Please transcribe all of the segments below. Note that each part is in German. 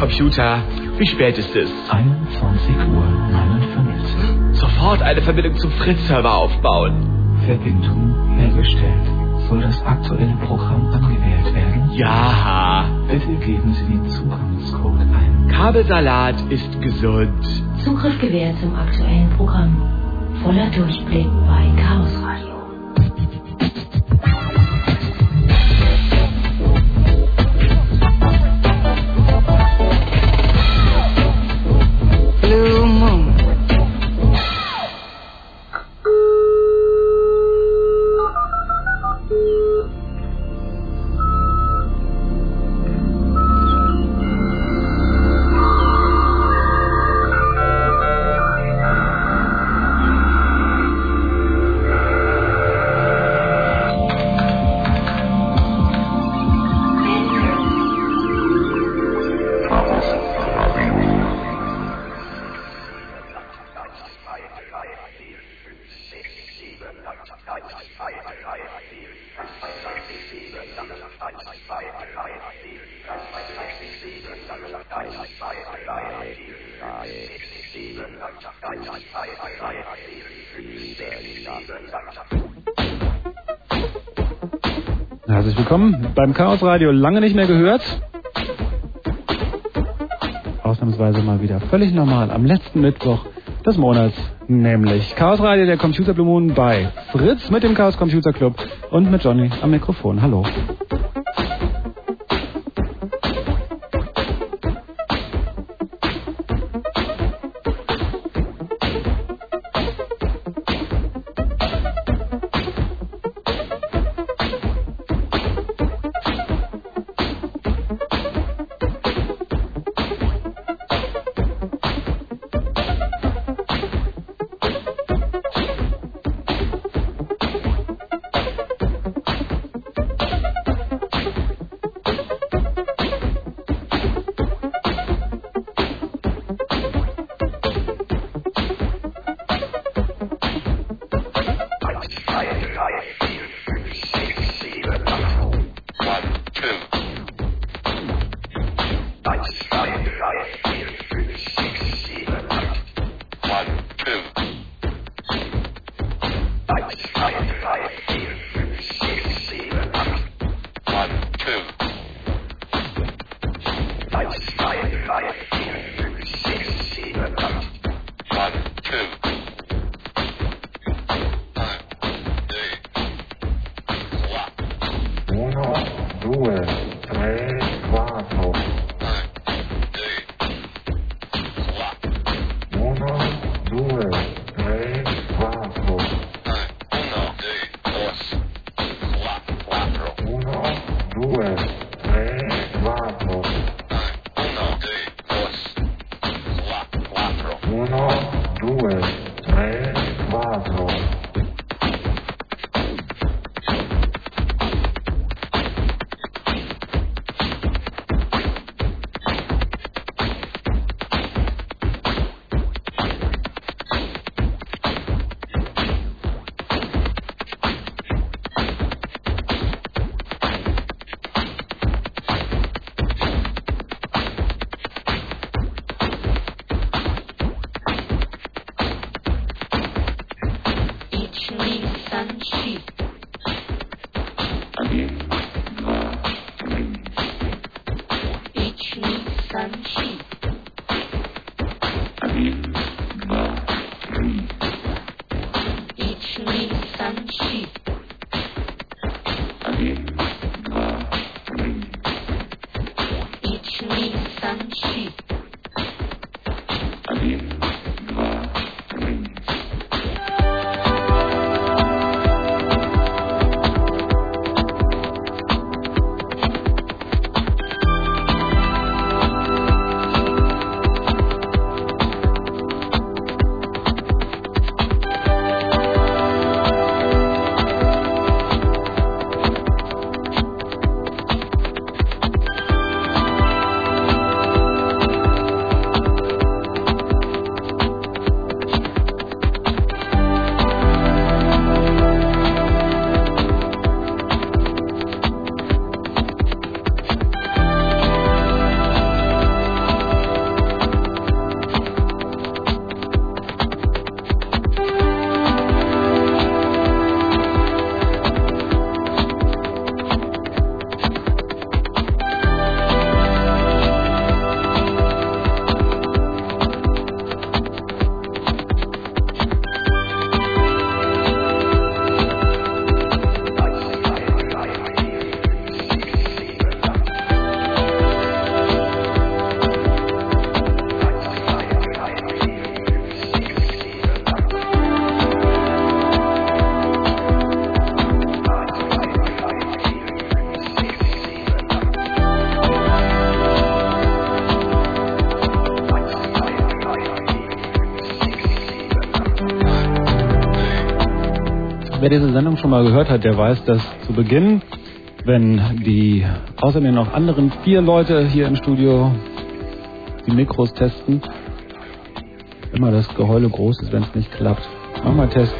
Computer, wie spät ist es? 21 Uhr 59. Sofort eine Verbindung zum Fritz-Server aufbauen. Verbindung hergestellt. Soll das aktuelle Programm angewählt werden? Ja. Bitte geben Sie den Zugangscode ein. Kabelsalat ist gesund. Zugriff gewährt zum aktuellen Programm. Voller Durchblick bei Chaos beim Chaos Radio. Lange nicht mehr gehört. Ausnahmsweise mal wieder völlig normal am letzten Mittwoch des Monats, nämlich Chaos Radio, der Computer Blue Moon bei Fritz mit dem Chaos Computer Club und mit Johnny am Mikrofon. Hallo. Diese Sendung schon mal gehört hat, der weiß, dass zu Beginn, wenn die außer mir noch anderen vier Leute hier im Studio die Mikros testen, immer das Geheule groß ist, wenn es nicht klappt. Mach mal Test.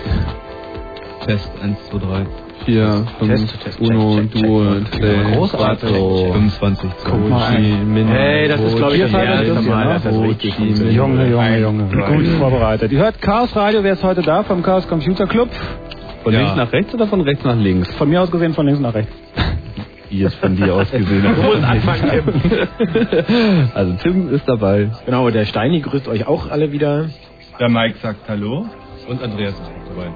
Test 1, 2, 3, 4, 5, Test, Test, Uno, Duo, Großartig. Quattro, 25, Guck mal ein. Min, Hey, das ist, glaub ich, das erste Mal, dass das ne? richtig Chi funktioniert. Junge, Junge, Junge. Gut vorbereitet. Ihr hört Chaos Radio, wer ist heute da? Vom Chaos Computer Club. Von Ja. links nach rechts oder von rechts nach links? Von mir aus gesehen von links nach rechts. Wie es von dir aus gesehen musst anfangen, Tim. Also Tim ist dabei. Genau, der Steini grüßt euch auch alle wieder. Der Mike sagt Hallo und Andreas ist auch dabei.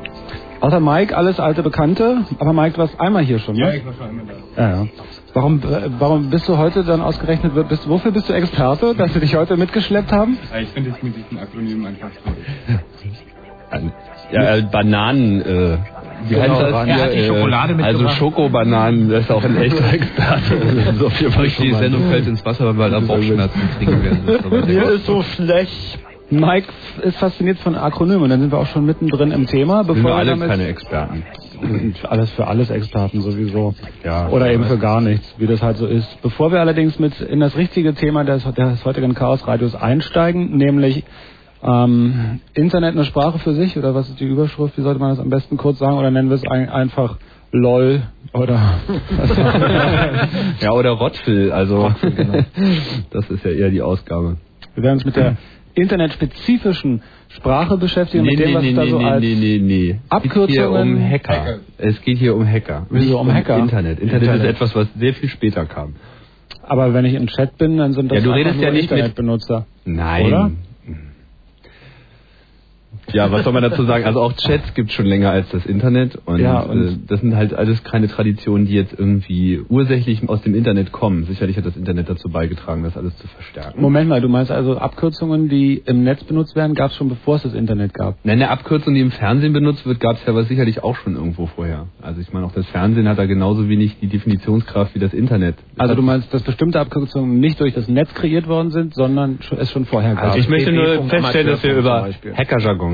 Außer Mike, alles alte Bekannte. Aber Mike, du warst einmal hier schon, Ja, ne? ich war schon einmal da. Ja, ja. Warum, äh, warum bist du heute dann ausgerechnet, bist, wofür bist du Experte, dass wir dich heute mitgeschleppt haben? Ja, ich finde es mit diesen Akronymen einfach so. Ja, äh, Bananen, äh, wie Genau, heißt das? Er hat die äh, Schokolade Also mitgebracht. Schokobananen, das ist auch ein echter Experte. Jeden Fall die Sendung fällt ins Wasser, weil wir da Bauchschmerzen kriegen werden. Mir ist so schlecht. Mike ist fasziniert von Akronymen dann sind wir auch schon mittendrin im Thema. Bevor Sind wir alle keine Experten. Wir sind alles für alles Experten sowieso. Ja, Oder eben für gar nichts, wie das halt so ist. Bevor wir allerdings mit in das richtige Thema des, des heutigen Chaos Radios einsteigen, nämlich ähm, Internet eine Sprache für sich, oder was ist die Überschrift, wie sollte man das am besten kurz sagen, oder nennen wir es ein, einfach LOL oder Ja, oder Rottwill, also das ist ja eher die Ausgabe. wir werden uns mit der internetspezifischen Sprache beschäftigen, mit dem, was es da so als nee, nee, nee. Es geht Abkürzungen- hier um Hacker. Hacker. Es geht hier um Hacker. Wieso nicht um Hacker? Internet. Internet. Internet. ist etwas, was sehr viel später kam. Aber wenn ich im Chat bin, dann sind das Ja, du redest nur ja nicht mit- Internetbenutzer. Nein. Oder? Ja, was soll man dazu sagen? Also auch Chats gibt schon länger als das Internet und, Ja, und- äh, das sind halt alles keine Traditionen, die jetzt irgendwie ursächlich aus dem Internet kommen. Sicherlich hat das Internet dazu beigetragen, das alles zu verstärken. Moment mal, du meinst also Abkürzungen, die im Netz benutzt werden, gab es schon bevor es das Internet gab? Nein, eine Abkürzung, die im Fernsehen benutzt wird, gab es ja aber sicherlich auch schon irgendwo vorher. Also ich meine, auch das Fernsehen hat da genauso wenig die Definitionskraft wie das Internet. Also du meinst, dass bestimmte Abkürzungen nicht durch das Netz kreiert worden sind, sondern es schon vorher gab? Also ich möchte nur feststellen, dass wir über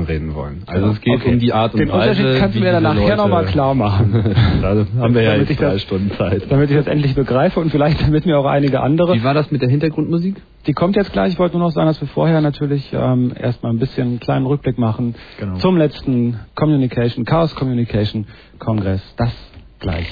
zum Hackerjargon reden wollen. Also es geht Okay. um die Art und Den Weise. Unterschied kannst du mir dann nachher nochmal klar machen. da haben wir ja Damit jetzt ich drei das- Stunden Zeit. Damit ich das endlich begreife und vielleicht damit mir auch einige andere. Wie war das mit der Hintergrundmusik? Die kommt jetzt gleich. Ich wollte nur noch sagen, dass wir vorher natürlich ähm, erstmal ein bisschen einen kleinen Rückblick machen Genau. zum letzten Communication, Chaos Communication Kongress. Das gleich.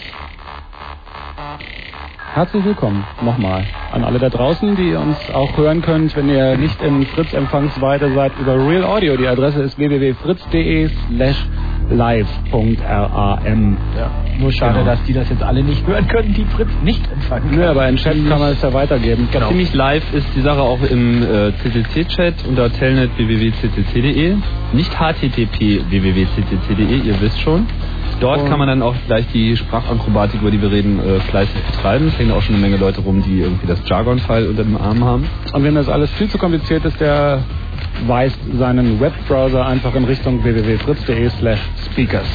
Herzlich willkommen nochmal an alle da draußen, die uns auch hören könnt, wenn ihr nicht in Fritz Empfangsweite seid über Real Audio. Die Adresse ist www.fritz.de slash live.ram. Ja, nur schade, Genau. dass die das jetzt alle nicht hören können, die Fritz nicht empfangen Nö, aber in Chat kann man es ja weitergeben. Genau. Ziemlich live ist die Sache auch im äh, CCC-Chat unter telnet www.ccc.de. Nicht http www.ccc.de, ihr wisst schon. Dort kann man dann auch gleich die Sprachakrobatik, über die wir reden, äh, fleißig betreiben. Es hängen auch schon eine Menge Leute rum, die irgendwie das Jargon-File unter dem Arm haben. Und wenn das alles viel zu kompliziert ist, der weist seinen Webbrowser einfach in Richtung www.fritz.de slash speakers.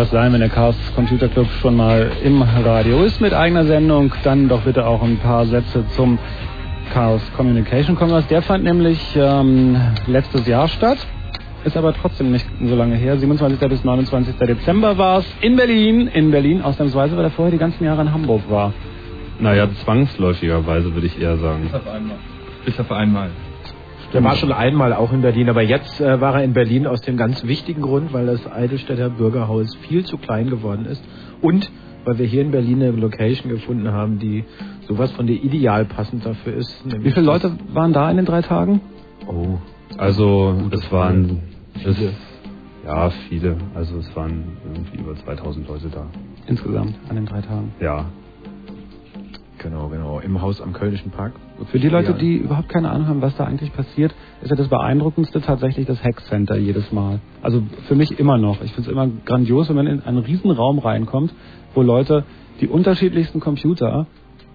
Soll das sein, wenn der Chaos Computer Club schon mal im Radio ist mit eigener Sendung. Dann doch bitte auch ein paar Sätze zum Chaos Communication Congress. Der fand nämlich ähm, letztes Jahr statt. Ist aber trotzdem nicht so lange her. 27. bis 29. Dezember war es in Berlin. In Berlin ausnahmsweise, weil er vorher die ganzen Jahre in Hamburg war. Naja, zwangsläufigerweise würde ich eher sagen. Bis auf einmal. Bis auf einmal. Der war schon einmal auch in Berlin, aber jetzt äh, war er in Berlin aus dem ganz wichtigen Grund, weil das Eidelstädter Bürgerhaus viel zu klein geworden ist und weil wir hier in Berlin eine Location gefunden haben, die sowas von der ideal passend dafür ist. Wie viele Leute waren da in den drei Tagen? Oh. Also, es waren. Es, ja, viele. Also, es waren irgendwie über 2000 Leute da. Insgesamt an den drei Tagen. Ja. Genau, genau. Im Haus am Kölnischen Park. Für die Leute, die überhaupt keine Ahnung haben, was da eigentlich passiert, ist ja das Beeindruckendste tatsächlich das Hack Center jedes Mal. Also für mich immer noch. Ich finde es immer grandios, wenn man in einen riesen Raum reinkommt, wo Leute die unterschiedlichsten Computer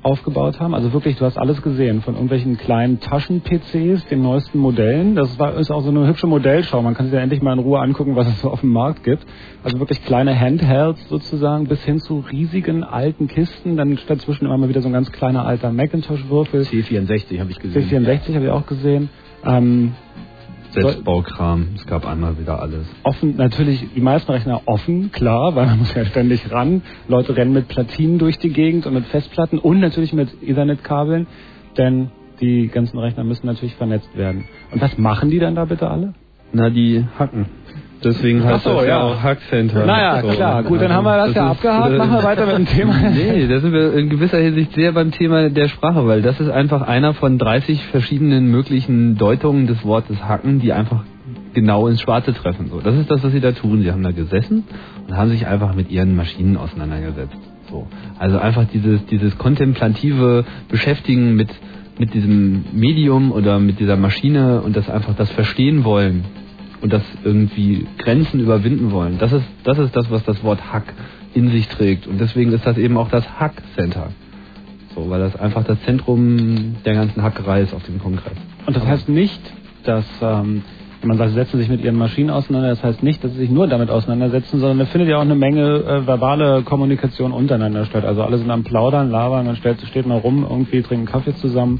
aufgebaut haben. Also wirklich, du hast alles gesehen, von irgendwelchen kleinen Taschen-PCs, den neuesten Modellen. Das war, ist auch so eine hübsche Modellschau. Man kann sich ja endlich mal in Ruhe angucken, was es so auf dem Markt gibt. Also wirklich kleine Handhelds sozusagen, bis hin zu riesigen alten Kisten. Dann dazwischen immer mal wieder so ein ganz kleiner alter Macintosh-Würfel. C64 habe ich gesehen. C64 habe ich auch gesehen. Ähm, Selbstbaukram. Es gab einmal wieder alles. offen, natürlich die meisten Rechner offen, klar, weil man muss ja ständig ran. Leute rennen mit Platinen durch die Gegend und mit Festplatten und natürlich mit Ethernet-Kabeln, denn die ganzen Rechner müssen natürlich vernetzt werden. Und was machen die dann da bitte alle? Na, die hacken. Deswegen heißt Ach so, das ja auch Hackcenter. Naja, So. klar, gut, dann haben wir das, ja ist, abgehakt. äh, Machen wir weiter mit dem Thema. Nee, da sind wir in gewisser Hinsicht sehr beim Thema der Sprache, weil das ist einfach einer von 30 verschiedenen möglichen Deutungen des Wortes hacken, die einfach genau ins Schwarze treffen. So, das ist das, was sie da tun. Sie haben da gesessen und haben sich einfach mit ihren Maschinen auseinandergesetzt. So, also einfach dieses dieses kontemplative Beschäftigen mit mit diesem Medium oder mit dieser Maschine und das einfach das verstehen wollen und das irgendwie Grenzen überwinden wollen. Das ist, das ist das, was das Wort Hack in sich trägt. Und deswegen ist das eben auch das Hack Center. So, weil das einfach das Zentrum der ganzen Hackerei ist auf dem Kongress. Und das heißt nicht, dass, ähm, wenn man sagt, sie setzen sich mit ihren Maschinen auseinander, das heißt nicht, dass sie sich nur damit auseinandersetzen, sondern da findet ja auch eine Menge äh, verbale Kommunikation untereinander statt. Also alle sind am Plaudern, labern, man stellt, steht mal rum, irgendwie trinken Kaffee zusammen,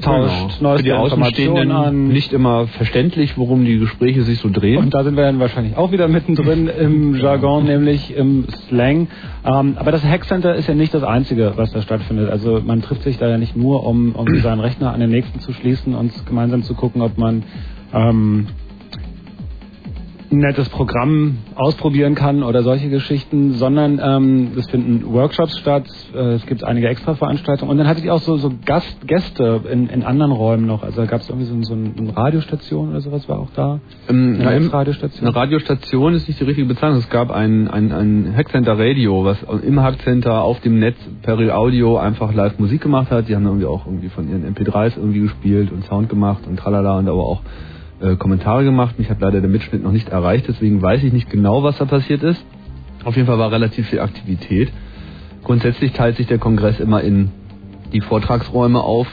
tauscht Genau. Für neueste die Informationen an. nicht immer verständlich, worum die Gespräche sich so drehen. Und da sind wir dann wahrscheinlich auch wieder mittendrin im Jargon, nämlich im Slang. Ähm, aber das Hackcenter ist ja nicht das Einzige, was da stattfindet. Also man trifft sich da ja nicht nur, um, um seinen Rechner an den nächsten zu schließen und gemeinsam zu gucken, ob man ähm, nettes Programm ausprobieren kann oder solche Geschichten, sondern ähm, es finden Workshops statt, äh, es gibt einige Extraveranstaltungen und dann hattet ihr auch so, so Gast, Gäste in, in anderen Räumen noch. Also gab es irgendwie so, so ein- eine Radiostation oder sowas war auch da. Ähm, Eine na, im- Radiostation. Eine Radiostation ist nicht die richtige Bezeichnung. Es gab ein, ein, ein Hackcenter Radio, was im Hackcenter auf dem Netz per Audio einfach live Musik gemacht hat. Die haben irgendwie auch irgendwie von ihren MP3s irgendwie gespielt und Sound gemacht und tralala und aber auch äh, Kommentare gemacht. Mich hat leider der Mitschnitt noch nicht erreicht, deswegen weiß ich nicht genau, was da passiert ist. Auf jeden Fall war relativ viel Aktivität. Grundsätzlich teilt sich der Kongress immer in die Vortragsräume auf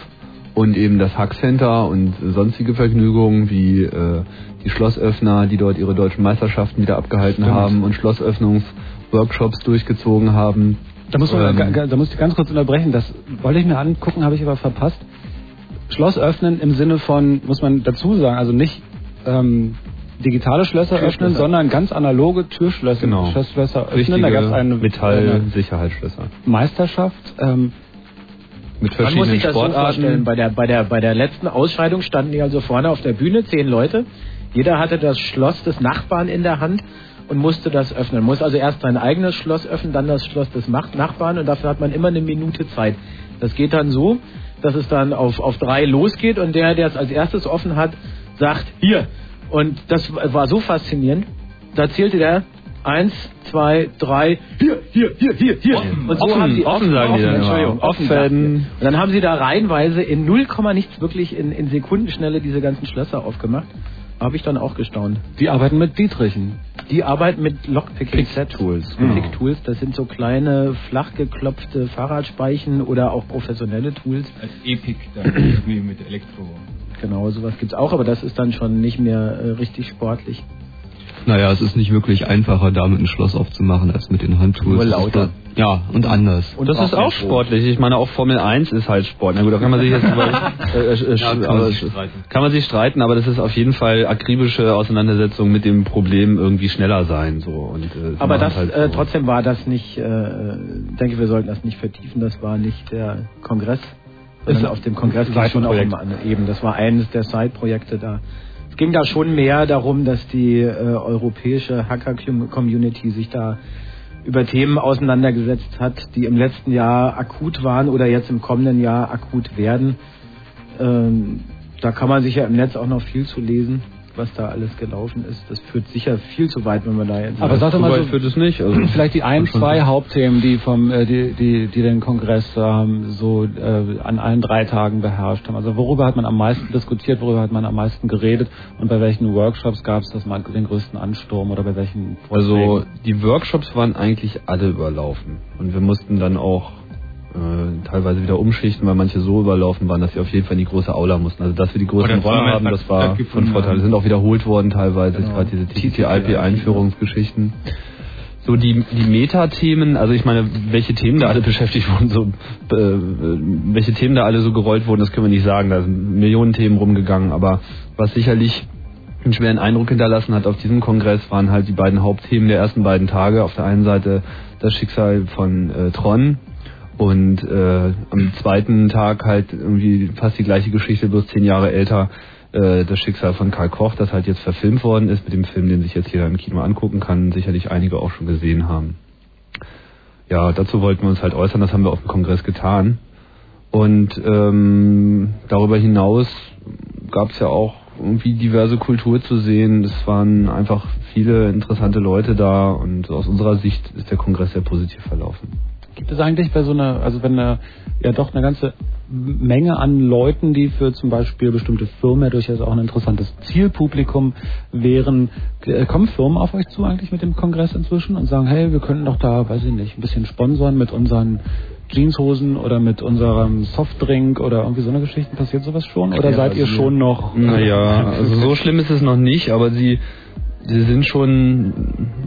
und eben das Hackcenter und sonstige Vergnügungen wie äh, die Schlossöffner, die dort ihre deutschen Meisterschaften wieder abgehalten Stimmt. haben und Schlossöffnungsworkshops durchgezogen haben. Da muss, man, Ähm, da muss ich ganz kurz unterbrechen. Das wollte ich mir angucken, habe ich aber verpasst. Schloss öffnen im Sinne von, muss man dazu sagen, also nicht ähm, digitale Schlösser öffnen, sondern ganz analoge Türschlösser Genau. Schlösser öffnen. richtige Da gab es eine, Metall-Sicherheitsschlösser. Meisterschaft. Ähm, Mit Man muss verschiedenen sich das so vorstellen. Sportarten. Bei der, bei, der, bei der letzten Ausschreibung standen die also vorne auf der Bühne, zehn Leute. Jeder hatte das Schloss des Nachbarn in der Hand und musste das öffnen. Man muss also erst sein eigenes Schloss öffnen, dann das Schloss des Nachbarn und dafür hat man immer eine Minute Zeit. Das geht dann so, dass es dann auf, auf drei losgeht und der, der es als erstes offen hat, sagt, hier. Und das war so faszinierend. Da zählte der eins, zwei, drei, hier, hier, hier, hier, hier. Und so Offen, haben sie offen sagen die dann. Entschuldigung, offen Offen. Und dann haben sie da reihenweise in 0, nichts wirklich in, in Sekundenschnelle diese ganzen Schlösser aufgemacht. Habe ich dann auch gestaunt. die arbeiten mit Dietrichen. Die arbeiten mit Lockpicking Set Tools, Pick genau. Tools, das sind so kleine, flach geklopfte Fahrradspeichen oder auch professionelle Tools. Als Epic dann irgendwie mit Elektro. Genau, sowas gibt's auch, aber das ist dann schon nicht mehr äh, richtig sportlich. Naja, es ist nicht wirklich einfacher, damit ein Schloss aufzumachen, als mit den Handtools. Nur Es lauter. Ja, und anders. Und das ist auch sportlich. Ich meine, auch Formel 1 ist halt Sport. Na gut, da kann man sich jetzt über, äh, äh, äh, Ja, kann man sich streiten. kann man sich streiten, aber das ist auf jeden Fall akribische Auseinandersetzung mit dem Problem irgendwie schneller sein. So. Und, äh, Aber das halt äh, so. trotzdem war das nicht, äh, ich denke, wir sollten das nicht vertiefen, das war nicht der Kongress. Sondern Ist auf dem Kongress ging es schon auch um eben, das war eines der Side-Projekte da. Es ging da schon mehr darum, dass die äh, europäische Hacker-Community sich da über Themen auseinandergesetzt hat, die im letzten Jahr akut waren oder jetzt im kommenden Jahr akut werden. Ähm, da kann man sich ja im Netz auch noch viel zu lesen, was da alles gelaufen ist. Das führt sicher viel zu weit, wenn wir da jetzt. Aber sag doch mal so, führt es nicht. Also, vielleicht die ein, zwei. Hauptthemen, die vom, äh, die, die, die den Kongress ähm, so äh, an allen drei Tagen beherrscht haben. Also worüber hat man am meisten diskutiert, worüber hat man am meisten geredet und bei welchen Workshops gab es das mal den größten Ansturm oder bei welchen Also Vorträgen? die Workshops waren eigentlich alle überlaufen. Und wir mussten dann auch äh, teilweise wieder umschichten, weil manche so überlaufen waren, dass sie auf jeden Fall in die große Aula mussten. Also dass wir die größten Oder Räume haben, das war von Vorteil. sind auch wiederholt worden teilweise, Genau. gerade diese TCP/IP. TCP-IP-Einführungsgeschichten. So die, die Metathemen, also ich meine, welche Themen da alle beschäftigt wurden, so äh, welche Themen da alle so gerollt wurden, das können wir nicht sagen. Da sind Millionen Themen rumgegangen, aber was sicherlich einen schweren Eindruck hinterlassen hat auf diesem Kongress, waren halt die beiden Hauptthemen der ersten beiden Tage. Auf der einen Seite das Schicksal von äh, Tron und äh, am zweiten Tag halt irgendwie fast die gleiche Geschichte, bloß zehn Jahre älter, äh, das Schicksal von Karl Koch, das halt jetzt verfilmt worden ist mit dem Film, den sich jetzt jeder im Kino angucken kann, sicherlich einige auch schon gesehen haben. Ja, dazu wollten wir uns halt äußern, das haben wir auf dem Kongress getan. Und ähm, darüber hinaus gab es ja auch irgendwie diverse Kultur zu sehen. Es waren einfach viele interessante Leute da und aus unserer Sicht ist der Kongress sehr positiv verlaufen. Gibt es eigentlich bei so einer, also wenn eine, ja doch eine ganze Menge an Leuten, die für zum Beispiel bestimmte Firmen ja durchaus auch ein interessantes Zielpublikum wären, äh, kommen Firmen auf euch zu eigentlich mit dem Kongress inzwischen und sagen, hey, wir könnten doch da, weiß ich nicht, ein bisschen sponsern mit unseren Jeanshosen oder mit unserem Softdrink oder irgendwie so eine Geschichte? Passiert sowas schon? Oder Ja, seid ihr also- schon noch... Naja, also so schlimm ist es noch nicht, aber sie, sie sind schon,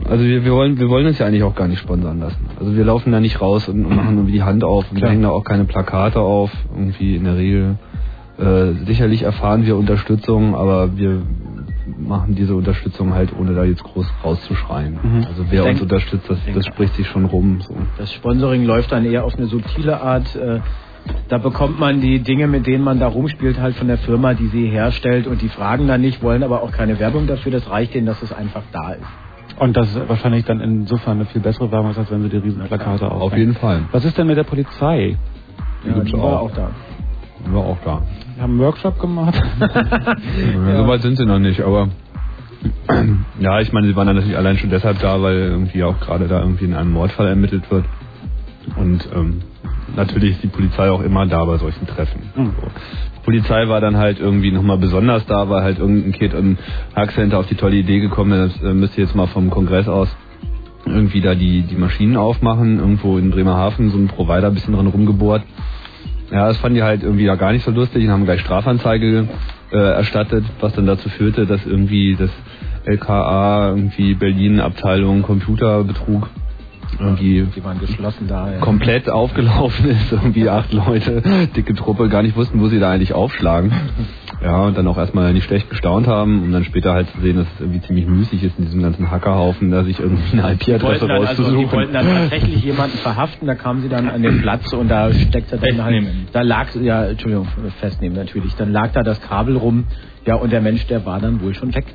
also wir, wir wollen, wir wollen uns ja eigentlich auch gar nicht sponsern lassen. Also wir laufen da nicht raus und, und machen irgendwie die Hand auf und wir Klar. hängen da auch keine Plakate auf, irgendwie in der Regel. Äh, sicherlich erfahren wir Unterstützung, aber wir machen diese Unterstützung halt ohne da jetzt groß rauszuschreien. Mhm. Also wer Ich uns unterstützt, das, das spricht sich schon rum. So. Das Sponsoring läuft dann eher auf eine subtile Art. äh, Da bekommt man die Dinge, mit denen man da rumspielt, halt von der Firma, die sie herstellt und die fragen dann nicht, wollen aber auch keine Werbung dafür. Das reicht denen, dass es einfach da ist. Und das ist wahrscheinlich dann insofern eine viel bessere Werbung, als wenn sie die riesen Plakate aufhängen. Auf jeden Fall. Was ist denn mit der Polizei? Die gibt's die auch. war auch da. Die war auch da. Wir haben einen Workshop gemacht. Ja, So weit sind sie noch nicht, aber ja, ich meine, sie waren dann natürlich allein schon deshalb da, weil irgendwie auch gerade da irgendwie in einem Mordfall ermittelt wird. Und ähm, natürlich ist die Polizei auch immer da bei solchen Treffen. Mhm. So. Die Polizei war dann halt irgendwie nochmal besonders da, weil halt irgendein Kid im Hack Center auf die tolle Idee gekommen ist, äh, müsst ihr jetzt mal vom Kongress aus irgendwie da die, die Maschinen aufmachen, irgendwo in Bremerhaven, so ein Provider ein bisschen dran rumgebohrt. Ja, das fanden die halt irgendwie ja gar nicht so lustig und haben gleich Strafanzeige äh, erstattet, was dann dazu führte, dass irgendwie das LKA, irgendwie Berlin Abteilung Computerbetrug irgendwie Die waren geschlossen da. Ja. komplett aufgelaufen ist, irgendwie acht Leute, dicke Truppe, gar nicht wussten, wo sie da eigentlich aufschlagen. Ja, und dann auch erstmal nicht schlecht gestaunt haben, um dann später halt zu sehen, dass es irgendwie ziemlich müßig ist, in diesem ganzen Hackerhaufen, da sich irgendwie eine IP-Adresse dann, also, die rauszusuchen. wollten dann tatsächlich jemanden verhaften, da kamen sie dann an den Platz und da steckte dann halt, Festnehmen. da lag, ja, Entschuldigung, festnehmen natürlich, dann lag da das Kabel rum, ja, und der Mensch, der war dann wohl schon weg.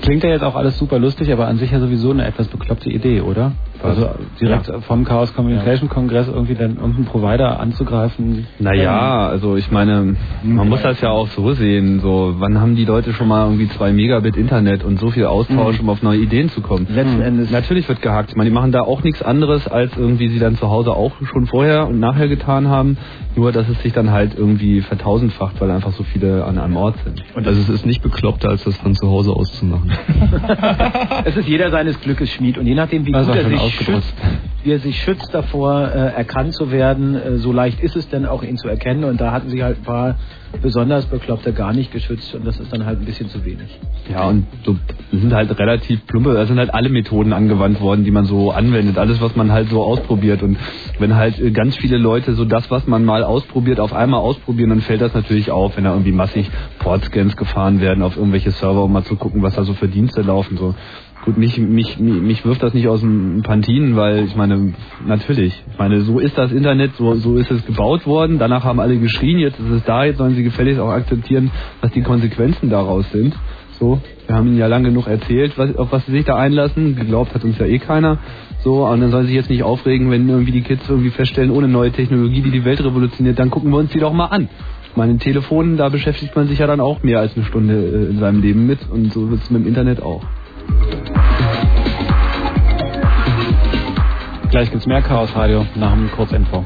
Klingt ja jetzt auch alles super lustig, aber an sich ja sowieso eine etwas bekloppte Idee, oder? Also direkt vom Chaos Communication Kongress irgendwie dann irgendeinen Provider anzugreifen. Naja, also ich meine, man muss das ja auch so sehen. So, wann haben die Leute schon mal irgendwie zwei Megabit Internet und so viel Austausch, um auf neue Ideen zu kommen? Letzten Endes- Natürlich wird gehackt. Ich meine, die machen da auch nichts anderes, als irgendwie sie dann zu Hause auch schon vorher und nachher getan haben. Nur, dass es sich dann halt irgendwie vertausendfacht, weil einfach so viele an einem Ort sind. Und also es ist nicht bekloppter, als das von zu Hause aus zu machen. Es ist jeder seines Glückes Schmied und je nachdem, wie Also gut er schön sich schützt, wie er sich schützt davor, äh, erkannt zu werden, äh, so leicht ist es denn auch ihn zu erkennen und da hatten sich halt ein paar besonders Bekloppte gar nicht geschützt und das ist dann halt ein bisschen zu wenig. Ja, und so sind halt relativ plumpe, da sind halt alle Methoden angewandt worden, die man so anwendet, alles, was man halt so ausprobiert. Und wenn halt äh, ganz viele Leute so das, was man mal ausprobiert, auf einmal ausprobieren, dann fällt das natürlich auf, wenn da irgendwie massig Portscans gefahren werden auf irgendwelche Server, um mal zu gucken, was da so für Dienste laufen. So. Gut, mich, mich, mich, wirft das nicht aus dem Pantin, weil ich meine, natürlich, ich meine, so ist das Internet, so, so ist es gebaut worden, danach haben alle geschrien, jetzt ist es da, jetzt sollen sie gefälligst auch akzeptieren, was die Konsequenzen daraus sind. So, wir haben ihnen ja lang genug erzählt, was, auf was sie sich da einlassen, geglaubt hat uns ja eh keiner. So, und dann sollen sie sich jetzt nicht aufregen, wenn irgendwie die Kids irgendwie feststellen, ohne neue Technologie, die die Welt revolutioniert, dann gucken wir uns die doch mal an. Ich meine, Telefonen, da beschäftigt man sich ja dann auch mehr als eine Stunde äh, in seinem Leben mit und so wird es mit dem Internet auch. Gleich gibt's mehr Chaos Radio nach dem Kurzinfo.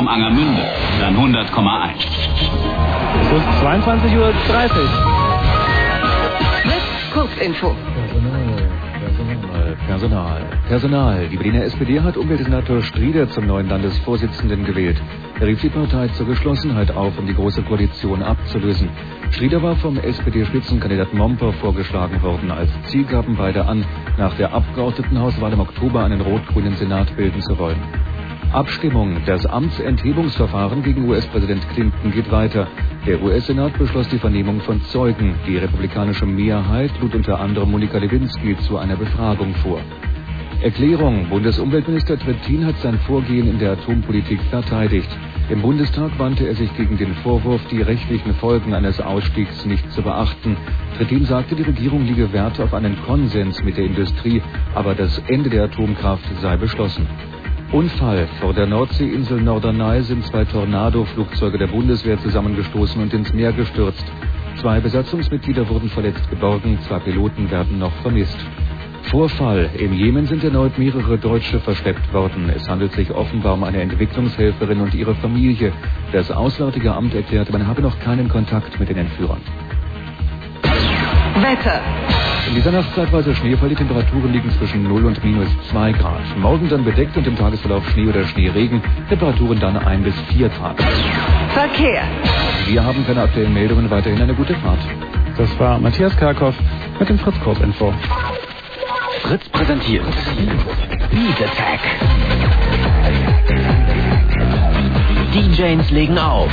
Raum Angermünde, dann 100,1. Es ist 22.30 Uhr. Kurzinfo. Personal, Personal, Personal. Die Berliner SPD hat Umweltsenator Strieder zum neuen Landesvorsitzenden gewählt. Er rief die Partei zur Geschlossenheit auf, um die Große Koalition abzulösen. Strieder war vom SPD-Spitzenkandidat Momper vorgeschlagen worden. Als Ziel gaben beide an, nach der Abgeordnetenhauswahl im Oktober einen rot-grünen Senat bilden zu wollen. Abstimmung. Das Amtsenthebungsverfahren gegen US-Präsident Clinton geht weiter. Der US-Senat beschloss die Vernehmung von Zeugen. Die republikanische Mehrheit lud unter anderem Monika Lewinsky zu einer Befragung vor. Erklärung. Bundesumweltminister Trittin hat sein Vorgehen in der Atompolitik verteidigt. Im Bundestag wandte er sich gegen den Vorwurf, die rechtlichen Folgen eines Ausstiegs nicht zu beachten. Trittin sagte, die Regierung liege Wert auf einen Konsens mit der Industrie, aber das Ende der Atomkraft sei beschlossen. Unfall. Vor der Nordseeinsel Norderney sind zwei Tornado-Flugzeuge der Bundeswehr zusammengestoßen und ins Meer gestürzt. Zwei Besatzungsmitglieder wurden verletzt geborgen, zwei Piloten werden noch vermisst. Vorfall. Im Jemen sind erneut mehrere Deutsche verschleppt worden. Es handelt sich offenbar um eine Entwicklungshelferin und ihre Familie. Das Auswärtige Amt erklärte, man habe noch keinen Kontakt mit den Entführern. Wetter. In dieser Nacht zeitweise Schneefall. Die Temperaturen liegen zwischen 0 und minus 2 Grad. Morgen dann bedeckt und im Tagesverlauf Schnee oder Schneeregen. Temperaturen dann 1 bis 4 Grad. Verkehr. Wir haben keine aktuellen Meldungen. Weiterhin eine gute Fahrt. Das war Matthias Karkow mit dem Fritz-Kurz-Info. Fritz präsentiert Beat Attack. DJs legen auf.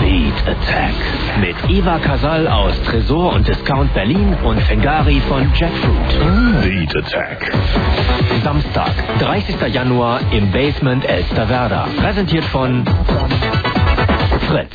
Beat Attack. Mit Eva Kasal aus Tresor und Discount Berlin und Fengari von Jackfruit. Beat Attack. Samstag, 30. Januar im Basement Elsterwerda. Präsentiert von Fritz.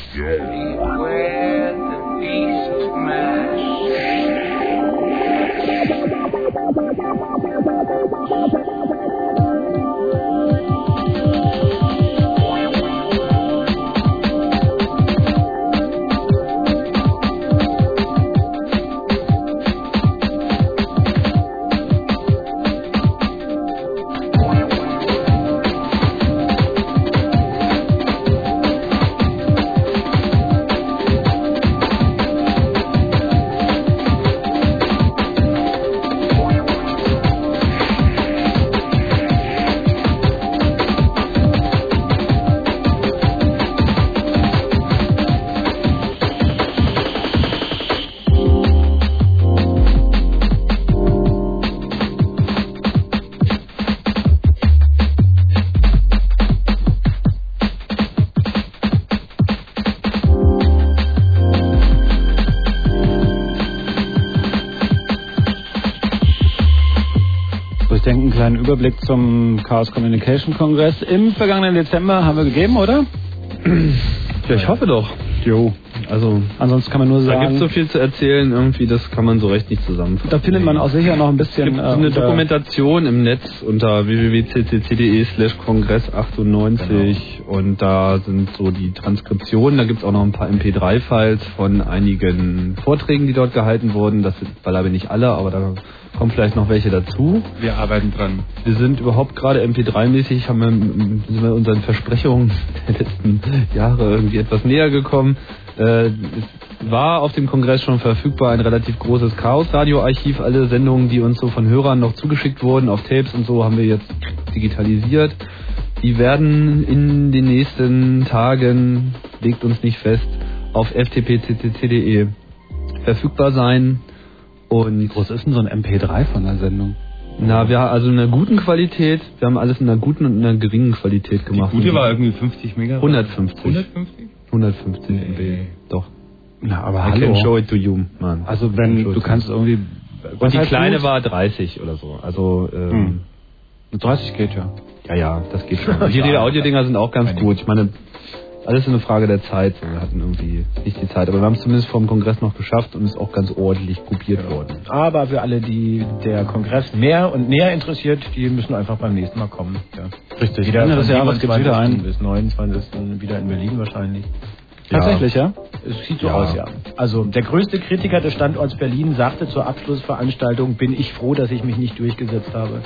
Kleinen Überblick zum Chaos Communication Kongress im vergangenen Dezember haben wir gegeben, oder? Ja, ich hoffe doch. Jo. Also, Ansonsten kann man nur da sagen, gibt es so viel zu erzählen, irgendwie, das kann man so recht nicht zusammenfassen. da findet man auch sicher noch ein Es bisschen gibt so äh, eine Dokumentation im Netz unter www.ccc.de slash kongress 98 und da sind so die Transkriptionen, da gibt es auch noch ein paar MP3-Files von einigen Vorträgen, die dort gehalten wurden. Das sind beileibe nicht alle, aber da kommen vielleicht noch welche dazu. Wir arbeiten dran. Wir sind überhaupt gerade MP3-mäßig, haben wir, sind wir unseren Versprechungen der letzten Jahre irgendwie etwas näher gekommen. Äh, es war auf dem Kongress schon verfügbar ein relativ großes Chaos-Radio-Archiv. Alle Sendungen, die uns so von Hörern noch zugeschickt wurden, auf Tapes und so, haben wir jetzt digitalisiert. Die werden in den nächsten Tagen, legt uns nicht fest, auf ftpccc.de verfügbar sein. Und Wie groß ist denn so ein MP3 von der Sendung? na, wir also in einer guten Qualität. Wir haben alles in einer guten und in einer geringen Qualität gemacht. Gute war irgendwie 50 Megabyte. 150. 150? 150 MB. Doch. Na, aber I can hallo. show it to you, man. Also wenn du kannst irgendwie... Und die kleine gut? war 30 oder so. Also ähm, Hm. 30 geht ja. ja, ja, das geht schon. Und die Rede-Audio-Dinger sind auch ganz gut. Ich meine, alles eine Frage der Zeit. Wir hatten irgendwie nicht die Zeit, aber wir haben es zumindest vom Kongress noch geschafft und ist auch ganz ordentlich kopiert worden. Aber für alle, die der Kongress mehr und näher interessiert, die müssen einfach beim nächsten Mal kommen. Ja. Richtig. Wieder Ende des Jahres gibt's wieder 27. einen. bis 29. wieder in Berlin wahrscheinlich. Tatsächlich, ja? Es sieht so Ja. aus, ja. Also der größte Kritiker des Standorts Berlin sagte zur Abschlussveranstaltung, bin ich froh, dass ich mich nicht durchgesetzt habe.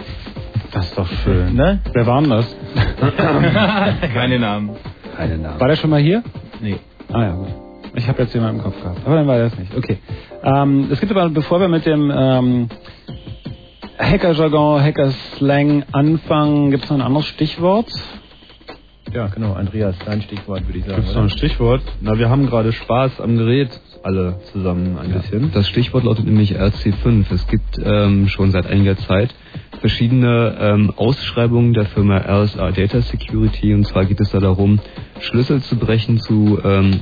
Das ist doch schön. Ne? Wer war denn das? Keine Namen. Keine Namen. War der schon mal hier? Nee. Ah ja, gut. Ich habe jetzt jemanden im Kopf gehabt, aber dann war das nicht. Okay. Ähm, es gibt aber, bevor wir mit dem ähm, Hacker-Jargon, Hacker-Slang anfangen, gibt es noch ein anderes Stichwort? Ja, genau, Andreas, dein Stichwort würde ich sagen. Gibt es noch ein? Stichwort? Na, wir haben gerade Spaß am Gerät, alle zusammen ein bisschen. Das Stichwort lautet nämlich RC5. Es gibt ähm, schon seit einiger Zeit verschiedene ähm, Ausschreibungen der Firma RSA Data Security. Und zwar geht es da darum, Schlüssel zu brechen zu ähm,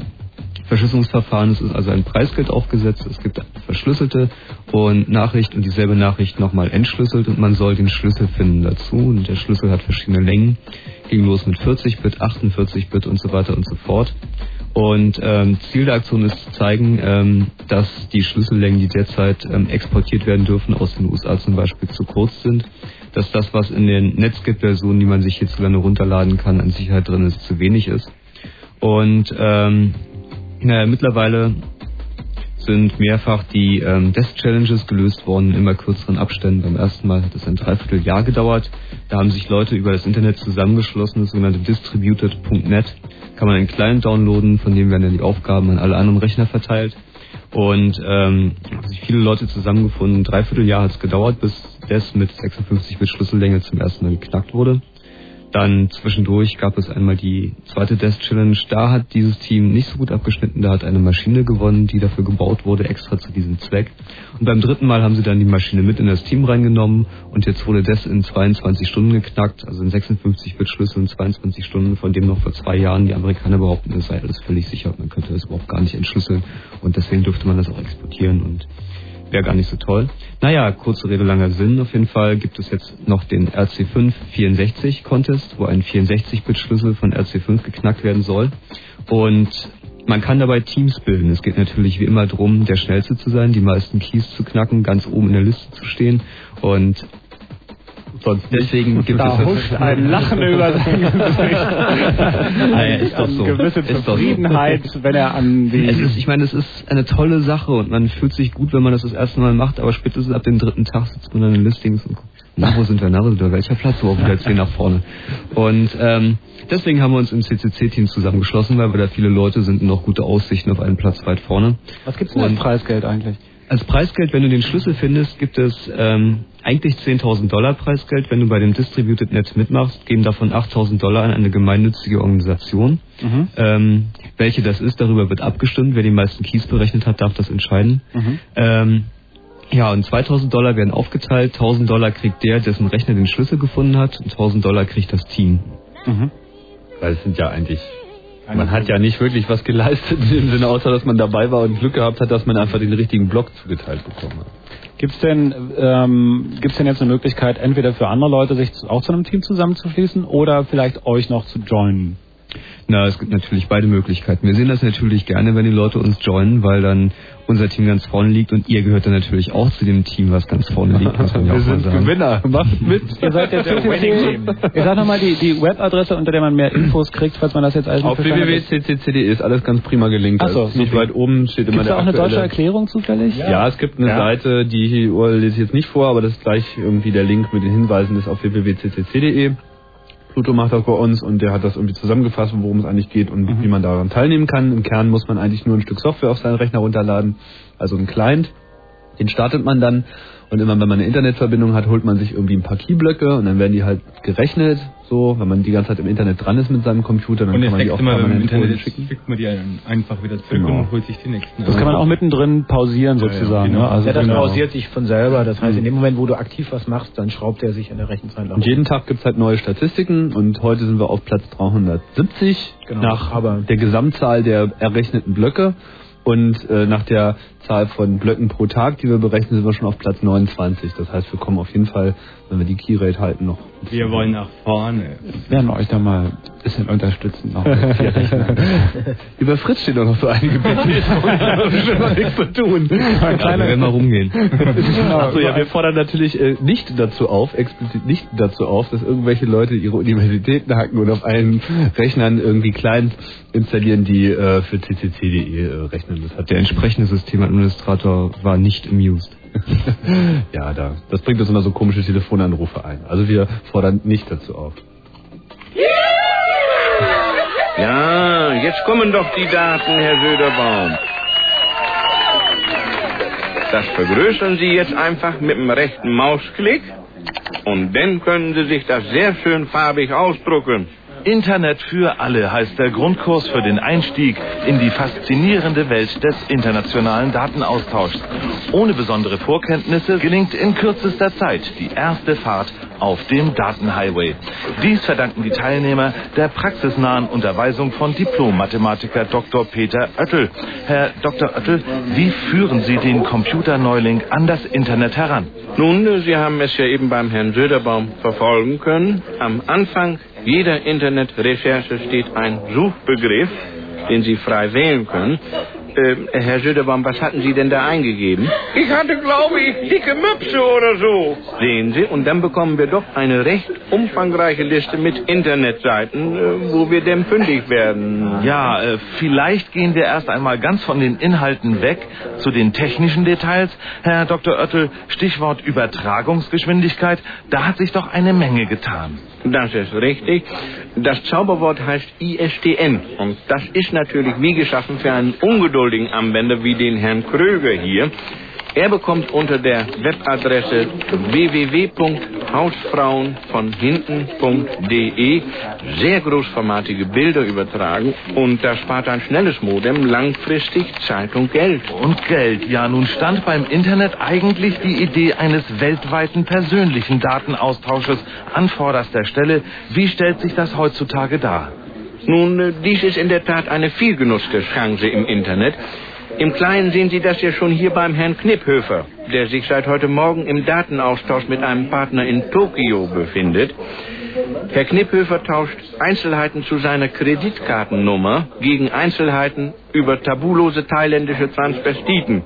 Verschlüsselungsverfahren. Es ist also ein Preisgeld aufgesetzt. Es gibt verschlüsselte und Nachricht und dieselbe Nachricht nochmal entschlüsselt und man soll den Schlüssel finden dazu. Und der Schlüssel hat verschiedene Längen. Ging los mit 40 Bit, 48 Bit und so weiter und so fort. Und ähm, Ziel der Aktion ist zu zeigen, ähm, dass die Schlüssellängen, die derzeit ähm, exportiert werden dürfen, aus den USA zum Beispiel zu kurz sind. Dass das, was in den Netscape-Versionen, die man sich hierzulande runterladen kann, an Sicherheit drin ist, zu wenig ist. Und ähm, naja, mittlerweile sind mehrfach die ähm, Desk-Challenges gelöst worden in immer kürzeren Abständen. Beim ersten Mal hat es ein Dreivierteljahr gedauert. Da haben sich Leute über das Internet zusammengeschlossen, das sogenannte distributed.net. Kann man einen Client downloaden, von dem werden dann die Aufgaben an alle anderen Rechner verteilt. Und ähm, haben sich viele Leute zusammengefunden. Dreivierteljahr hat es gedauert, bis das mit 56 Bit Schlüssellänge zum ersten Mal geknackt wurde. Dann zwischendurch gab es einmal die zweite Death Challenge. Da hat dieses Team nicht so gut abgeschnitten. Da hat eine Maschine gewonnen, die dafür gebaut wurde, extra zu diesem Zweck. Und beim dritten Mal haben sie dann die Maschine mit in das Team reingenommen und jetzt wurde das in 22 Stunden geknackt, also in 56 Bit Schlüssel in 22 Stunden, von dem noch vor zwei Jahren die Amerikaner behaupten, es sei alles völlig sicher. Man könnte das überhaupt gar nicht entschlüsseln und deswegen dürfte man das auch exportieren und wäre gar nicht so toll. Naja, kurze Rede, langer Sinn. Auf jeden Fall gibt es jetzt noch den RC5 64 Contest, wo ein 64-Bit-Schlüssel von RC5 geknackt werden soll. Und man kann dabei Teams bilden. Es geht natürlich wie immer darum, der Schnellste zu sein, die meisten Keys zu knacken, ganz oben in der Liste zu stehen. Und sonst deswegen gibt da es huscht ein Lachen über sein Gesicht. Naja, ist doch so. Eine gewisse doch so. Zufriedenheit, wenn er an die... Es ist, ich meine, es ist eine tolle Sache und man fühlt sich gut, wenn man das das erste Mal macht, aber spätestens ab dem dritten Tag sitzt man dann in Listings und guckt, na, wo sind wir, na, wo sind wir, welcher Platz, wo wieder jetzt hier nach vorne. Und ähm, deswegen haben wir uns im CCC-Team zusammengeschlossen, weil wir da viele Leute sind und noch gute Aussichten auf einen Platz weit vorne. Was gibt's denn als Preisgeld eigentlich? Als Preisgeld, wenn du den Schlüssel findest, gibt es ähm, eigentlich 10.000 Dollar Preisgeld. Wenn du bei dem Distributed Net mitmachst, gehen davon 8.000 Dollar an eine gemeinnützige Organisation. Mhm. Ähm, welche das ist, darüber wird abgestimmt. Wer die meisten Keys berechnet hat, darf das entscheiden. Mhm. Ähm, ja, und 2000 Dollar werden aufgeteilt. 1000 Dollar kriegt der, dessen Rechner den Schlüssel gefunden hat. Und 1000 Dollar kriegt das Team. Mhm. Weil es sind ja eigentlich. Man hat ja nicht wirklich was geleistet in dem Sinne, außer dass man dabei war und Glück gehabt hat, dass man einfach den richtigen Block zugeteilt bekommen hat. Gibt's denn, ähm, gibt's denn jetzt eine Möglichkeit, entweder für andere Leute sich auch zu einem Team zusammenzuschließen oder vielleicht euch noch zu joinen? Na, es gibt natürlich beide Möglichkeiten. Wir sehen das natürlich gerne, wenn die Leute uns joinen, weil dann unser Team ganz vorne liegt und ihr gehört dann natürlich auch zu dem Team, was ganz vorne liegt. Muss man ja Wir auch mal sind sagen. Gewinner. Macht mit. Ihr seid der CCC. Ihr sagt nochmal die, die Webadresse, unter der man mehr Infos kriegt, falls man das jetzt alles nicht Auf www.ccc.de ist alles ganz prima gelinkt. Ach so, Also nicht weit oben steht immer der da auch eine deutsche Erklärung zufällig? Ja, es gibt eine Ja. Seite, die lese ich jetzt nicht vor, aber das ist gleich irgendwie der Link mit den Hinweisen ist auf www.ccc.de. Pluto macht das bei uns und der hat das irgendwie zusammengefasst, worum es eigentlich geht und Mhm. wie man daran teilnehmen kann. Im Kern muss man eigentlich nur ein Stück Software auf seinen Rechner runterladen, also ein Client. Den startet man dann und immer wenn man eine Internetverbindung hat, holt man sich irgendwie ein paar Keyblöcke und dann werden die halt gerechnet, so, wenn man die ganze Zeit im Internet dran ist mit seinem Computer, dann Und kann man die auch Mal, wenn man im Internet ist, schickt man die einfach wieder zurück Genau. und holt sich die nächsten. Das kann man auch mittendrin pausieren sozusagen. genau. ne? Also ja, das genau. pausiert sich von selber. Das heißt, in dem Moment, wo du aktiv was machst, dann schraubt er sich in der Rechenzeit nach Und jeden Tag gibt's halt neue Statistiken und heute sind wir auf Platz 370 Genau, nach aber- der Gesamtzahl der errechneten Blöcke und äh, nach der Zahl von Blöcken pro Tag, die wir berechnen, sind wir schon auf Platz 29. Das heißt, wir kommen auf jeden Fall, wenn wir die Keyrate halten, noch. Wir wollen nach vorne. Wir werden euch da mal ein bisschen unterstützen. Noch. Über Fritz steht doch noch so einige Bits. da schon noch nichts zu tun. Ein Ja, wir werden mal rumgehen. Achso, ja, wir fordern natürlich äh, nicht dazu auf, explizit nicht dazu auf, dass irgendwelche Leute ihre Universitäten hacken und auf allen Rechnern irgendwie Clients installieren, die äh, für ccc.de äh, rechnen. Das hat Der entsprechende Systemadministrator war nicht amused. ja, da, das bringt uns immer so komische Telefonanrufe ein. Also wir fordern nicht dazu auf. Ja, jetzt kommen doch die Daten, Herr Söderbaum. Das vergrößern Sie jetzt einfach mit dem rechten Mausklick und dann können Sie sich das sehr schön farbig ausdrucken. Internet für alle heißt der Grundkurs für den Einstieg in die faszinierende Welt des internationalen Datenaustauschs. Ohne besondere Vorkenntnisse gelingt in kürzester Zeit die erste Fahrt auf dem Datenhighway. Dies verdanken die Teilnehmer der praxisnahen Unterweisung von Diplom-Mathematiker Dr. Peter Oettel. Herr Dr. Oettel, wie führen Sie den Computerneuling an das Internet heran? Nun, Sie haben es ja eben beim Herrn Söderbaum verfolgen können. Am Anfang jeder Internetrecherche steht ein Suchbegriff, den Sie frei wählen können. Äh, Herr Söderbaum, was hatten Sie denn da eingegeben? Ich hatte, glaube ich, dicke Möpse oder so. Sehen Sie, und dann bekommen wir doch eine recht umfangreiche Liste mit Internetseiten, äh, wo wir denn fündig werden. Ja, äh, vielleicht gehen wir erst einmal ganz von den Inhalten weg zu den technischen Details. Herr Dr. Oettel, Stichwort Übertragungsgeschwindigkeit, da hat sich doch eine Menge getan. Das ist richtig. Das Zauberwort heißt ISDN. Und das ist natürlich wie geschaffen für einen ungeduldigen Anwender wie den Herrn Kröger hier. Er bekommt unter der Webadresse www.hausfrauenvonhinten.de sehr großformatige Bilder übertragen und da spart ein schnelles Modem langfristig Zeit und Geld. Und Geld, ja, nun stand beim Internet eigentlich die Idee eines weltweiten persönlichen Datenaustausches an vorderster Stelle. Wie stellt sich das heutzutage dar? Nun, äh, dies ist in der Tat eine vielgenutzte Chance im Internet. Im Kleinen sehen Sie das ja schon hier beim Herrn Knipphöfer, der sich seit heute Morgen im Datenaustausch mit einem Partner in Tokio befindet. Herr Knipphöfer tauscht Einzelheiten zu seiner Kreditkartennummer gegen Einzelheiten über tabulose thailändische Transvestiten.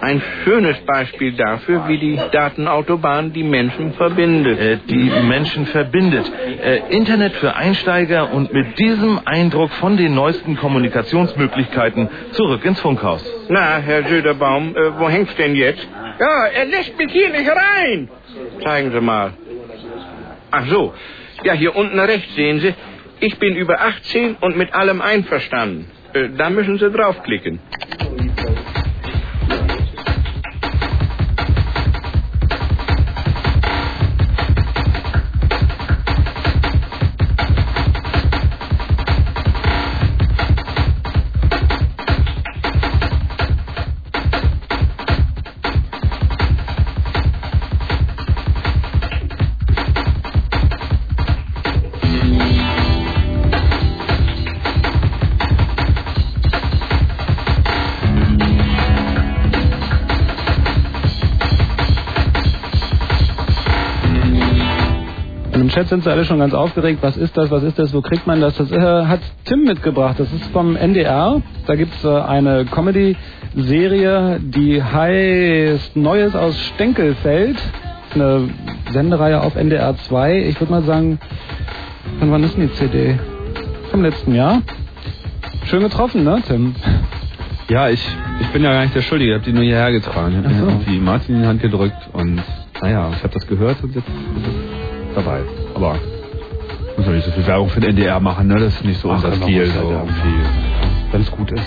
Ein schönes Beispiel dafür, wie die Datenautobahn die Menschen verbindet. Äh, die Menschen verbindet. Äh, Internet für Einsteiger und mit diesem Eindruck von den neuesten Kommunikationsmöglichkeiten zurück ins Funkhaus. Na, Herr Söderbaum, äh, wo hängt's denn jetzt? Ja, er lässt mich hier nicht rein. Zeigen Sie mal. Ach so. Ja, hier unten rechts sehen Sie. Ich bin über 18 und mit allem einverstanden. Äh, da müssen Sie draufklicken. Chat sind sie alle schon ganz aufgeregt. Was ist das? Was ist das? Wo kriegt man das? Das äh, hat Tim mitgebracht. Das ist vom NDR. Da gibt's äh, eine Comedy-Serie, die heißt Neues aus Stenkelfeld. Eine Sendereihe auf NDR 2. Ich würde mal sagen, von wann ist denn die CD? Vom letzten Jahr. Schön getroffen, ne, Tim? Ja, ich, ich bin ja gar nicht der Schuldige, ich habe die nur hierher getragen. Ich habe so. irgendwie Martin in die Hand gedrückt und naja, ich habe das gehört und jetzt ist es dabei. Aber muss doch nicht so viel Werbung für den NDR machen, ne? Das ist nicht so Ach, unser man Stil. halt So irgendwie, wenn es gut ist.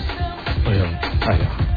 Oh ja. Ah ja.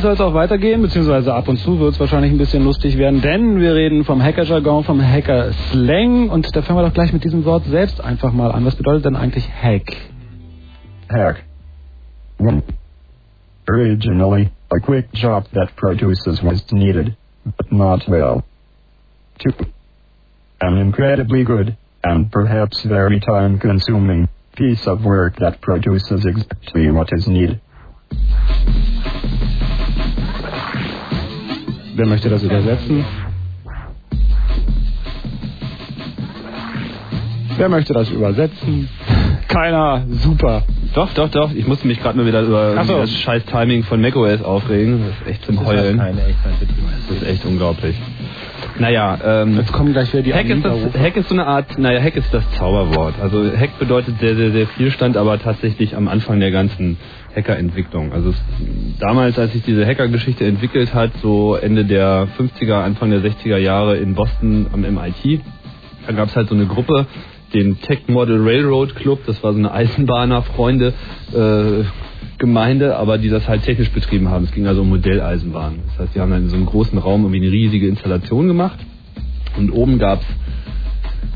Lustig soll es auch weitergehen, beziehungsweise ab und zu wird es wahrscheinlich ein bisschen lustig werden, denn wir reden vom Hacker-Jargon, vom Hacker-Slang und da fangen wir doch gleich mit diesem Wort selbst einfach mal an. Was bedeutet denn eigentlich Hack? Hack. 1. Originally, a quick job that produces what's needed, but not well. 2. An incredibly good, and perhaps very time consuming, piece of work that produces exactly what is needed. Wer möchte das übersetzen? Wer möchte das übersetzen? Keiner. Super. Doch, doch, doch. Ich musste mich gerade nur wieder über so. das scheiß Timing von macOS aufregen. Das ist echt zum das Heulen. Das ist echt unglaublich. Naja, ähm, jetzt kommen gleich wieder die Hack ist, das, Hack ist so eine Art, naja, Hack ist das Zauberwort. Also Hack bedeutet sehr, sehr, sehr viel stand, aber tatsächlich am Anfang der ganzen Hackerentwicklung. Also es, damals, als sich diese Hackergeschichte entwickelt hat, so Ende der 50er, Anfang der 60er Jahre in Boston am MIT, da gab es halt so eine Gruppe, den Tech Model Railroad Club, das war so eine Eisenbahner-Freunde, äh, Gemeinde, aber die das halt technisch betrieben haben. Es ging also um Modelleisenbahnen. Das heißt, die haben dann in so einem großen Raum irgendwie eine riesige Installation gemacht und oben gab's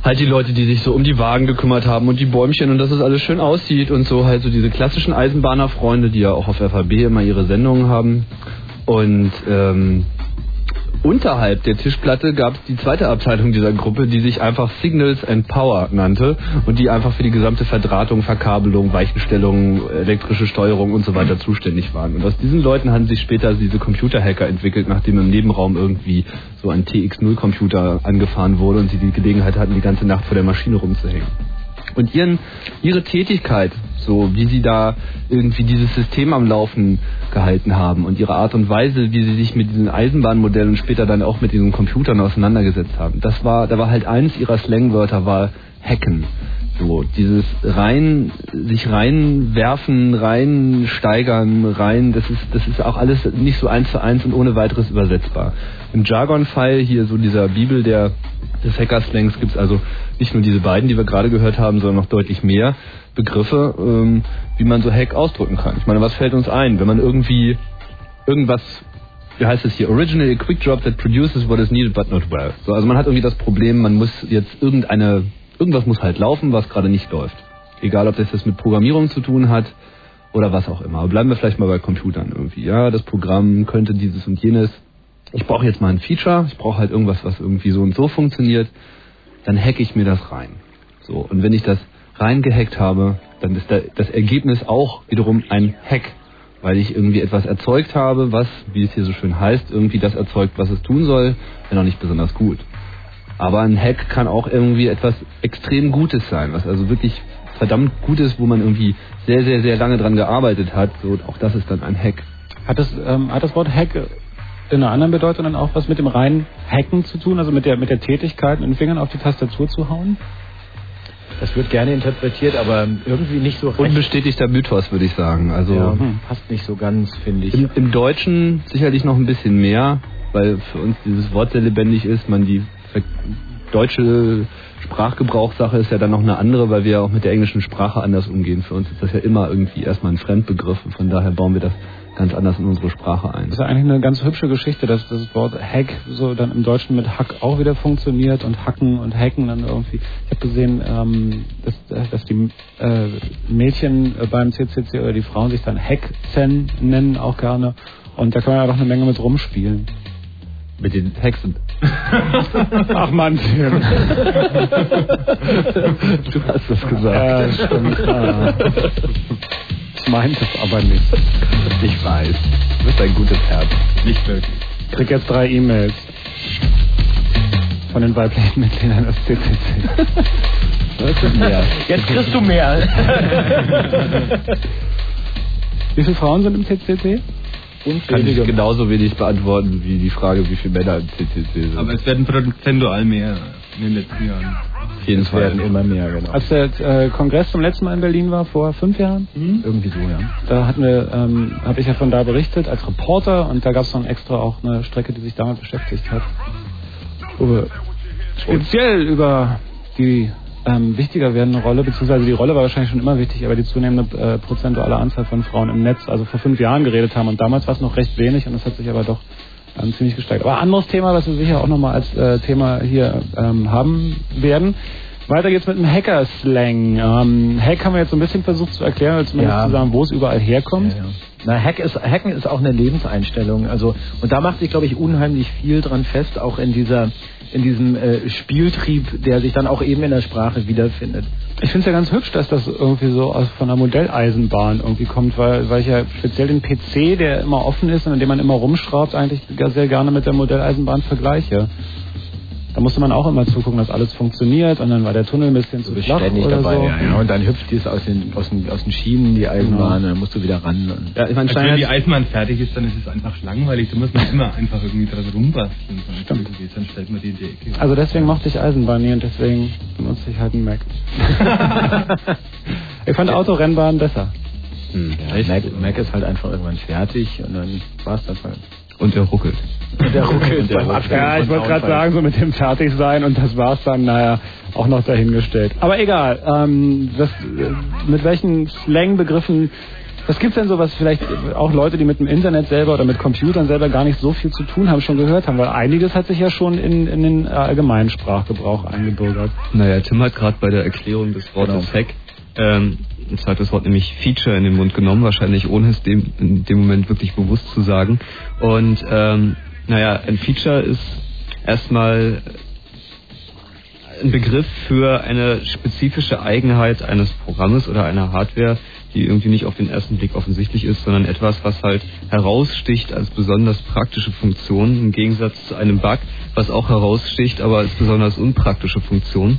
halt die Leute, die sich so um die Wagen gekümmert haben und die Bäumchen und dass es alles schön aussieht und so halt so diese klassischen Eisenbahnerfreunde, die ja auch auf FAB immer ihre Sendungen haben. Und ähm, unterhalb der Tischplatte gab es die zweite Abteilung dieser Gruppe, die sich einfach Signals and Power nannte und die einfach für die gesamte Verdrahtung, Verkabelung, Weichenstellung, elektrische Steuerung und so weiter zuständig waren. Und aus diesen Leuten haben sich später diese Computerhacker entwickelt, nachdem im Nebenraum irgendwie so ein TX0-Computer angefahren wurde und sie die Gelegenheit hatten, die ganze Nacht vor der Maschine rumzuhängen. Und ihren, ihre Tätigkeit, so wie sie da irgendwie dieses System am Laufen gehalten haben und ihre Art und Weise, wie sie sich mit diesen Eisenbahnmodellen und später dann auch mit diesen Computern auseinandergesetzt haben, das war, da war halt eins ihrer Slangwörter war Hacken. So, dieses rein, sich reinwerfen, reinsteigern, rein, das ist, das ist auch alles nicht so eins zu eins und ohne weiteres übersetzbar. Im Jargon-File hier so dieser Bibel der, des Hacker-Slangs gibt's also nicht nur diese beiden, die wir gerade gehört haben, sondern noch deutlich mehr Begriffe, ähm, wie man so Hack ausdrücken kann. Ich meine, was fällt uns ein, wenn man irgendwie irgendwas, wie heißt es hier, originally a quick drop that produces what is needed but not well. So, also man hat irgendwie das Problem, man muss jetzt irgendeine, irgendwas muss halt laufen, was gerade nicht läuft. Egal, ob das jetzt mit Programmierung zu tun hat oder was auch immer. Aber bleiben wir vielleicht mal bei Computern irgendwie. Ja, das Programm könnte dieses und jenes. Ich brauche jetzt mal ein Feature, ich brauche halt irgendwas, was irgendwie so und so funktioniert. Dann hacke ich mir das rein. So, und wenn ich das reingehackt habe, dann ist da das Ergebnis auch wiederum ein Hack, weil ich irgendwie etwas erzeugt habe, was, wie es hier so schön heißt, irgendwie das erzeugt, was es tun soll, wenn auch nicht besonders gut. Aber ein Hack kann auch irgendwie etwas extrem Gutes sein, was also wirklich verdammt gut ist, wo man irgendwie sehr, sehr, sehr lange dran gearbeitet hat. So, auch das ist dann ein Hack. Hat das, ähm, hat das Wort Hack in einer anderen Bedeutung dann auch was mit dem reinen Hacken zu tun, also mit der, mit der Tätigkeit, mit den Fingern auf die Tastatur zu hauen? Das wird gerne interpretiert, aber irgendwie nicht so recht. Unbestätigter Mythos, würde ich sagen. Also ja, passt nicht so ganz, finde ich. Im, Im Deutschen sicherlich noch ein bisschen mehr, weil für uns dieses Wort sehr lebendig ist. Man die deutsche Sprachgebrauchssache ist ja dann noch eine andere, weil wir ja auch mit der englischen Sprache anders umgehen. Für uns ist das ja immer irgendwie erstmal ein Fremdbegriff und von daher bauen wir das ganz anders in unsere Sprache ein. Das ist ja eigentlich eine ganz hübsche Geschichte, dass das Wort Hack so dann im Deutschen mit Hack auch wieder funktioniert und Hacken und Hacken dann irgendwie. Ich habe gesehen, ähm, dass, dass die äh, Mädchen äh, beim CCC oder die Frauen sich dann Hackzen nennen auch gerne und da kann man ja doch eine Menge mit rumspielen. Mit den Hexen. Ach Mann, Tim. Du hast das gesagt. Ja, stimmt. Ah. Ich meinte es aber nicht. Ich weiß. Du bist ein gutes Herz. Nicht wirklich. Ich krieg jetzt drei E-Mails von den weiblichen Mitgliedern des CCC. Das ist mehr. Jetzt kriegst du mehr. Wie viele Frauen sind im CCC? Kann ich genauso wenig beantworten wie die Frage, wie viele Männer im CCC sind. Aber es werden prozentual mehr in den letzten Jahren. Auf jeden Es werden immer mehr, genau. Als der äh, Kongress zum letzten Mal in Berlin war, vor fünf Jahren, Irgendwie so, ja. da hatten wir, ähm, habe ich ja von da berichtet als Reporter und da gab es dann extra auch eine Strecke, die sich damit beschäftigt hat. Wo wir speziell über die ähm, wichtiger werdende Rolle, beziehungsweise die Rolle war wahrscheinlich schon immer wichtig, aber die zunehmende äh, prozentuale Anzahl von Frauen im Netz, also vor fünf Jahren geredet haben und damals war es noch recht wenig und es hat sich aber doch ähm, ziemlich gesteigert. Aber anderes Thema, was wir sicher auch nochmal als äh, Thema hier ähm, haben werden. Weiter geht's mit dem Hacker-Slang. Ähm, Hack haben wir jetzt so ein bisschen versucht zu erklären, zumindest Ja. zu sagen, wo es überall herkommt. Ja, ja. Na, Hack ist, Hacken ist auch eine Lebenseinstellung. Also, und da macht sich, glaube ich, unheimlich viel dran fest, auch in dieser, in diesem äh, Spieltrieb, der sich dann auch eben in der Sprache wiederfindet. Ich finde es ja ganz hübsch, dass das irgendwie so aus von der Modelleisenbahn irgendwie kommt, weil, weil ich ja speziell den PC, der immer offen ist und an dem man immer rumschraubt, eigentlich sehr gerne mit der Modelleisenbahn vergleiche. Da musste man auch immer zugucken, dass alles funktioniert und dann war der Tunnel ein bisschen zu flach ständig oder dabei, so. ja, ja. Und dann hüpft es aus den, aus den, aus den Schienen, die Eisenbahn, und dann musst du wieder ran. Und Ja, ich meine, Also wenn die Eisenbahn fertig ist, dann ist es einfach langweilig. Da muss man immer einfach irgendwie dran rumbasteln. Stimmt. Dann stellt man die in die Ecke. Also deswegen mochte ich Eisenbahn nie und deswegen benutze ich halt einen Mac. ich fand Autorennbahn besser. ja, Mac, Mac ist halt einfach irgendwann fertig und dann war's das halt. Und der ruckelt. Und der ruckelt Und der beim ruckelt. Ja, ich wollte gerade sagen, so mit dem Fertigsein und das war's dann, naja, auch noch dahingestellt. Aber egal, ähm, das, äh, mit welchen Slang-Begriffen, was gibt's denn so, was vielleicht auch Leute, die mit dem Internet selber oder mit Computern selber gar nicht so viel zu tun haben, schon gehört haben? Weil einiges hat sich ja schon in, in den allgemeinen Sprachgebrauch eingebürgert. Naja, Tim hat gerade bei der Erklärung des Wortes Hack ähm, ein zweites Wort, nämlich Feature, in den Mund genommen, wahrscheinlich ohne es dem, in dem Moment wirklich bewusst zu sagen. Und ähm, naja, ein Feature ist erstmal ein Begriff für eine spezifische Eigenheit eines Programmes oder einer Hardware, die irgendwie nicht auf den ersten Blick offensichtlich ist, sondern etwas, was halt heraussticht als besonders praktische Funktion, im Gegensatz zu einem Bug, was auch heraussticht, aber als besonders unpraktische Funktion.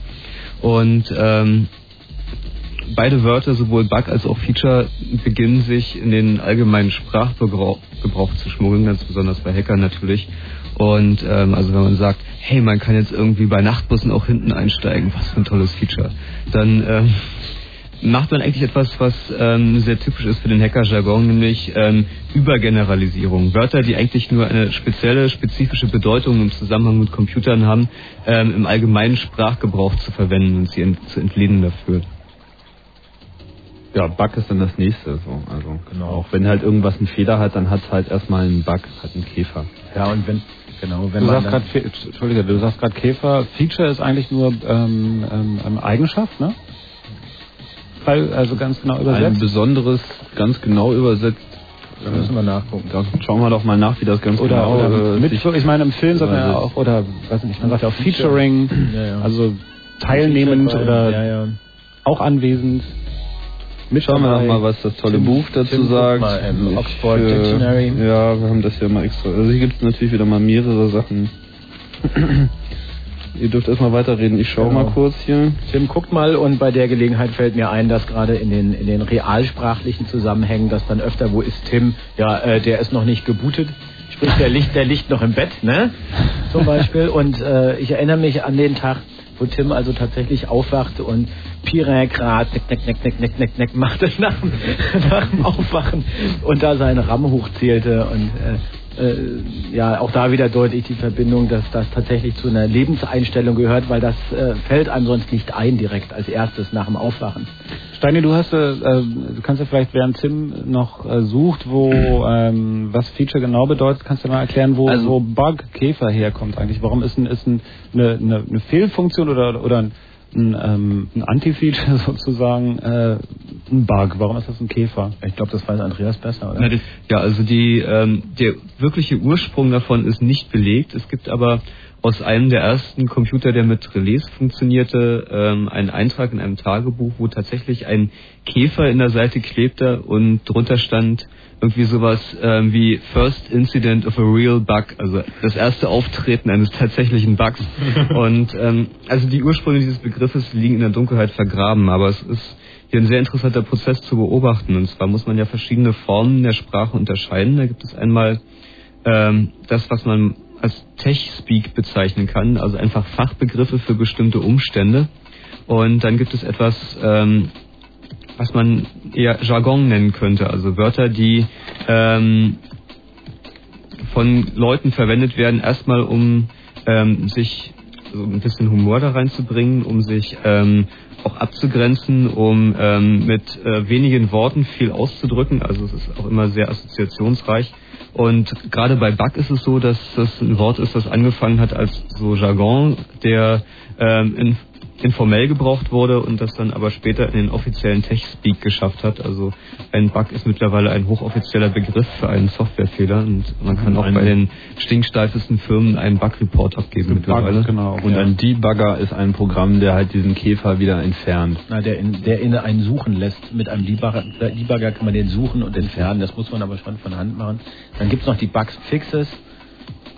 Und ähm, beide Wörter, sowohl Bug als auch Feature, beginnen sich in den allgemeinen Sprachgebrauch Gebrauch zu schmuggeln, ganz besonders bei Hackern natürlich. Und ähm, also wenn man sagt, hey, man kann jetzt irgendwie bei Nachtbussen auch hinten einsteigen, was für ein tolles Feature, dann ähm, macht man eigentlich etwas, was ähm, sehr typisch ist für den Hacker-Jargon, nämlich ähm, Übergeneralisierung. Wörter, die eigentlich nur eine spezielle, spezifische Bedeutung im Zusammenhang mit Computern haben, ähm, im allgemeinen Sprachgebrauch zu verwenden und sie ent zu entledigen dafür. Ja, Bug ist dann das nächste. So. Also genau. Auch wenn halt irgendwas einen Fehler hat, dann hat es halt erstmal einen Bug, hat einen Käfer. Ja, und wenn, genau, wenn du man sagst gerade, Entschuldige, du sagst gerade Käfer. Feature ist eigentlich nur ähm, ähm, ähm, Eigenschaft, ne? Weil, also ganz genau Ein übersetzt. besonderes, ganz genau übersetzt. Da müssen wir nachgucken. Da schauen wir doch mal nach, wie das ganz Oder, genau oder äh, mit, sich ich meine im Film sagt man ja auch, oder weiß nicht, man sagt ja auch Featuring, Ja, ja. also teilnehmend oder ja. auch anwesend. Mit Schauen wir dabei. doch mal, was das tolle Tim- Buch dazu Tim, guck sagt. mal im Oxford äh, Dictionary. Ja, wir haben das ja mal extra. Also hier gibt es natürlich wieder mal mehrere Sachen. Ihr dürft erstmal weiterreden. Ich schaue Genau. mal kurz hier. Tim guckt mal und bei der Gelegenheit fällt mir ein, dass gerade in den, in den realsprachlichen Zusammenhängen, dass dann öfter, wo ist Tim? Ja, äh, der ist noch nicht gebootet. Sprich, der liegt, der liegt noch im Bett, ne? Zum Beispiel. Und äh, ich erinnere mich an den Tag, wo Tim also tatsächlich aufwachte und Piräkrat, neck, neck, neck, neck, neck, neck, neck, machte nach, dem- nach dem Aufwachen und da seine RAM hochzählte und äh, äh, ja, auch da wieder deutlich die Verbindung, dass das tatsächlich zu einer Lebenseinstellung gehört, weil das äh, fällt einem sonst nicht ein direkt als erstes nach dem Aufwachen. Steini, du hast, äh, äh, du kannst ja vielleicht, während Tim noch äh, sucht, wo ähm, was Feature genau bedeutet, kannst du mal erklären, wo, Also- wo Bug Käfer herkommt eigentlich. Warum ist ein ist ein, eine, eine, eine Fehlfunktion oder oder ein, ein, ähm, ein Anti-Feature sozusagen äh, ein Bug? Warum ist das ein Käfer? Ich glaube, das weiß Andreas besser, oder? Na, das, ja, also die, ähm, der wirkliche Ursprung davon ist nicht belegt. Es gibt aber aus einem der ersten Computer, der mit Relais funktionierte, ähm, einen Eintrag in einem Tagebuch, wo tatsächlich ein Käfer in der Seite klebte und drunter stand irgendwie sowas ähm, wie First Incident of a Real Bug, also das erste Auftreten eines tatsächlichen Bugs. und ähm, also die Ursprünge dieses Begriffes liegen in der Dunkelheit vergraben, aber es ist hier ein sehr interessanter Prozess zu beobachten. Und zwar muss man ja verschiedene Formen der Sprache unterscheiden. Da gibt es einmal ähm, das, was man als Tech-Speak bezeichnen kann, also einfach Fachbegriffe für bestimmte Umstände. Und dann gibt es etwas, ähm, was man eher Jargon nennen könnte, also Wörter, die ähm, von Leuten verwendet werden, erstmal um ähm, sich so ein bisschen Humor da reinzubringen, um sich ähm, auch abzugrenzen, um ähm, mit äh, wenigen Worten viel auszudrücken. Also es ist auch immer sehr assoziationsreich. Und gerade bei Bug ist es so, dass das ein Wort ist, das angefangen hat als so Jargon, der ähm, in, informell gebraucht wurde und das dann aber später in den offiziellen Tech-Speak geschafft hat. Also ein Bug ist mittlerweile ein hochoffizieller Begriff für einen Softwarefehler und man kann auch bei den stinksteifesten Firmen einen Bug-Report abgeben mittlerweile. genau. Und ein Debugger ist ein Programm, der halt diesen Käfer wieder entfernt. Na, der, in, der inne einen suchen lässt. Mit einem Debugger, Debugger kann man den suchen und entfernen. Das muss man aber schon von Hand machen. Dann gibt's noch die Bugs Fixes.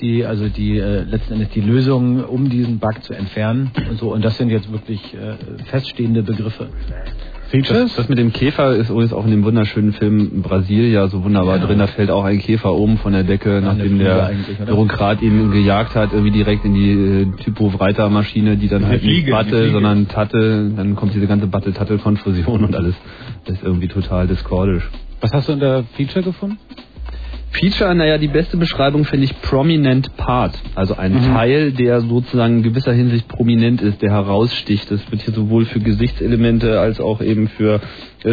Die, also die äh, letzten Endes die Lösung, um diesen Bug zu entfernen und so. Und das sind jetzt wirklich äh, feststehende Begriffe. Das, das mit dem Käfer ist übrigens auch in dem wunderschönen Film Brasilia so wunderbar Ja. drin. Da fällt auch ein Käfer oben von der Decke, nachdem Fliege der? Bürokrat ihn gejagt hat, irgendwie direkt in die äh, Typo-Reiter-Maschine, die dann halt nicht Fliege, die Batte, Fliege. sondern Tatte. Dann kommt diese ganze Batte-Tatte-Konfusion und alles. Das ist irgendwie total discordisch. Was hast du in der Feature gefunden? Feature, naja, die beste Beschreibung finde ich Prominent Part. Also ein Mhm. Teil, der sozusagen in gewisser Hinsicht prominent ist, der heraussticht. Das wird hier sowohl für Gesichtselemente als auch eben für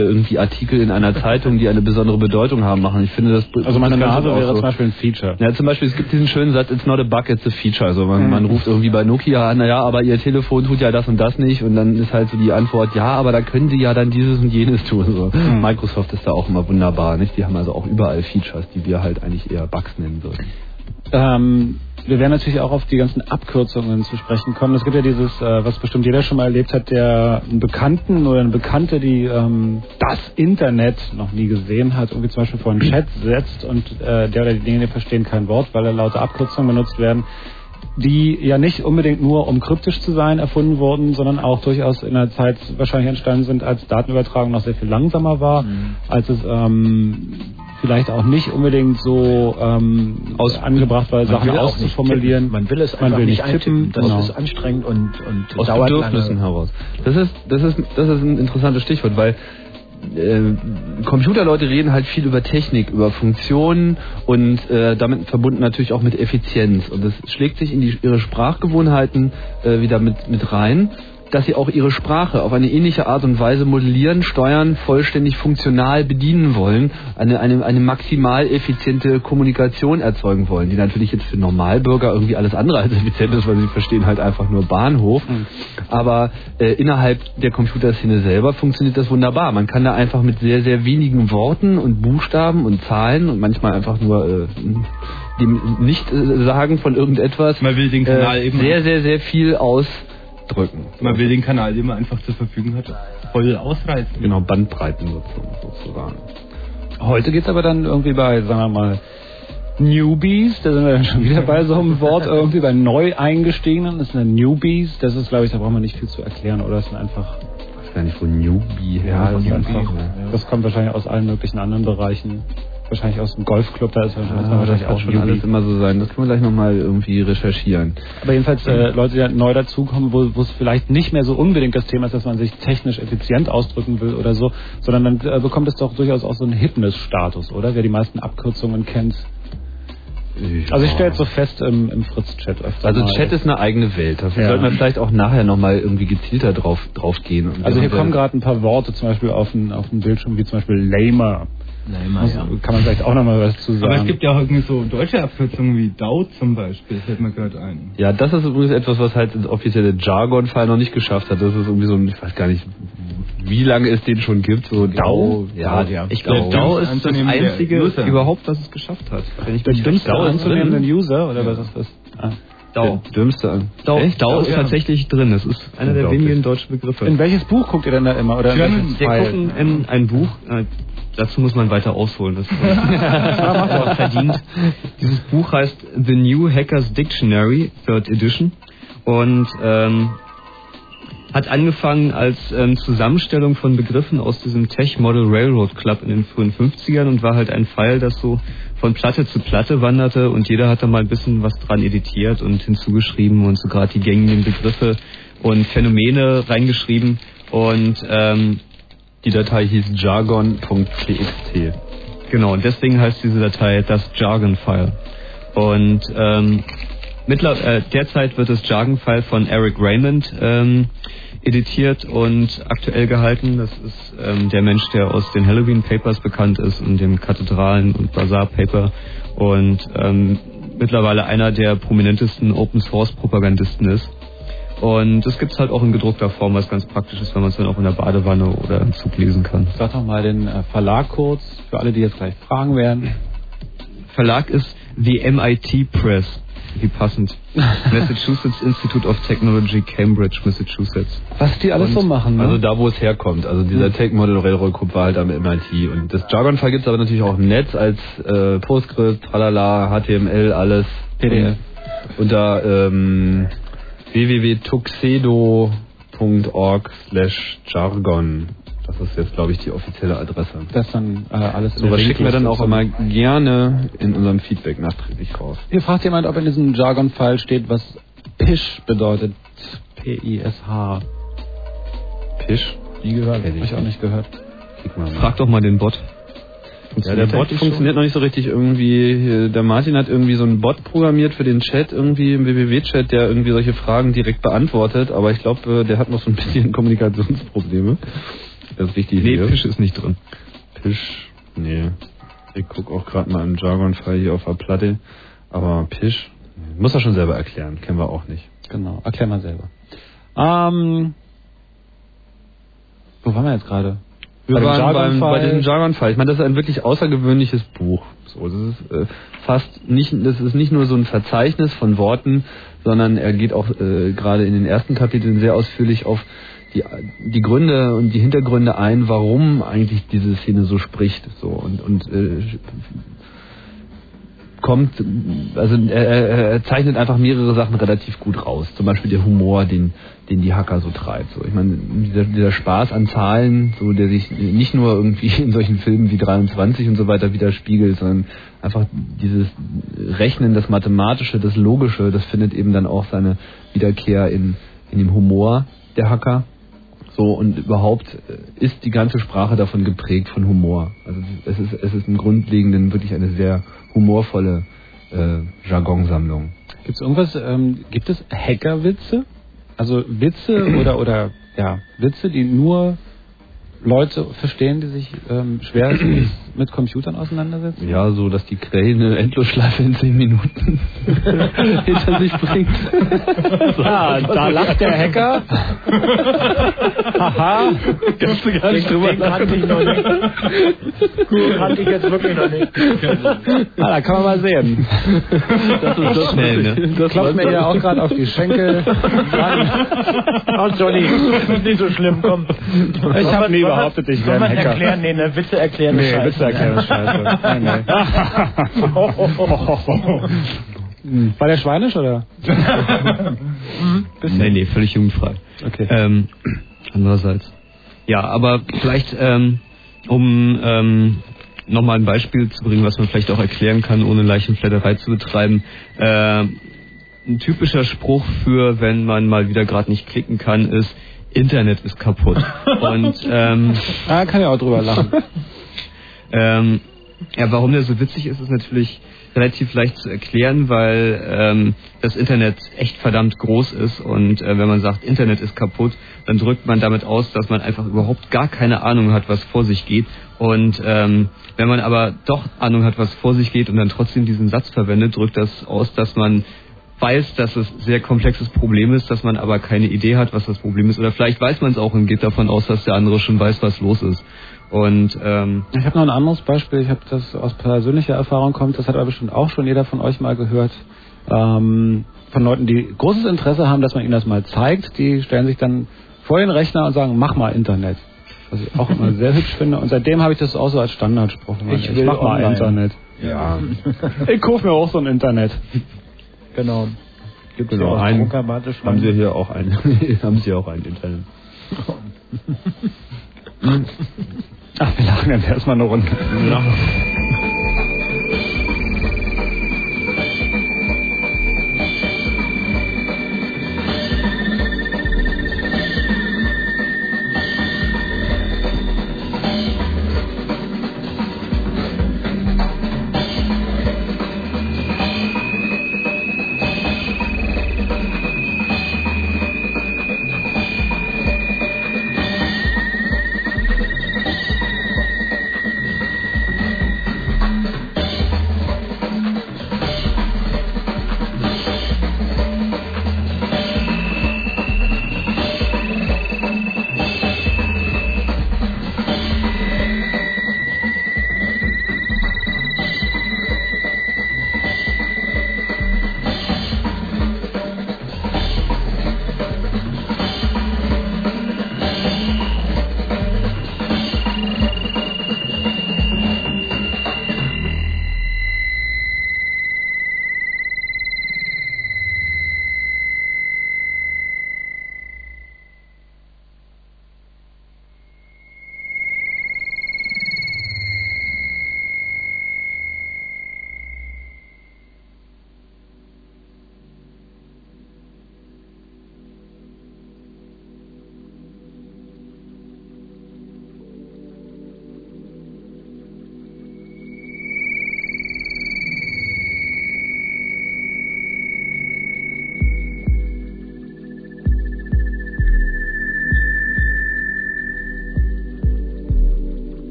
irgendwie Artikel in einer Zeitung, die eine besondere Bedeutung haben, machen. Ich finde das Also meine Nase wäre so. zum Beispiel ein Feature. Ja, zum Beispiel, es gibt diesen schönen Satz, it's not a bug, it's a feature. Also man, Mhm. man ruft irgendwie bei Nokia an, naja, aber ihr Telefon tut ja das und das nicht. Und dann ist halt so die Antwort, ja, aber da können sie ja dann dieses und jenes tun. So. Mhm. Microsoft ist da auch immer wunderbar, nicht? Die haben also auch überall Features, die wir halt eigentlich eher Bugs nennen würden. Ähm, wir werden natürlich auch auf die ganzen Abkürzungen zu sprechen kommen. Es gibt ja dieses, äh, was bestimmt jeder schon mal erlebt hat, der einen Bekannten oder eine Bekannte, die ähm, das Internet noch nie gesehen hat, irgendwie zum Beispiel vor einen Chat setzt und äh, der oder die Dinge verstehen kein Wort, weil da lauter Abkürzungen benutzt werden, die ja nicht unbedingt nur um kryptisch zu sein erfunden wurden, sondern auch durchaus in einer Zeit wahrscheinlich entstanden sind, als Datenübertragung noch sehr viel langsamer war, als es ähm, vielleicht auch nicht unbedingt so ähm, angebracht war, Man Sachen will auch nicht auszuformulieren. Man will es Man einfach will nicht tippen. Das genau. ist anstrengend und, und Aus dauert Bedürfnissen lange. heraus. Das ist, das ist, das ist ein interessantes Stichwort, weil äh, Computerleute reden halt viel über Technik, über Funktionen und äh, damit verbunden natürlich auch mit Effizienz. Und das schlägt sich in die, ihre Sprachgewohnheiten äh, wieder mit, mit rein, dass sie auch ihre Sprache auf eine ähnliche Art und Weise modellieren, steuern, vollständig funktional bedienen wollen, eine, eine, eine maximal effiziente Kommunikation erzeugen wollen, die natürlich jetzt für Normalbürger irgendwie alles andere als effizient ist, weil sie verstehen halt einfach nur Bahnhof. Aber äh, innerhalb der Computerszene selber funktioniert das wunderbar. Man kann da einfach mit sehr, sehr wenigen Worten und Buchstaben und Zahlen und manchmal einfach nur äh, dem Nicht-Sagen von irgendetwas Man will den Kanal äh, eben- sehr, sehr, sehr viel ausdrücken. Man will den Kanal, den man einfach zur Verfügung hat, voll ausreizen. Genau, Bandbreitennutzung sozusagen. Heute geht's aber dann irgendwie bei, sagen wir mal, Newbies, da sind wir dann schon wieder bei so einem Wort, irgendwie bei Neu-Eingestiegenen, das sind dann Newbies, das ist, glaube ich, da brauchen wir nicht viel zu erklären, oder? Das sind einfach, Ich weiß gar nicht, wo Newbie ja, das, herkommt. einfach, das kommt wahrscheinlich aus allen möglichen anderen Bereichen. Wahrscheinlich aus dem Golfclub, da ist wahrscheinlich, Ah, wahrscheinlich auch schon alles immer so sein. Das können wir gleich nochmal irgendwie recherchieren. Aber jedenfalls äh, Leute, die halt neu dazukommen, wo es vielleicht nicht mehr so unbedingt das Thema ist, dass man sich technisch effizient ausdrücken will oder so, sondern dann äh, bekommt es doch durchaus auch so einen Hipness-Status, oder? Wer die meisten Abkürzungen kennt. Also ich stelle jetzt so fest im, im Fritz-Chat öfter Also mal. Chat ist eine eigene Welt. Dafür Ja. sollten wir vielleicht auch nachher nochmal irgendwie gezielter drauf, drauf gehen. Und Also hier kommen ja- gerade ein paar Worte zum Beispiel auf den, auf den Bildschirm, wie zum Beispiel Lamer. Ja. Kann man vielleicht auch nochmal was zu sagen. Aber es gibt ja auch irgendwie so deutsche Abkürzungen wie DAO zum Beispiel, fällt mir gerade ein. Ja, das ist übrigens etwas, was halt ins offizielle Jargon-Fall noch nicht geschafft hat. Das ist irgendwie so ein, ich weiß gar nicht, wie lange es den schon gibt. So DAO, ja, ja. Ich glaube, Der DAO ist das einzige User. überhaupt, was es geschafft hat. Wenn ich der dümmste anzunehmenden User, oder was ist das? Ah. DAO. Der dümmste an. DAO, Echt? DAO ist Ja. tatsächlich drin. Es ist einer der wenigen deutschen Begriffe. In welches Buch guckt ihr denn da immer? Oder in Wir gucken in ein Buch. Äh, dazu muss man weiter ausholen. Das auch verdient. Dieses Buch heißt The New Hackers Dictionary, Third Edition. Und ähm, hat angefangen als ähm, Zusammenstellung von Begriffen aus diesem Tech Model Railroad Club in den frühen 50ern und war halt ein Pfeil, das so von Platte zu Platte wanderte und jeder hat da mal ein bisschen was dran editiert und hinzugeschrieben und so gerade die gängigen Begriffe und Phänomene reingeschrieben und ähm, Die Datei hieß jargon.txt. Genau, und deswegen heißt diese Datei das Jargon-File. Und ähm, mittler äh, derzeit wird das Jargon-File von Eric Raymond ähm, editiert und aktuell gehalten. Das ist ähm, der Mensch, der aus den Halloween Papers bekannt ist und dem Kathedralen- und Bazaar-Paper und ähm, mittlerweile einer der prominentesten Open-Source-Propagandisten ist. Und das gibt's halt auch in gedruckter Form, was ganz praktisch ist, wenn man es dann auch in der Badewanne oder im Zug lesen kann. Sag doch mal den äh, Verlag kurz, für alle, die jetzt gleich fragen werden. Verlag ist The MIT Press. Wie passend. Massachusetts Institute of Technology, Cambridge, Massachusetts. Was die alles Und- so machen, ne? Also da, wo es herkommt. Also dieser Tech Model Railroad Group war halt am MIT. Und das Jargon-File gibt es aber natürlich auch im Netz als äh, Postgres, Tralala, HTML, alles. PDF. Unter ähm, www.tuxedo.org slash jargon. Das ist jetzt, glaube ich, die offizielle Adresse. Das dann äh, alles So was schicken wir dann auch immer gerne in unserem Feedback nachträglich raus. Hier fragt jemand, ob in diesem Jargon-File steht, was Pish bedeutet. P-I-S-H. Pish? Nie gehört. Ich ich auch nicht gehört. Frag doch mal den Bot. Ja, der Bot funktioniert noch nicht so richtig irgendwie. Der Martin hat irgendwie so einen Bot programmiert für den Chat, irgendwie im WWW-Chat, der irgendwie solche Fragen direkt beantwortet, aber ich glaube, der hat noch so ein bisschen Kommunikationsprobleme. Das ist richtig. Nee, hier. Pish ist nicht drin. Pish? Nee. Ich guck auch gerade mal im Jargon-File hier auf der Platte. Aber? Nee. Muss er schon selber erklären, kennen wir auch nicht. Genau, erklär mal selber. Ähm, wo waren wir jetzt gerade? Wir Bei waren beim, bei diesem Jargon-Fall. Ich meine, das ist ein wirklich außergewöhnliches Buch. So, das ist äh, fast nicht, das ist nicht nur so ein Verzeichnis von Worten, sondern er geht auch äh, gerade in den ersten Kapiteln sehr ausführlich auf die, die Gründe und die Hintergründe ein, warum eigentlich diese Szene so spricht. So und und äh, kommt, also er, er zeichnet einfach mehrere Sachen relativ gut raus. Zum Beispiel der Humor, den, den die Hacker so treibt. So, ich meine, dieser, dieser Spaß an Zahlen, so der sich nicht nur irgendwie in solchen Filmen wie 23 und so weiter widerspiegelt, sondern einfach dieses Rechnen, das Mathematische, das Logische, das findet eben dann auch seine Wiederkehr in, in dem Humor der Hacker. So und überhaupt äh, ist die ganze Sprache davon geprägt von Humor. Also es ist es ist im Grundlegenden wirklich eine sehr humorvolle äh, Jargonsammlung. Gibt es irgendwas, ähm, gibt es Hackerwitze? Also Witze oder, oder, ja, Witze, die nur Leute verstehen, die sich ähm, schwer mit Computern auseinandersetzen? Ja, so dass die Krähe eine Endlosschleife in 10 Minuten hinter sich bringt. Ja, da lacht der Hacker. Haha. Kannst du gar nicht drüber den kannte ich noch nicht. Den kannte ich jetzt wirklich noch nicht. Ah, da kann man mal sehen. Das ist das Schnell, ne? Das klopft mir ja auch gerade auf die Schenkel. Oh, Johnny, ist nicht so schlimm, komm. Ich habe behauptet, ich wäre ein man Hacker. erklären? Nee, ne, Witze erklären Nee, scheiße. Witze erklären ist scheiße. Nein, nein. War der schweinisch oder? Nee, nee, völlig jugendfrei. Okay. Ähm, andererseits. Ja, aber vielleicht, ähm, um ähm, nochmal ein Beispiel zu bringen, was man vielleicht auch erklären kann, ohne Leichenflatterei zu betreiben. Äh, ein typischer Spruch für, wenn man mal wieder gerade nicht klicken kann, ist, Internet ist kaputt. Und ähm, Ah, kann ja auch drüber lachen. ähm, ja, warum der so witzig ist, ist natürlich relativ leicht zu erklären, weil ähm, das Internet echt verdammt groß ist und äh, wenn man sagt, Internet ist kaputt, dann drückt man damit aus, dass man einfach überhaupt gar keine Ahnung hat, was vor sich geht. Und ähm, wenn man aber doch Ahnung hat, was vor sich geht und dann trotzdem diesen Satz verwendet, drückt das aus, dass man weiß, dass es ein sehr komplexes Problem ist, dass man aber keine Idee hat, was das Problem ist. Oder vielleicht weiß man es auch und geht davon aus, dass der andere schon weiß, was los ist. Und ähm, Ich habe noch ein anderes Beispiel. Ich habe das aus persönlicher Erfahrung kommt. Das hat aber bestimmt auch schon jeder von euch mal gehört. Ähm, von Leuten, die großes Interesse haben, dass man ihnen das mal zeigt. Die stellen sich dann vor den Rechner und sagen, mach mal Internet. Was ich auch immer sehr hübsch finde. Und seitdem habe ich das auch so als Standardspruch. Ich ich will mach mal online. Internet. Ja, Ich kaufe mir auch so ein Internet. Genau. Gibt es genau. ja auch Ein, druckermatisch. haben sie hier auch ein, haben sie auch ein Internet. Ach, wir lachen jetzt erstmal eine Runde.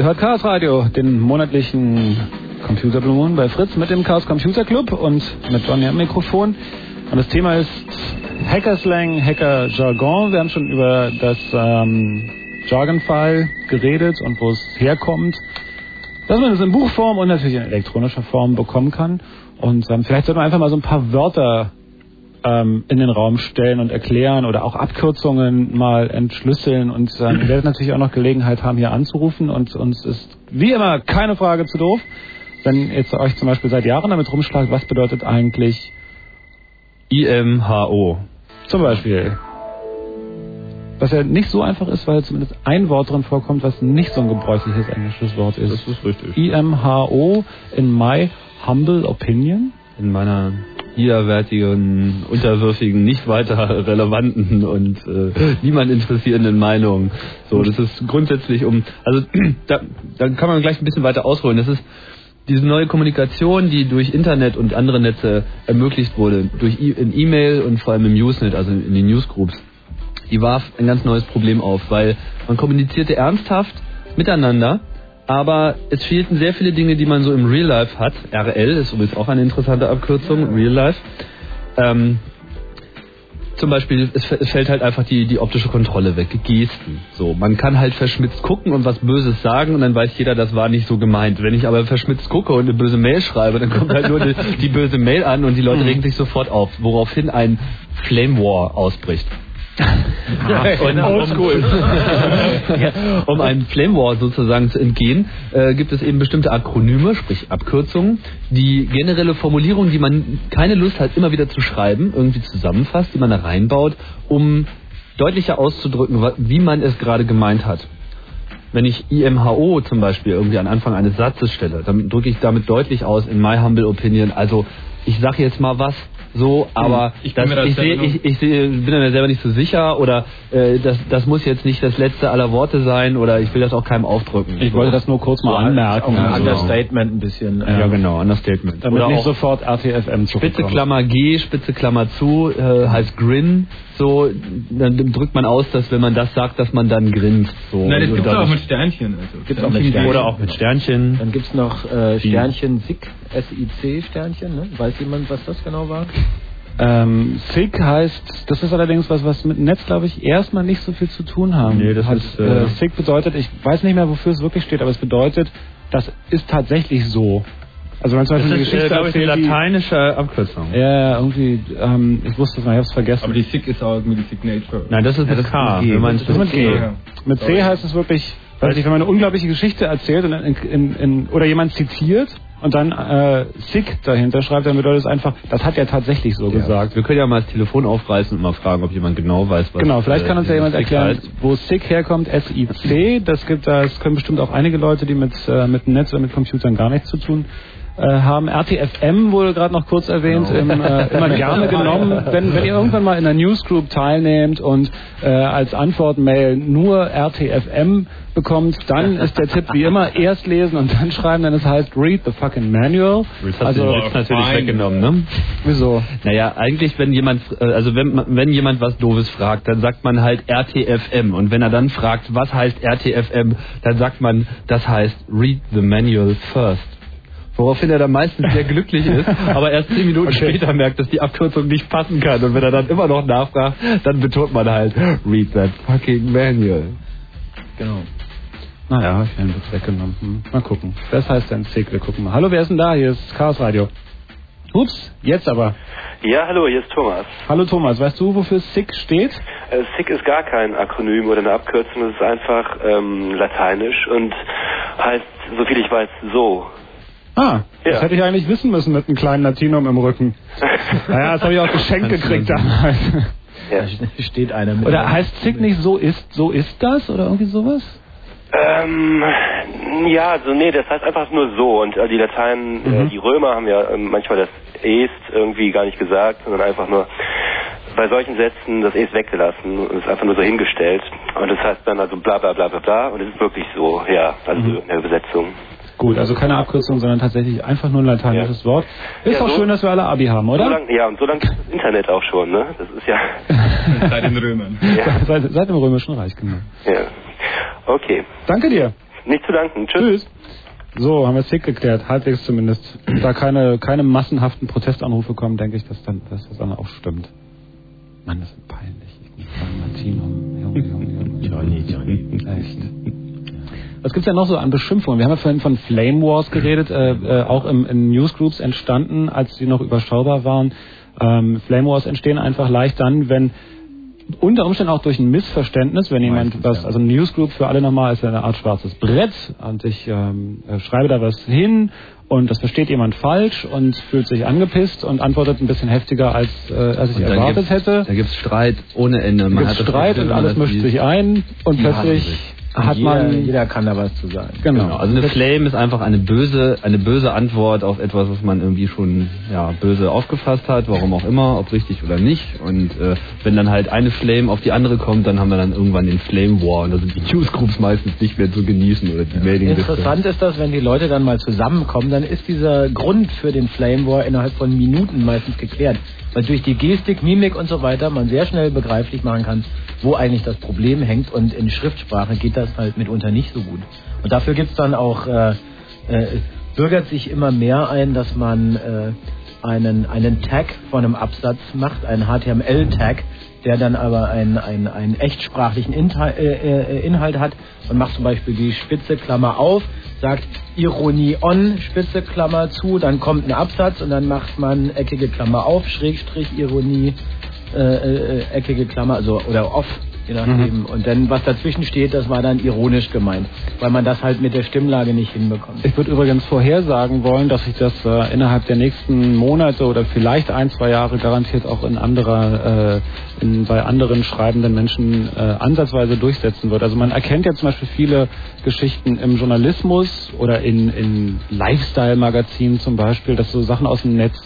Ihr hört Chaos Radio, den monatlichen Computer bei Fritz mit dem Chaos Computer Club und mit Johnny am Mikrofon. Und das Thema ist Hackerslang, Hacker-Jargon. Wir haben schon über das ähm, Jargon-File geredet und wo es herkommt. Dass man es in Buchform und natürlich in elektronischer Form bekommen kann. Und ähm, vielleicht sollte man einfach mal so ein paar Wörter ähm, in den Raum stellen und erklären oder auch Abkürzungen mal entschlüsseln. Und ähm, ihr werdet natürlich auch noch Gelegenheit haben, hier anzurufen. Und uns ist wie immer keine Frage zu doof. Wenn ihr euch zum Beispiel seit Jahren damit rumschlagt, was bedeutet eigentlich IMHO? Zum Beispiel. Was ja nicht so einfach ist, weil zumindest ein Wort drin vorkommt, was nicht so ein gebräuchliches englisches Wort ist. Das ist richtig. IMHO in my humble opinion. In meiner widerwärtigen, unterwürfigen, nicht weiter relevanten und äh, niemand interessierenden Meinung. So, das ist grundsätzlich um, also da, da kann man gleich ein bisschen weiter ausholen. Das ist diese neue Kommunikation, die durch Internet und andere Netze ermöglicht wurde, durch e in E-Mail und vor allem im Usenet, also in den Newsgroups, die warf ein ganz neues Problem auf, weil man kommunizierte ernsthaft miteinander, aber es fehlten sehr viele Dinge, die man so im Real Life hat. RL ist übrigens auch eine interessante Abkürzung, Real Life. Ähm, zum Beispiel, es, es fällt halt einfach die, die optische Kontrolle weg, Gesten. So, man kann halt verschmitzt gucken und was Böses sagen und dann weiß jeder, das war nicht so gemeint. Wenn ich aber verschmitzt gucke und eine böse Mail schreibe, dann kommt halt nur die, die böse Mail an und die Leute regen sich sofort auf, woraufhin ein Flame War ausbricht. und Oldschool. um, um einem Flame War sozusagen zu entgehen, äh, gibt es eben bestimmte Akronyme, sprich Abkürzungen, die generelle Formulierungen, die man keine Lust hat, immer wieder zu schreiben, irgendwie zusammenfasst, die man da reinbaut, um deutlicher auszudrücken, wie man es gerade gemeint hat. Wenn ich IMHO zum Beispiel irgendwie an Anfang eines Satzes stelle, dann drücke ich damit deutlich aus, in my humble opinion, also ich sage jetzt mal was, so, aber Hm, ich bin das, mir ich, selber sehe, noch- ich, ich sehe, bin mir selber nicht so sicher oder äh, das, das muss jetzt nicht das letzte aller Worte sein oder ich will das auch keinem aufdrücken. Ich wollte das nur kurz mal So, anmerken. Ein Also, Understatement ein bisschen. Ja, genau, Understatement. damit Oder nicht auch sofort RTFM Spitze zurückkommt. Klammer G, Spitze Klammer zu, äh, heißt Grin. So, dann drückt man aus, dass wenn man das sagt, dass man dann grinst. So, Nein, das gibt es auch mit Sternchen. Also. Gibt's auch mit Sternchen-. Oder auch mit Sternchen. Dann gibt's noch äh, Sternchen SIC, SIC Sternchen. Ne? Weiß jemand, was das genau war? Ähm, SIG heißt, das ist allerdings was, was mit Netz, glaube ich, erstmal nicht so viel zu tun haben. Nee, das Hat, ist, äh, äh, SIG bedeutet, ich weiß nicht mehr, wofür es wirklich steht, aber es bedeutet, das ist tatsächlich so. Also wenn zum Das Beispiel eine ist, äh, Geschichte glaube ich, die- lateinische Abkürzung. Ja, ja, irgendwie, ähm, ich wusste es mal, ich hab's vergessen. Aber die SIG ist auch irgendwie die Signature. Nein, das ist mit K. G. Wenn man Das ist mit G. Ja. Mit C heißt es wirklich, weiß ich, wenn man eine unglaubliche Geschichte erzählt und in, in, in, oder jemand zitiert und dann äh, SIG dahinter schreibt, dann bedeutet es einfach, das hat er tatsächlich so gesagt. Wir können ja mal das Telefon aufreißen und mal fragen, ob jemand genau weiß, was Genau, vielleicht äh, kann uns ja jemand SIG erklären, heißt. wo SIG herkommt, SIC. Das gibt, das können bestimmt auch einige Leute, die mit, äh, mit dem Netz oder mit Computern gar nichts zu tun haben. RTFM wurde gerade noch kurz erwähnt, Genau. im, äh, immer gerne genommen. Wenn, wenn ihr irgendwann mal in einer Newsgroup teilnehmt und äh, als Antwortmail nur RTFM bekommt, dann ist der Tipp wie immer erst lesen und dann schreiben, denn es heißt read the fucking manual. Hast Also, jetzt natürlich fein. weggenommen, ne? wieso? Naja, eigentlich, wenn jemand, äh, also wenn, wenn jemand was Doofes fragt, dann sagt man halt RTFM. Und wenn er dann fragt, was heißt RTFM, dann sagt man, das heißt Read the Manual first. Woraufhin er dann meistens sehr glücklich ist, aber erst zehn Minuten später merkt, dass die Abkürzung nicht passen kann. Und wenn er dann immer noch nachfragt, dann betont man halt, read that fucking manual. Genau. Naja, ich habe ihn weggenommen. Hm. Mal gucken. Das heißt dann SIG, wir gucken mal. Hallo, wer ist denn da? Hier ist Chaos Radio. Ups, jetzt aber. Ja, hallo, hier ist Thomas. Hallo Thomas, weißt du, wofür SIG steht? Äh, SIG ist gar kein Akronym oder eine Abkürzung, es ist einfach ähm, lateinisch und heißt, soviel ich weiß, so. Ah, das Ja. hätte ich eigentlich wissen müssen mit einem kleinen Latinum im Rücken. naja, das habe ich auch geschenkt gekriegt damals. Ja. Da steht einer mit. Oder heißt SIG nicht so ist, so ist das? Oder irgendwie sowas? Ähm, ja, also nee, das heißt einfach nur so und äh, die Lateinen, äh, die Römer haben ja ähm, manchmal das est irgendwie gar nicht gesagt, sondern einfach nur bei solchen Sätzen das est weggelassen und es einfach nur so hingestellt und das heißt dann also bla bla bla bla bla und es ist wirklich so, ja, also in der Übersetzung. Gut, also keine Abkürzung, sondern tatsächlich einfach nur ein lateinisches Wort. Ist Ja, auch so- schön, dass wir alle Abi haben, So oder? lang, ja, und so lange gibt es das Internet auch schon, ne? Das ist ja, Seit den Römern. ja, Seit, seit dem Römischen Reich, genau. ja. Okay. Danke dir. Nicht zu danken. Tschüss. So, haben wir es geklärt, halbwegs zumindest. Da keine, keine massenhaften Protestanrufe kommen, denke ich, dass, dann, dass das dann auch stimmt. Mann, das ist peinlich. Ich muss sagen, Martino. Junge, Junge, Junge. Johnny, Johnny. Echt. Was gibt's denn noch so an Beschimpfungen? Wir haben ja vorhin von Flame Wars geredet, äh, äh, auch im, in Newsgroups entstanden, als die noch überschaubar waren. Ähm, Flame Wars entstehen einfach leicht dann, wenn unter Umständen auch durch ein Missverständnis, wenn jemand was, also ein Newsgroup für alle nochmal ist ja eine Art schwarzes Brett und ich ähm, äh, schreibe da was hin und das versteht jemand falsch und fühlt sich angepisst und antwortet ein bisschen heftiger als, äh, als ich Und erwartet hätte. Da gibt's Streit ohne Ende. Da das Streit und alles mischt sich ein und plötzlich. Hat jeder, man jeder kann da was zu sagen. Genau. Also eine Flame ist einfach eine böse, eine böse Antwort auf etwas, was man irgendwie schon ja, böse aufgefasst hat, warum auch immer, ob richtig oder nicht. Und äh, wenn dann halt eine Flame auf die andere kommt, dann haben wir dann irgendwann den Flame War und da sind die Newsgroups meistens nicht mehr zu genießen oder die Mailingliste. Interessant ist das, wenn die Leute dann mal zusammenkommen, dann ist dieser Grund für den Flame War innerhalb von Minuten meistens geklärt. Weil durch die Gestik, Mimik und so weiter man sehr schnell begreiflich machen kann, wo eigentlich das Problem hängt. Und in Schriftsprache geht das halt mitunter nicht so gut. Und dafür gibt's dann auch, äh, äh, es bürgert sich immer mehr ein, dass man äh, einen, einen Tag von einem Absatz macht, einen HTML-Tag, der dann aber einen, einen, einen echtsprachlichen Inhalt, äh, äh, Inhalt hat. Man macht zum Beispiel die Spitze Klammer auf, sagt Ironie on, Spitze Klammer zu, dann kommt ein Absatz und dann macht man eckige Klammer auf, Schrägstrich Ironie, äh, äh, eckige Klammer, also oder off, je nachdem. Und dann was dazwischen steht, das war dann ironisch gemeint, weil man das halt mit der Stimmlage nicht hinbekommt. Ich würde übrigens vorhersagen wollen, dass sich das äh, innerhalb der nächsten Monate oder vielleicht ein, zwei Jahre garantiert auch in anderer, äh, in, bei anderen schreibenden Menschen äh, ansatzweise durchsetzen wird. Also man erkennt ja zum Beispiel viele Geschichten im Journalismus oder in, in Lifestyle-Magazinen zum Beispiel, dass so Sachen aus dem Netz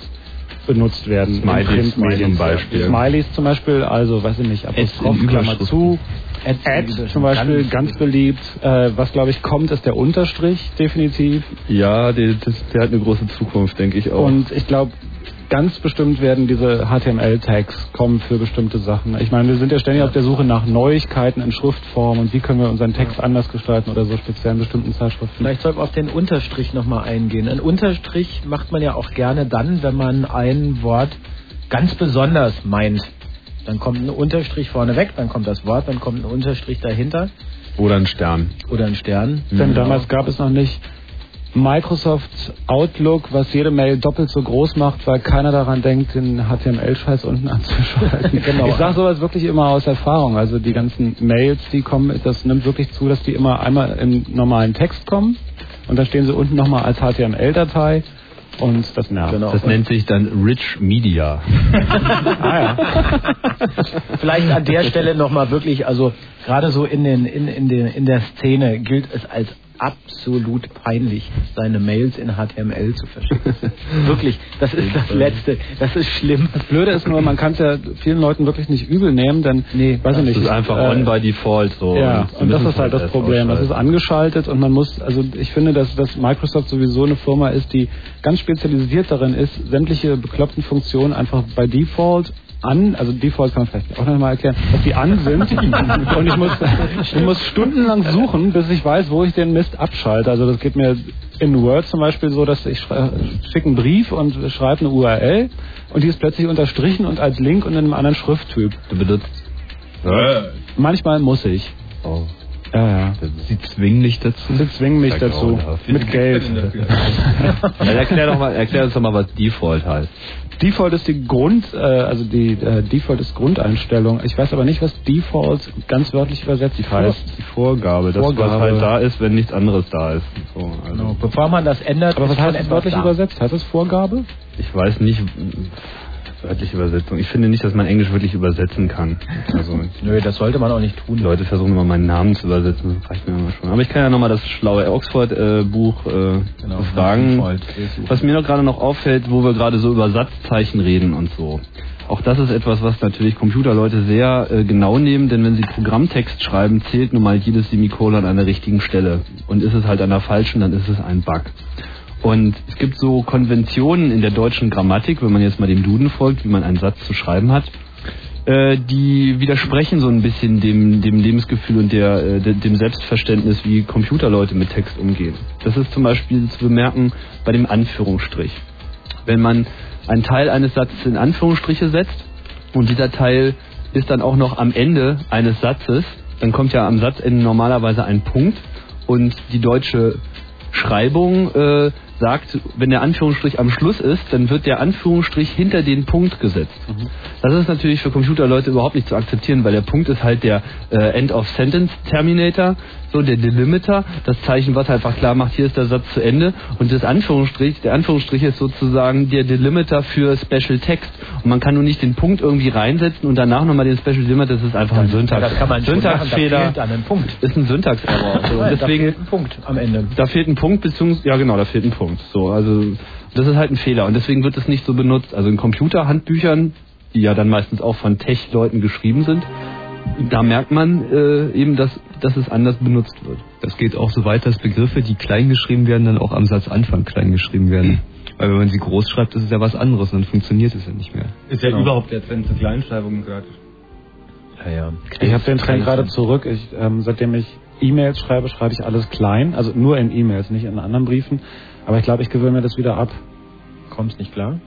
benutzt werden. Smileys Printmedien. zum Beispiel. Smileys zum Beispiel, also weiß ich nicht, Apostroph, Klammer zu. Ad, Ad zum Beispiel, ganz beliebt. Äh, was glaube ich kommt, ist der Unterstrich, definitiv. Ja, der, das, der hat eine große Zukunft, denke ich auch. Und ich glaube, ganz bestimmt werden diese HTML-Tags kommen für bestimmte Sachen. Ich meine, wir sind ja ständig auf der Suche nach Neuigkeiten in Schriftform und wie können wir unseren Text anders gestalten oder so speziell in bestimmten Zeitschriften. Vielleicht sollten wir auf den Unterstrich nochmal eingehen. Ein Unterstrich macht man ja auch gerne dann, wenn man ein Wort ganz besonders meint. Dann kommt ein Unterstrich vorne weg, dann kommt das Wort, dann kommt ein Unterstrich dahinter Oder ein Stern. oder ein Stern. Denn Genau. damals gab es noch nicht Microsoft Outlook, was jede Mail doppelt so groß macht, weil keiner daran denkt, den HTML-Scheiß unten anzuschalten. Genau. Ich sage sowas wirklich immer aus Erfahrung. Also die ganzen Mails, die kommen, das nimmt wirklich zu, dass die immer einmal im normalen Text kommen und dann stehen sie unten nochmal als HTML-Datei und das nervt. Genau. Das nennt sich dann Rich Media. ah ja. Vielleicht an der Stelle nochmal wirklich, also gerade so in, den, in, in, den, in der Szene gilt es als absolut peinlich, seine Mails in HTML zu verschicken. wirklich, das ist das Letzte, das ist schlimm. Das Blöde ist nur, man kann es ja vielen Leuten wirklich nicht übel nehmen, denn nee, weiß ich Das nicht. ist einfach äh, on by default so. Ja, sie und das ist halt das erst Problem. Das ist angeschaltet und man muss, also ich finde, dass, dass Microsoft sowieso eine Firma ist, die ganz spezialisiert darin ist, sämtliche bekloppten Funktionen einfach bei Default an, also Default kann man vielleicht auch noch mal erklären, dass die an sind und ich muss, ich muss stundenlang suchen, bis ich weiß, wo ich den Mist abschalte. Also das geht mir in Word zum Beispiel so, dass ich schicke einen Brief und schreibe eine URL und die ist plötzlich unterstrichen und als Link und in einem anderen Schrifttyp. Du benutzt. Manchmal muss ich. Oh. Ja, ja. Sie zwingen dich dazu. Sie zwingen mich dazu. grauenhaft. Mit Geld. Ja, erklär doch mal, erklär uns doch mal, was Default heißt. Default ist die Grund, äh, also die äh, Default ist Grundeinstellung. Ich weiß aber nicht, was Default ganz wörtlich übersetzt heißt. Die Vorgabe, das was Vorgabe. halt da ist, wenn nichts anderes da ist. So, also. Genau. Bevor man das ändert, Aber was heißt wörtlich da. übersetzt? Heißt es Vorgabe? Ich weiß nicht, wörtliche Übersetzung. Ich finde nicht, dass man Englisch wirklich übersetzen kann. Also, Nö, das sollte man auch nicht tun. Leute versuchen immer meinen Namen zu übersetzen, das reicht mir immer schon. Aber ich kann ja nochmal das schlaue Oxford-Buch äh, Genau, befragen. Default, suchen. Was mir noch gerade noch auffällt, wo wir gerade so über Satzzeichen reden und so. Auch das ist etwas, was natürlich Computerleute sehr äh, genau nehmen, denn wenn sie Programmtext schreiben, zählt nun mal jedes Semikolon an der richtigen Stelle. Und ist es halt an der falschen, dann ist es ein Bug. Und es gibt so Konventionen in der deutschen Grammatik, wenn man jetzt mal dem Duden folgt, wie man einen Satz zu schreiben hat. äh, die widersprechen so ein bisschen dem, dem Lebensgefühl und der, äh, de- dem Selbstverständnis, wie Computerleute mit Text umgehen. Das ist zum Beispiel zu bemerken bei dem Anführungsstrich. Wenn man einen Teil eines Satzes in Anführungsstriche setzt und dieser Teil ist dann auch noch am Ende eines Satzes, dann kommt ja am Satzende normalerweise ein Punkt und die deutsche Schreibung äh, sagt, wenn der Anführungsstrich am Schluss ist, dann wird der Anführungsstrich hinter den Punkt gesetzt. Das ist natürlich für Computerleute überhaupt nicht zu akzeptieren, weil der Punkt ist halt der äh, End of Sentence Terminator, so der Delimiter, das Zeichen, was einfach klar macht, hier ist der Satz zu Ende und das Anführungsstrich, der Anführungsstrich ist sozusagen der Delimiter für Special Text und man kann nur nicht den Punkt irgendwie reinsetzen und danach nochmal den Special Delimiter, das ist einfach ein Syntax. das kann man Syntaxfehler. Ist ein Syntax-Error. So, da fehlt ein Punkt am Ende. da fehlt ein Punkt, beziehungsweise, ja genau, da fehlt ein Punkt. So, also, das ist halt ein Fehler und deswegen wird es nicht so benutzt. Also in Computerhandbüchern, die ja dann meistens auch von Tech-Leuten geschrieben sind, da merkt man äh, eben, dass, dass es anders benutzt wird. Das geht auch so weit, dass Begriffe, die klein geschrieben werden, dann auch am Satzanfang klein geschrieben werden. Weil wenn man sie groß schreibt, ist es ja was anderes und dann funktioniert es ja nicht mehr. Ist ja Genau. überhaupt der Trend zur Kleinschreibung gerade. Ja, ja. Ich habe den Trend gerade zurück. Ich, ähm, seitdem ich E-Mails schreibe, schreibe ich alles klein. Also nur in E-Mails, nicht in anderen Briefen. Aber ich glaube, ich gewöhne mir das wieder ab. Kommst nicht klar?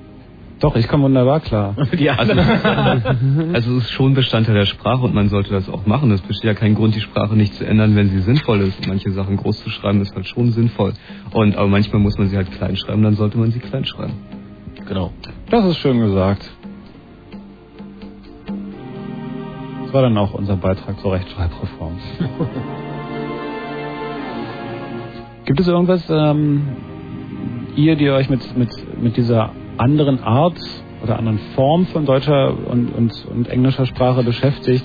Doch, ich komme wunderbar klar. Die Also, also es ist schon Bestandteil der Sprache und man sollte das auch machen. Es besteht ja kein Grund, die Sprache nicht zu ändern, wenn sie sinnvoll ist. Und manche Sachen groß zu schreiben ist halt schon sinnvoll. Und aber manchmal muss man sie halt klein schreiben, dann sollte man sie klein schreiben. Genau. Das ist schön gesagt. Das war dann auch unser Beitrag zur Rechtschreibreform. Gibt es irgendwas, ähm, ihr, die euch mit, mit, mit dieser anderen Art oder anderen Form von deutscher und, und, und englischer Sprache beschäftigt?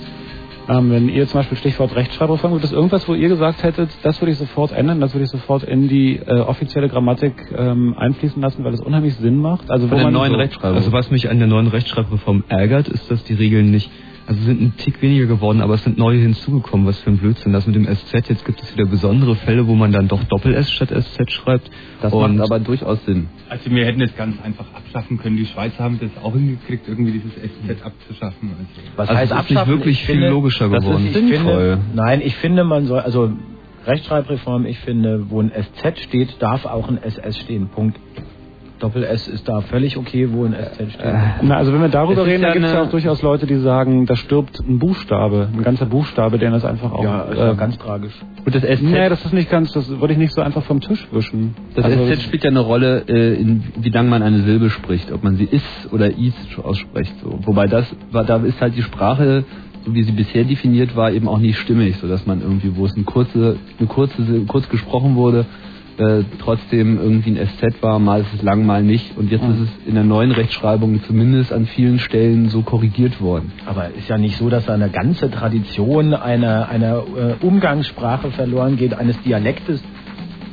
Ähm, wenn ihr zum Beispiel Stichwort Rechtschreibreform, gibt es irgendwas, wo ihr gesagt hättet, das würde ich sofort ändern, das würde ich sofort in die äh, offizielle Grammatik ähm, einfließen lassen, weil es unheimlich Sinn macht? Also wo man so, Also was mich an der neuen Rechtschreibreform ärgert, ist, dass die Regeln nicht, also sind ein Tick weniger geworden, aber es sind neue hinzugekommen. Was für ein Blödsinn. Das mit dem SZ, jetzt gibt es wieder besondere Fälle, wo man dann doch Doppel-S statt SZ schreibt. Das Und macht aber durchaus Sinn. Also wir hätten es ganz einfach abschaffen können. Die Schweizer haben das auch hingekriegt, irgendwie dieses SZ abzuschaffen. Also, Was Also heißt es ist nicht abschaffen? wirklich Ich viel logischer das geworden. Ist, ich finde, nein, ich finde, man soll, also Rechtschreibreform, ich finde, wo ein SZ steht, darf auch ein SS stehen. Punkt. Doppel-S ist da völlig okay, wo ein SZ steht. Na, also wenn wir darüber reden, ja da gibt es ja auch durchaus Leute, die sagen, da stirbt ein Buchstabe, ein ganzer Buchstabe, der ist einfach auch. Ja, ist ja ganz tragisch. Und das SZ, Nee, das ist nicht ganz, das würde ich nicht so einfach vom Tisch wischen. das Also SZ spielt ja eine Rolle, äh, in wie lange man eine Silbe spricht, ob man sie is oder is ausspricht. So. Wobei das, war, da ist halt die Sprache, so wie sie bisher definiert war, eben auch nicht stimmig, so dass man irgendwie, wo es eine kurze, eine kurze, Sil- kurz gesprochen wurde, äh, trotzdem irgendwie ein SZ war, mal ist es lang, mal nicht. Und jetzt Mhm. ist es in der neuen Rechtschreibung zumindest an vielen Stellen so korrigiert worden. Aber ist ja nicht so, dass da eine ganze Tradition einer, einer äh, Umgangssprache verloren geht, eines Dialektes,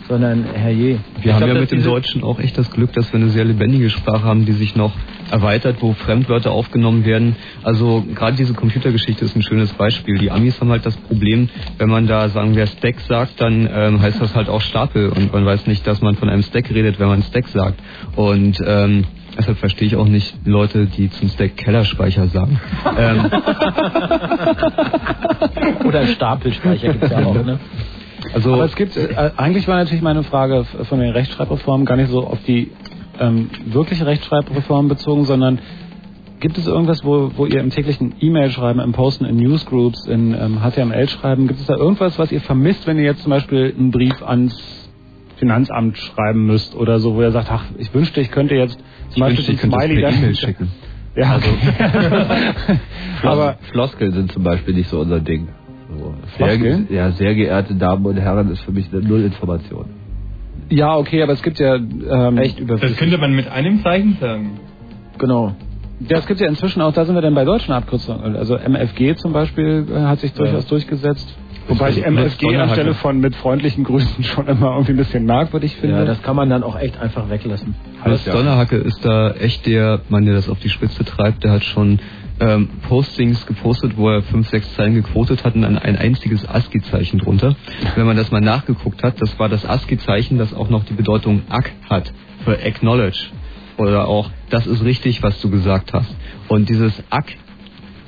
sondern herrje. Wir haben ja mit dem Deutschen auch echt das Glück, dass wir eine sehr lebendige Sprache haben, die sich noch erweitert, wo Fremdwörter aufgenommen werden. Also gerade diese Computergeschichte ist ein schönes Beispiel. Die Amis haben halt das Problem, wenn man da sagen wir Stack sagt, dann ähm, heißt das halt auch Stapel und man weiß nicht, dass man von einem Stack redet, wenn man Stack sagt. Und ähm, deshalb verstehe ich auch nicht Leute, die zum Stack Kellerspeicher sagen. ähm, Oder Stapelspeicher gibt's ja auch, ne? Also Aber es gibt, äh, eigentlich war natürlich meine Frage von den Rechtschreibreformen gar nicht so auf die ähm, wirkliche Rechtschreibreform bezogen, sondern gibt es irgendwas, wo, wo ihr im täglichen E-Mail-Schreiben, im Posten, in Newsgroups, in ähm, HTML-Schreiben, gibt es da irgendwas, was ihr vermisst, wenn ihr jetzt zum Beispiel einen Brief ans Finanzamt schreiben müsst oder so, wo ihr sagt, ach, ich wünschte, ich könnte jetzt zum Ich Beispiel wünschte, ich das Smiley da- E-Mail schicken. Ja, Also, aber Aber Floskeln sind zum Beispiel nicht so unser Ding. So? Sehr, ja, sehr geehrte Damen und Herren, ist für mich eine Nullinformation. Ja, okay, aber es gibt ja ähm, Echt das könnte man mit einem Zeichen sagen. Genau. Ja, es gibt ja inzwischen auch, da sind wir dann bei deutschen Abkürzungen. Also MFG zum Beispiel äh, hat sich durchaus durchgesetzt. Wobei ich MFG anstelle von mit freundlichen Grüßen schon immer irgendwie ein bisschen merkwürdig finde. Ja, das kann man dann auch echt einfach weglassen. Hans Donnerhacke ist da echt der Mann, der das auf die Spitze treibt. Der hat schon ähm, Postings gepostet, wo er fünf, sechs Zeilen gequotet hat und dann ein einziges ASCII-Zeichen drunter. Wenn man das mal nachgeguckt hat, das war das ASCII-Zeichen, das auch noch die Bedeutung ACK hat, für Acknowledge. Oder auch, das ist richtig, was du gesagt hast. Und dieses ACK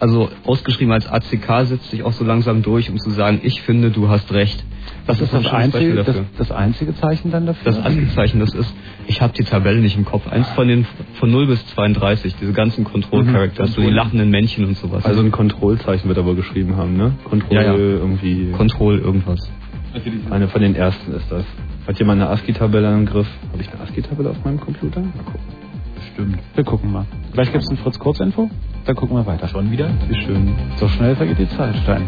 Also ausgeschrieben als ACK setzt sich auch so langsam durch, um zu sagen, ich finde, du hast recht. Das ist ein das Beispiel einzige, das, dafür. das einzige Zeichen dann dafür? Das einzige Zeichen, das ist, ich habe die Tabelle nicht im Kopf. Eins von den von 0 bis 32, diese ganzen Control Mhm. Characters, so die lachenden Männchen und sowas. Also ein Kontrollzeichen wird er wohl geschrieben haben, ne? Kontroll Ja, ja. irgendwie. Control irgendwas. Eine von den ersten ist das. Hat jemand eine ASCII-Tabelle im Griff? Habe ich eine ASCII-Tabelle auf meinem Computer? Mal gucken. Stimmt. Wir gucken mal. Gleich gibt's ein Fritz Kurzinfo, dann gucken wir weiter. Schon wieder? Wie schön. So schnell vergeht die Zeit, Stein.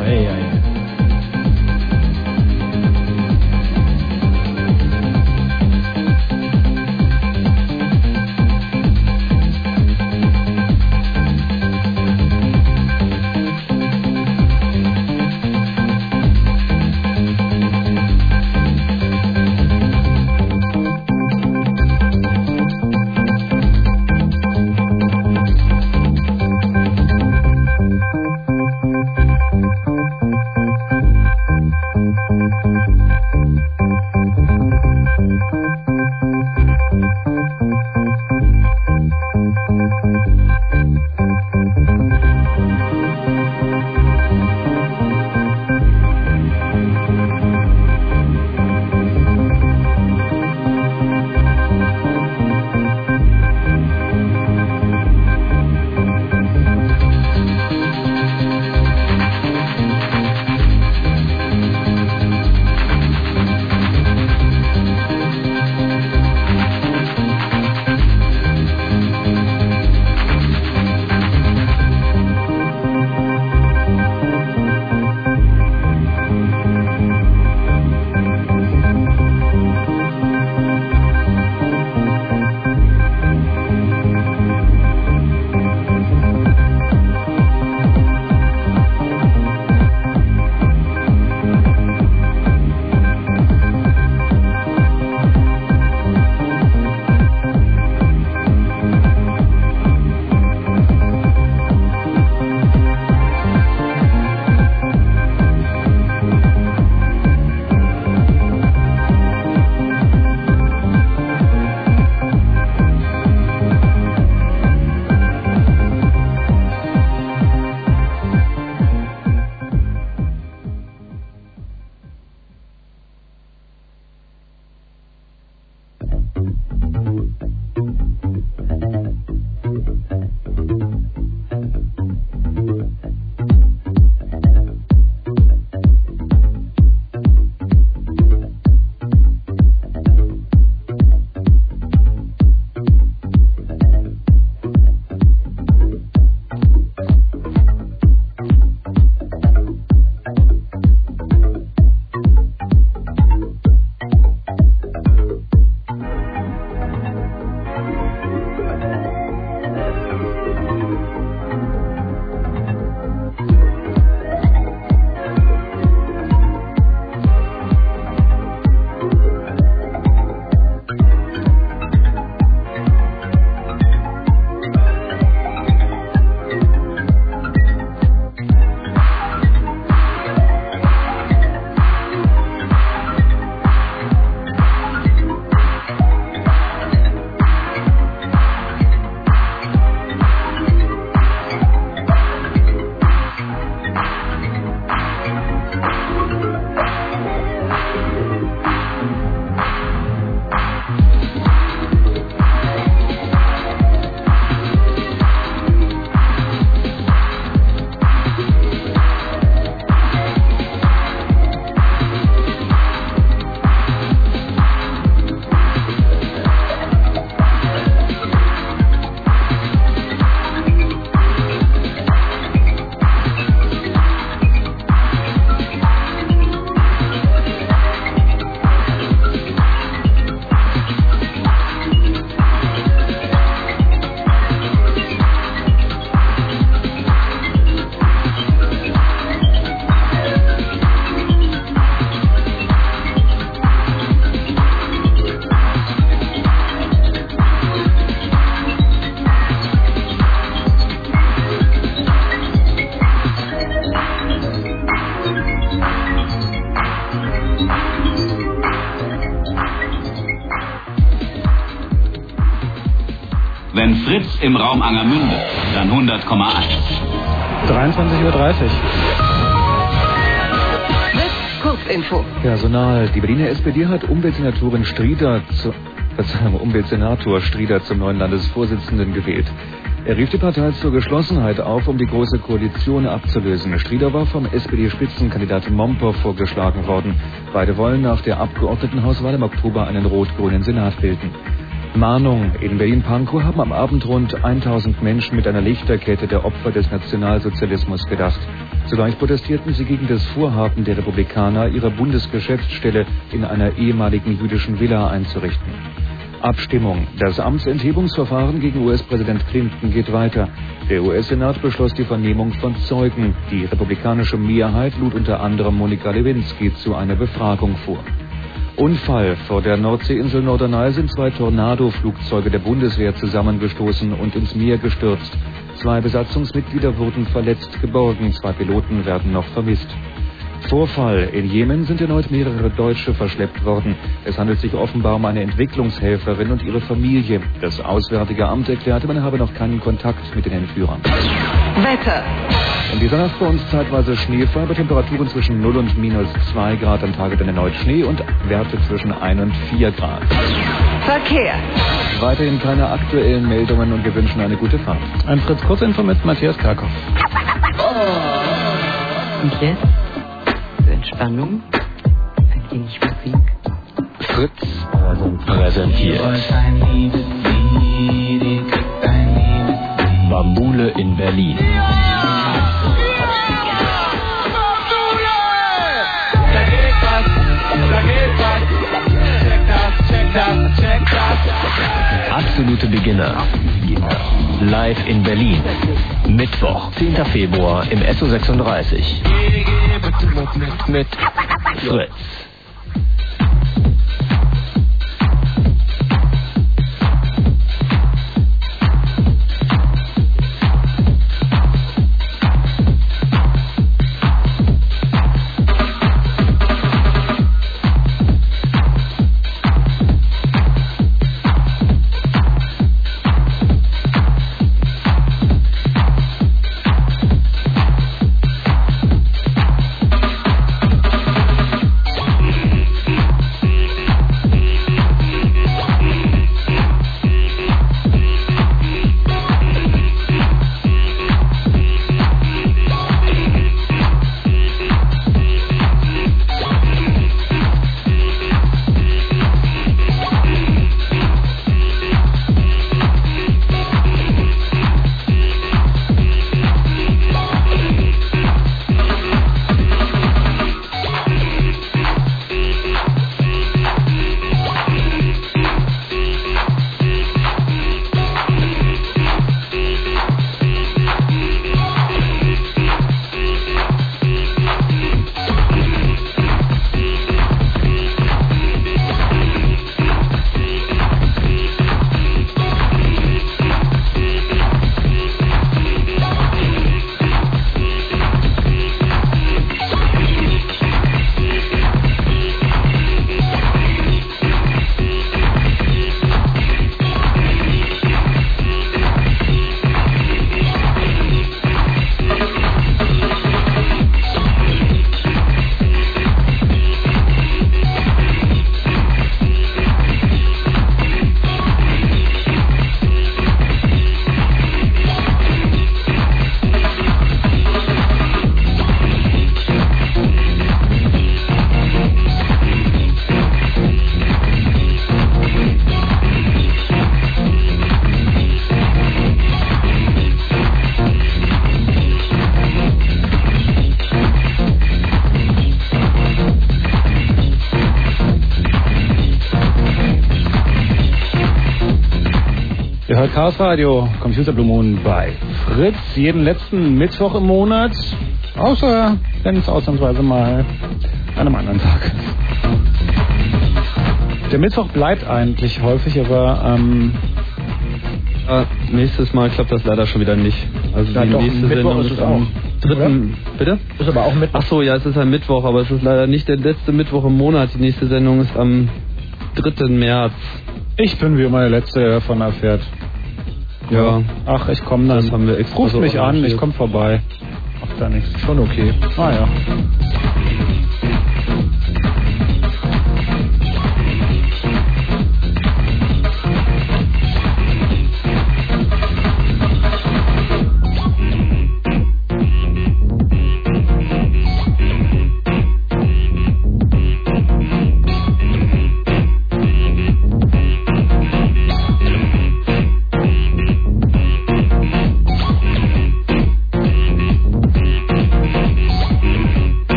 Ei, ei, ei. Im Raum Angermünde, dann 100,8. 23.30 Uhr. Kurzinfo. Personal. Die Berliner SPD hat Umweltsenatorin Strieder zu, Verzeihung, Umweltsenator Strieder zum neuen Landesvorsitzenden gewählt. Er rief die Partei zur Geschlossenheit auf, um die Große Koalition abzulösen. Strieder war vom SPD-Spitzenkandidat Momper vorgeschlagen worden. Beide wollen nach der Abgeordnetenhauswahl im Oktober einen rot-grünen Senat bilden. Mahnung. In Berlin-Pankow haben am Abend rund 1000 Menschen mit einer Lichterkette der Opfer des Nationalsozialismus gedacht. Zugleich protestierten sie gegen das Vorhaben der Republikaner, ihre Bundesgeschäftsstelle in einer ehemaligen jüdischen Villa einzurichten. Abstimmung. Das Amtsenthebungsverfahren gegen US-Präsident Clinton geht weiter. Der US-Senat beschloss die Vernehmung von Zeugen. Die republikanische Mehrheit lud unter anderem Monika Lewinsky zu einer Befragung vor. Unfall. Vor der Nordseeinsel Norderney sind zwei Tornado-Flugzeuge der Bundeswehr zusammengestoßen und ins Meer gestürzt. Zwei Besatzungsmitglieder wurden verletzt geborgen, zwei Piloten werden noch vermisst. Vorfall. In Jemen sind erneut mehrere Deutsche verschleppt worden. Es handelt sich offenbar um eine Entwicklungshelferin und ihre Familie. Das Auswärtige Amt erklärte, man habe noch keinen Kontakt mit den Entführern. Wetter. In dieser Nacht bei uns zeitweise schneefrei bei Temperaturen zwischen 0 und minus 2 Grad, am Tage dann erneut Schnee und Werte zwischen 1 und 4 Grad. Verkehr. Weiterhin keine aktuellen Meldungen und wir wünschen eine gute Fahrt. Ein Fritz Kurzinfo mit Matthias Karkow. Und jetzt? Entspannung? Ein wenig Musik. Fritz präsentiert. Bambule in Berlin. Absolute Beginner. Live in Berlin. Mittwoch, 10. Februar im SO 36. Mit Fritz. Radio, Computer Blue Moon bei Fritz, jeden letzten Mittwoch im Monat, außer wenn es ausnahmsweise mal an einem anderen Tag ist. Der Mittwoch bleibt eigentlich häufig, aber ähm, Ja, nächstes Mal klappt das leider schon wieder nicht. Also Ja, die doch, nächste Mittwoch Sendung ist am dritten. Bitte? Ist aber auch Mittwoch. Ach so, ja, es ist ein Mittwoch, aber es ist leider nicht der letzte Mittwoch im Monat. Die nächste Sendung ist am 3. März. ich bin wie immer der Letzte, der davon erfährt. Ja. Ach, ich komme dann. Das haben wir extra Ruft so mich an, ich komme vorbei. da nichts. Schon okay. Ah ja.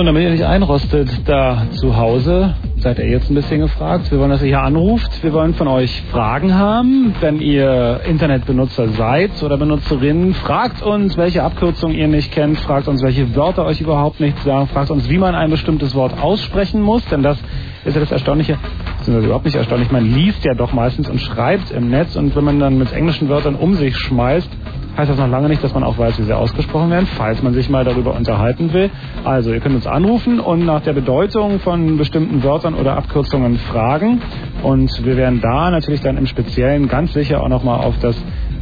Und damit ihr nicht einrostet da zu Hause, seid ihr jetzt ein bisschen gefragt. Wir wollen, dass ihr hier anruft. Wir wollen von euch Fragen haben. Wenn ihr Internetbenutzer seid oder Benutzerin, fragt uns, welche Abkürzung ihr nicht kennt, fragt uns, welche Wörter euch überhaupt nicht sagen, fragt uns, wie man ein bestimmtes Wort aussprechen muss, denn das ist ja das Erstaunliche, beziehungsweise überhaupt nicht erstaunlich, man liest ja doch meistens und schreibt im Netz und wenn man dann mit englischen Wörtern um sich schmeißt, heißt das noch lange nicht, dass man auch weiß, wie sie ausgesprochen werden, falls man sich mal darüber unterhalten will. Also, ihr könnt uns anrufen und nach der Bedeutung von bestimmten Wörtern oder Abkürzungen fragen. Und wir werden da natürlich dann im Speziellen ganz sicher auch nochmal auf das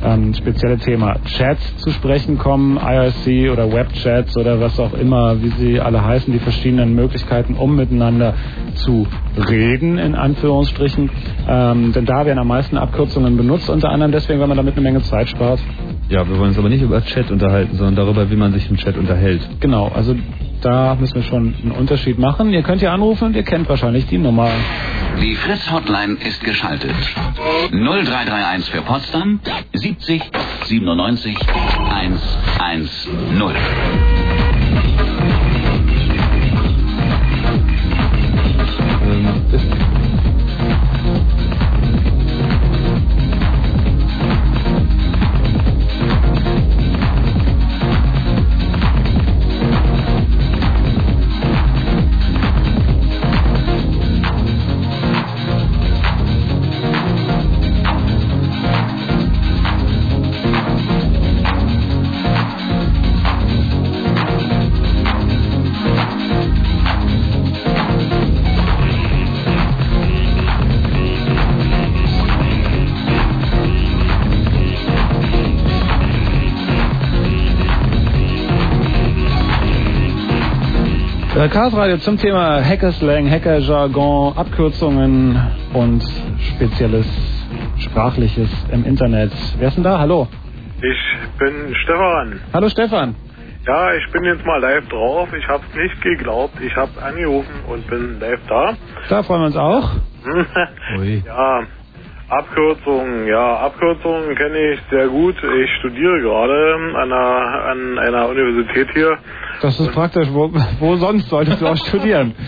ähm, spezielle Thema Chat zu sprechen kommen, IRC oder Webchats oder was auch immer, wie sie alle heißen, die verschiedenen Möglichkeiten, um miteinander zu reden, in Anführungsstrichen. Ähm, denn da werden am meisten Abkürzungen benutzt, unter anderem deswegen, weil man damit eine Menge Zeit spart. Ja, wir wollen uns aber nicht über Chat unterhalten, sondern darüber, wie man sich im Chat unterhält. Genau, also da müssen wir schon einen Unterschied machen. Ihr könnt hier anrufen und ihr kennt wahrscheinlich die Nummer. Die Fritz Hotline ist geschaltet. 0331 für Potsdam 70 97 110. Chaos Radio zum Thema Hackerslang, Hackerjargon, Abkürzungen und spezielles Sprachliches im Internet. Wer ist denn da? Hallo. Ich bin Stefan. Hallo Stefan. Ja, ich bin jetzt mal live drauf. Ich hab's nicht geglaubt. Ich hab angerufen und bin live da. Da freuen wir uns auch. Ui. ja, Abkürzungen. Ja, Abkürzungen kenne ich sehr gut. Ich studiere gerade an einer, an einer Universität hier. Das ist praktisch. Wo, wo sonst solltest du auch studieren?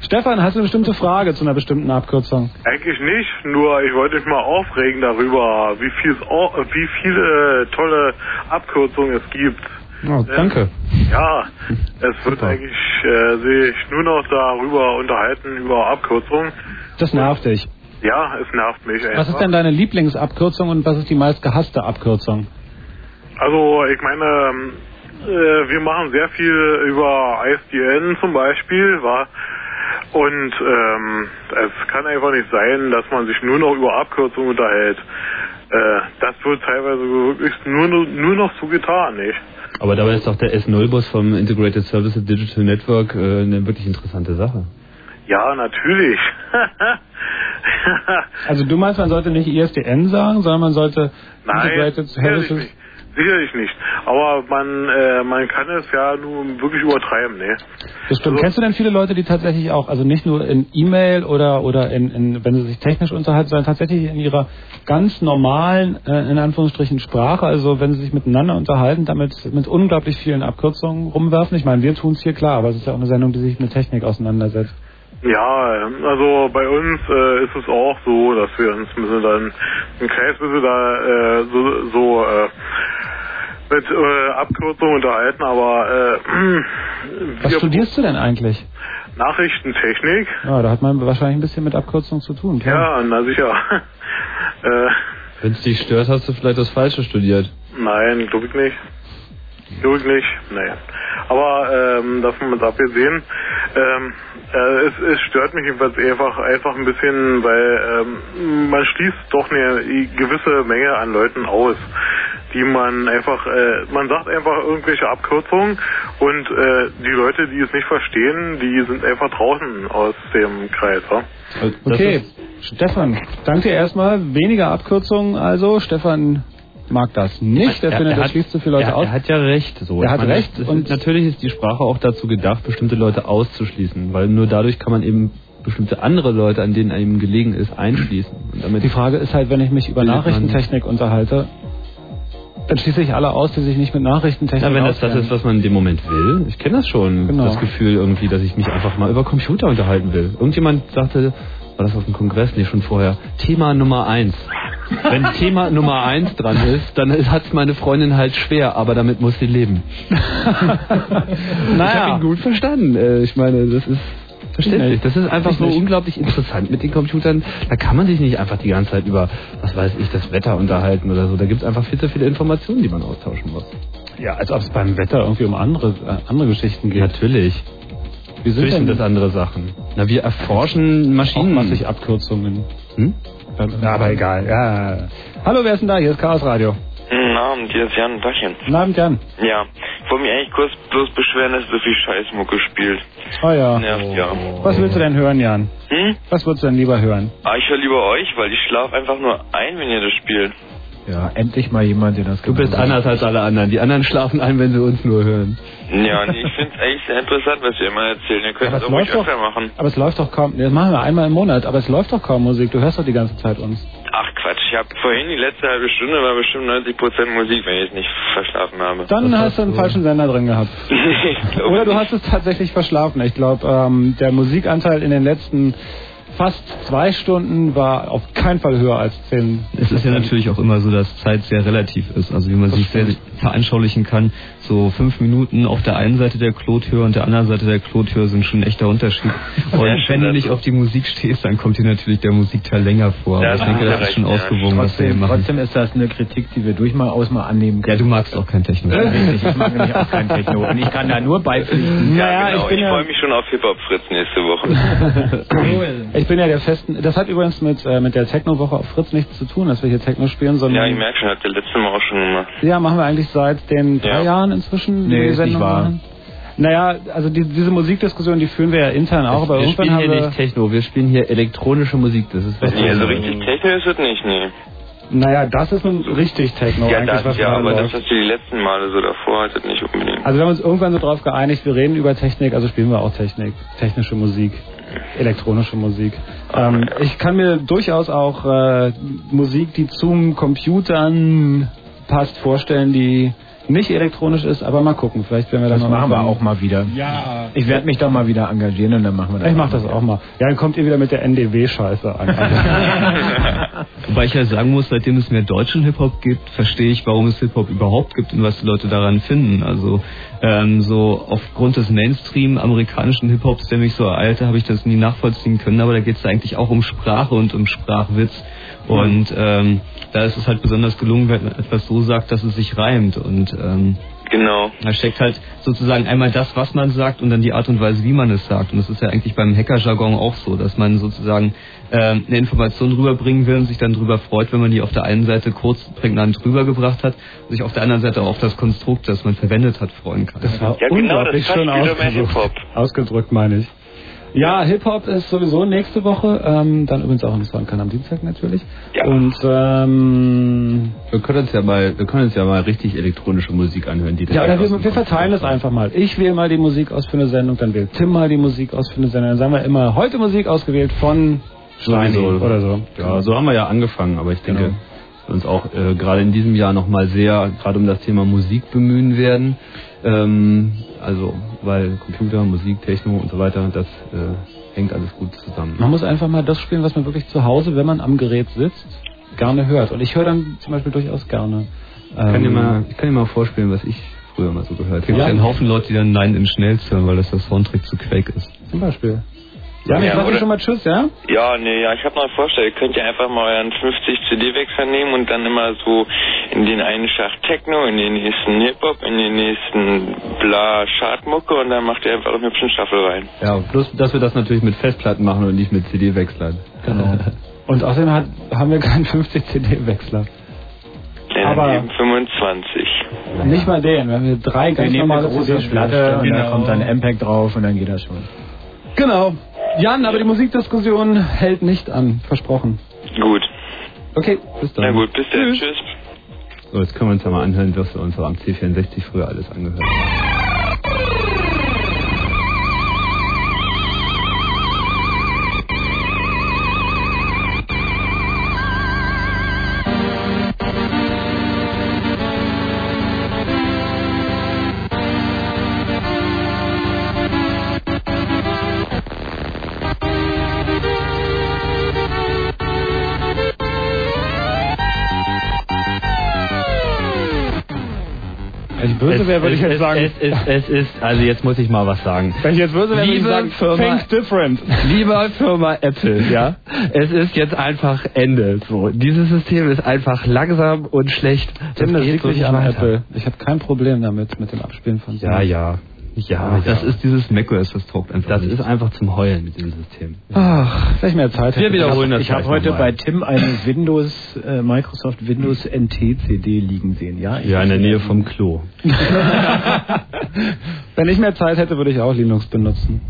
Stefan, hast du eine bestimmte Frage zu einer bestimmten Abkürzung? Eigentlich nicht, nur ich wollte mich mal aufregen darüber, wie, viel, wie viele tolle Abkürzungen es gibt. Oh, danke. Ja, es wird eigentlich äh, sich nur noch darüber unterhalten, über Abkürzungen. Das nervt dich. Ja, es nervt mich einfach. Was ist denn deine Lieblingsabkürzung und was ist die meist gehasste Abkürzung? Also ich meine, ähm, äh, wir machen sehr viel über ISDN zum Beispiel, war und ähm, es kann einfach nicht sein, dass man sich nur noch über Abkürzungen unterhält. Äh, das wird teilweise wirklich nur, nur noch so getan, nicht? Aber dabei ist doch der S0-Bus vom Integrated Services Digital Network äh, eine wirklich interessante Sache. Ja, natürlich. Also du meinst, man sollte nicht ISDN sagen, sondern man sollte Nein, Integrated sicherlich Services... nicht. Sicherlich nicht. Aber man, äh, man kann es ja nun wirklich übertreiben, ne? Das stimmt. Also- Kennst du denn viele Leute, die tatsächlich auch, also nicht nur in E-Mail oder oder in, in wenn sie sich technisch unterhalten, sondern tatsächlich in ihrer ganz normalen, äh, in Anführungsstrichen, Sprache, also wenn sie sich miteinander unterhalten, damit mit unglaublich vielen Abkürzungen rumwerfen? Ich meine, wir tun es hier klar, aber es ist ja auch eine Sendung, die sich mit Technik auseinandersetzt. Ja, also bei uns äh, ist es auch so, dass wir uns ein bisschen dann im Kreis ein bisschen da äh, so, so äh, mit äh, Abkürzungen unterhalten, aber äh, Was studierst du denn eigentlich? Nachrichtentechnik. Ja, da hat man wahrscheinlich ein bisschen mit Abkürzungen zu tun. klar. Ja, na sicher. äh, Wenn es dich stört, hast du vielleicht das Falsche studiert. Nein, glaube ich nicht. Glaube ich nicht, nee. Aber ähm, davon mit abgesehen, ähm, äh, es, es stört mich jedenfalls einfach, einfach ein bisschen, weil ähm, man schließt doch eine gewisse Menge an Leuten aus, die man einfach, äh, man sagt einfach irgendwelche Abkürzungen und äh, die Leute, die es nicht verstehen, die sind einfach draußen aus dem Kreis. Ja? Okay, Stefan, danke erstmal. Weniger Abkürzungen also. Stefan mag das nicht. Er, Er- findet, er das hat- schließt zu viele Leute er, aus. Er hat ja recht. So. Er hat meine, recht das ist- und- natürlich ist die Sprache auch dazu gedacht, bestimmte Leute auszuschließen, weil nur dadurch kann man eben bestimmte andere Leute, an denen einem gelegen ist, einschließen. Und damit Die Frage ist halt, wenn ich mich über Nachrichtentechnik unterhalte, dann schließe ich alle aus, die sich nicht mit Nachrichtentechnik Ja, wenn das das ist, was man in dem Moment will. Ich kenne das schon, Genau. das Gefühl irgendwie, dass ich mich einfach mal über Computer unterhalten will. Irgendjemand sagte, war das auf dem Kongress, nee, schon vorher, Thema Nummer eins. Wenn Thema Nummer eins dran ist, dann hat es meine Freundin halt schwer, aber damit muss sie leben. Ich habe ihn gut verstanden. Äh, Ich meine, das ist verständlich. Das ist einfach so unglaublich interessant mit den Computern. Da kann man sich nicht einfach die ganze Zeit über, was weiß ich, das Wetter unterhalten oder so. Da gibt es einfach viel zu viele Informationen, die man austauschen muss. Ja, als ob es beim Wetter irgendwie um andere, äh, andere Geschichten geht. Natürlich. Wie Natürlich sind denn das andere Sachen. Na, wir erforschen Maschinen. Auch massig Abkürzungen. Hm? Aber egal. Ja. Hallo, wer ist denn da? Hier ist Chaos Radio. Guten Abend, hier ist Jan Dachchen. Guten Abend, Jan. Ja, ich wollte mich eigentlich kurz bloß beschweren, dass so viel Scheißmucke spielt. Oh ja. Nervt ja. Was willst du denn hören, Jan? Hm? Was würdest du denn lieber hören? Ah, ich höre lieber euch, weil ich schlafe einfach nur ein, wenn ihr das spielt. Ja, endlich mal jemand, der das Du bist anders als alle anderen. Die anderen schlafen ein, wenn sie uns nur hören. Ja, nee, ich finde es eigentlich sehr interessant, was ihr immer erzählt. Ihr könnt Aber es auch ruhig läuft doch, öfter machen. aber es läuft doch kaum, das machen wir einmal im Monat, aber es läuft doch kaum Musik, du hörst doch die ganze Zeit uns. Ach Quatsch, ich habe vorhin die letzte halbe Stunde war bestimmt 90% Musik, wenn ich es nicht verschlafen habe. Dann hast du einen falschen Sender drin gehabt. Oder du hast es tatsächlich verschlafen. Ich glaube, ähm, der Musikanteil in den letzten fast zwei Stunden war auf keinen Fall höher als zehn. Es ist ja natürlich auch immer so, dass Zeit sehr relativ ist. Also wie man sich sehr veranschaulichen kann, so fünf Minuten auf der einen Seite der Klothöhe und der anderen Seite der Klothöhe sind schon ein echter Unterschied. Und wenn du nicht auf die Musik stehst, dann kommt dir natürlich der Musikteil länger vor. Aber ich denke, das ist schon ausgewogen, was wir hier Trotzdem, machen. trotzdem ist das eine Kritik, die wir durchaus mal annehmen können. Ja, du magst auch kein Techno. Richtig, ich mag nämlich auch kein Techno. Und ich kann da nur beipflichten. Ja, genau. Ich, freue mich schon auf Hip-Hop Fritz nächste Woche. Ich bin ja der festen. Das hat übrigens mit, äh, mit der Techno-Woche auf Fritz nichts zu tun, dass wir hier Techno spielen, sondern. ja, ich merke schon, habt ihr letztes Mal auch schon gemacht. Ja, machen wir eigentlich seit den drei Ja. Jahren inzwischen. Nee, die ist nicht wahr. machen. Naja, also die, diese Musikdiskussion, die führen wir ja intern auch, aber wir irgendwann spielen haben hier wir. nicht Techno, wir spielen hier elektronische Musik. Das ist was Nee, also richtig Techno ist es nicht, nee. Naja, das ist nun richtig Techno ja, eigentlich, das, was ja, aber läuft. das, was ihr die letzten Male so davor hattet, nicht unbedingt. Also wir haben uns irgendwann so drauf geeinigt, wir reden über Technik, also spielen wir auch Technik, technische Musik, elektronische Musik. Ähm, ich kann mir durchaus auch äh, Musik, die zum Computern passt, vorstellen, die nicht elektronisch ist, aber mal gucken, vielleicht werden wir Das dann mal machen wir auch mal wieder. Ja. Ich werde mich doch mal wieder engagieren und dann machen wir das. Ich mach das auch mal. Ja, dann kommt ihr wieder mit der NDW-Scheiße an. Wobei ich ja sagen muss, seitdem es mehr deutschen Hip-Hop gibt, verstehe ich, warum es Hip-Hop überhaupt gibt und was die Leute daran finden. Also ähm, so aufgrund des Mainstream amerikanischen Hip-Hops, der mich so ereilte, habe ich das nie nachvollziehen können. Aber da geht es eigentlich auch um Sprache und um Sprachwitz. Und ähm, da ist es halt besonders gelungen, wenn man etwas so sagt, dass es sich reimt. Und ähm, Genau. da steckt halt sozusagen einmal das, was man sagt und dann die Art und Weise, wie man es sagt. Und das ist ja eigentlich beim Hacker-Jargon auch so, dass man sozusagen ähm, eine Information rüberbringen will und sich dann darüber freut, wenn man die auf der einen Seite kurz prägnant rübergebracht hat und sich auf der anderen Seite auch auf das Konstrukt, das man verwendet hat, freuen kann. Das war Ja, genau, unglaublich das schön ausgedrückt. Ausgedrückt, meine ich. Ja, Hip-Hop ist sowieso nächste Woche, ähm, dann übrigens auch im Soundkan am Dienstag natürlich. Und ähm, wir können uns ja mal, wir können uns ja mal richtig elektronische Musik anhören, die ja, oder wir, wir verteilen es einfach mal. Ich wähle mal die Musik aus für eine Sendung, dann wählt Tim mal die Musik aus für eine Sendung. Dann sagen wir immer, heute Musik ausgewählt von Steini Sowieso. oder so. Ja, so haben wir ja angefangen, aber ich denke, Genau. wir uns auch äh, gerade in diesem Jahr nochmal sehr gerade um das Thema Musik bemühen werden. Ähm, also, weil Computer, Musik, Techno und so weiter, das äh, hängt alles gut zusammen. Man muss einfach mal das spielen, was man wirklich zu Hause, wenn man am Gerät sitzt, gerne hört. Und ich höre dann zum Beispiel durchaus gerne. Ich kann, dir ähm, mal, ich kann dir mal vorspielen, was ich früher mal so gehört Es gibt ja einen Haufen Leute, die dann Nein in Schnell hören, weil das der Soundtrack zu Quake ist. Zum Beispiel. Ja, ich Ja, sag dir oder- schon mal Tschüss, ja? Ja, nee, ja, ich habe mal vorgestellt, ihr könnt ja einfach mal euren 50 CD-Wechsler nehmen und dann immer so in den einen Schacht Techno, in den nächsten Hip-Hop, in den nächsten bla Chartmucke und dann macht ihr einfach einen hübschen Shuffle rein. Ja, bloß, dass wir das natürlich mit Festplatten machen und nicht mit CD-Wechslern. Genau. Und außerdem hat, haben wir keinen 50 CD-Wechsler. Ja, dann Aber- eben 25. Nicht mal den, wenn wir drei Wir ganz eine normale große Platte und da Genau. kommt dann MPEG drauf und dann geht das schon. Genau. Jan, aber die Musikdiskussion hält nicht an. Versprochen. Gut. Okay, bis dann. Na gut, bis dann. Tschüss. So, jetzt können wir uns ja mal anhören, was wir uns am C64 früher alles angehört haben. Böse wäre, würde ich jetzt es, sagen. Es ist, es ist, also jetzt muss ich mal was sagen. Wenn ich jetzt böse wäre, würde ich Liebe sagen, Firma, Things different. Lieber Firma Apple, ja, es ist jetzt einfach Ende. So, dieses System ist einfach langsam und schlecht. Tim, das geht liegt nicht an weiter. Apple. Ich habe kein Problem damit, mit dem Abspielen von Ja, ja. Ja, Das ja. ist dieses macOS, das taugt einfach Das nicht. ist einfach zum Heulen mit dem System. Ach, vielleicht mehr Zeit Wir hätte. wiederholen das Ich habe heute nochmal. bei Tim eine Windows, äh, Microsoft Windows NT CD liegen sehen. Ja, ich Ja, in der Nähe vom Klo. Wenn ich mehr Zeit hätte, würde ich auch Linux benutzen.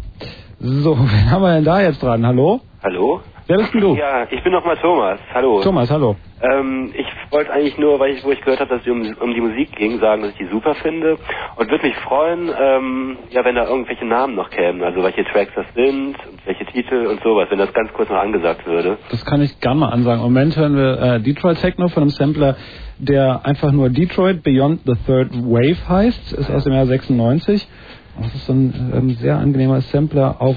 So, wen haben wir denn da jetzt dran? Hallo? Hallo? Wer bist denn du? Ja, ich bin nochmal Thomas. Hallo. Thomas, hallo. Ähm, ich wollte eigentlich nur, weil ich, wo ich gehört habe, dass es um, um die Musik ging, sagen, dass ich die super finde und würde mich freuen, ähm, ja, wenn da irgendwelche Namen noch kämen, also welche Tracks das sind und welche Titel und sowas, wenn das ganz kurz noch angesagt würde. Das kann ich gerne mal ansagen. Im Moment hören wir äh, Detroit Techno von einem Sampler, der einfach nur Detroit Beyond the Third Wave heißt. Ist aus dem Jahr 96. Das ist so ein ähm, sehr angenehmer Sampler auf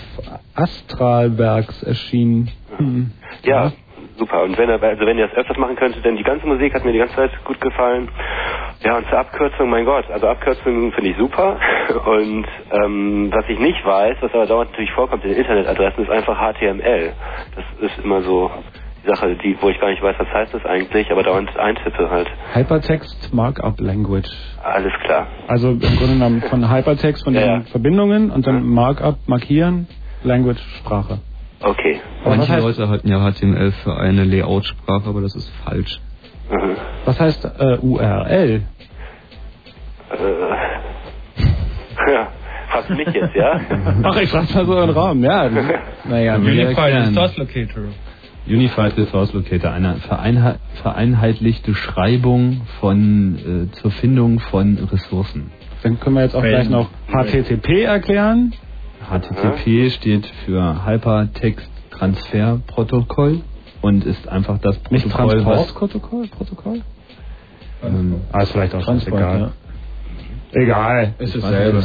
Astralwerks erschienen. Hm. Ja, super. Und wenn er, also wenn ihr das öfters machen könntet, denn die ganze Musik hat mir die ganze Zeit gut gefallen. Ja, und zur Abkürzung, mein Gott, also Abkürzungen finde ich super. Und ähm, was ich nicht weiß, was aber dauernd natürlich vorkommt in den Internetadressen, ist einfach HTML. Das ist immer so Sache, die, wo ich gar nicht weiß, was heißt das eigentlich, aber dauernd eintippe halt. Hypertext Markup Language. Alles klar. Also im Grunde genommen von Hypertext, von Ja, den ja. Verbindungen und dann Markup, markieren, Language, Sprache. Okay. Aber Manche heißt, Leute halten ja HTML für eine Layout-Sprache, aber das ist falsch. Mhm. was heißt äh, URL? Äh, ja, fragst du mich jetzt, ja? Ach, ich frage mal so in den Raum, ja. Naja, Unified. Resource Locator. Unified Resource Locator, eine vereinhe vereinheitlichte Schreibung von äh, zur Findung von Ressourcen. Dann können wir jetzt auch gleich noch HTTP erklären. HTTP steht für Hypertext Transfer Protokoll und ist einfach das Nicht Protokoll, was Transportprotokoll? Protokoll? ähm, Ah, ist vielleicht auch Transport, egal. ja. Egal. Ist nicht, ich glaube,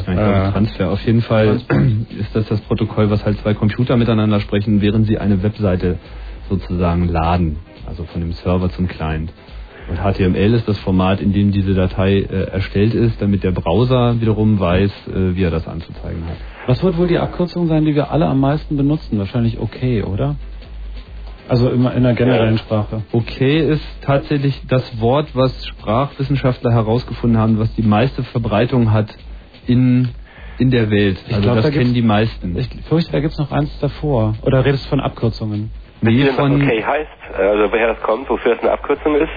Äh. Transfer. Auf jeden Fall ist das das Protokoll, was halt zwei Computer miteinander sprechen, während sie eine Webseite sozusagen laden, also von dem Server zum Client. Und HTML ist das Format, in dem diese Datei äh, erstellt ist, damit der Browser wiederum weiß, äh, wie er das anzuzeigen hat. Was wird wohl die Abkürzung sein, die wir alle am meisten benutzen? Wahrscheinlich okay, oder? Also immer in der generellen Sprache. Okay ist tatsächlich das Wort, was Sprachwissenschaftler herausgefunden haben, was die meiste Verbreitung hat in, in der Welt. Ich Also glaub, das da kennen die meisten. Ich fürchte, da gibt's noch eins davor. Oder redest du von Abkürzungen? Was von, okay heißt? Also woher das kommt, wofür das eine Abkürzung ist?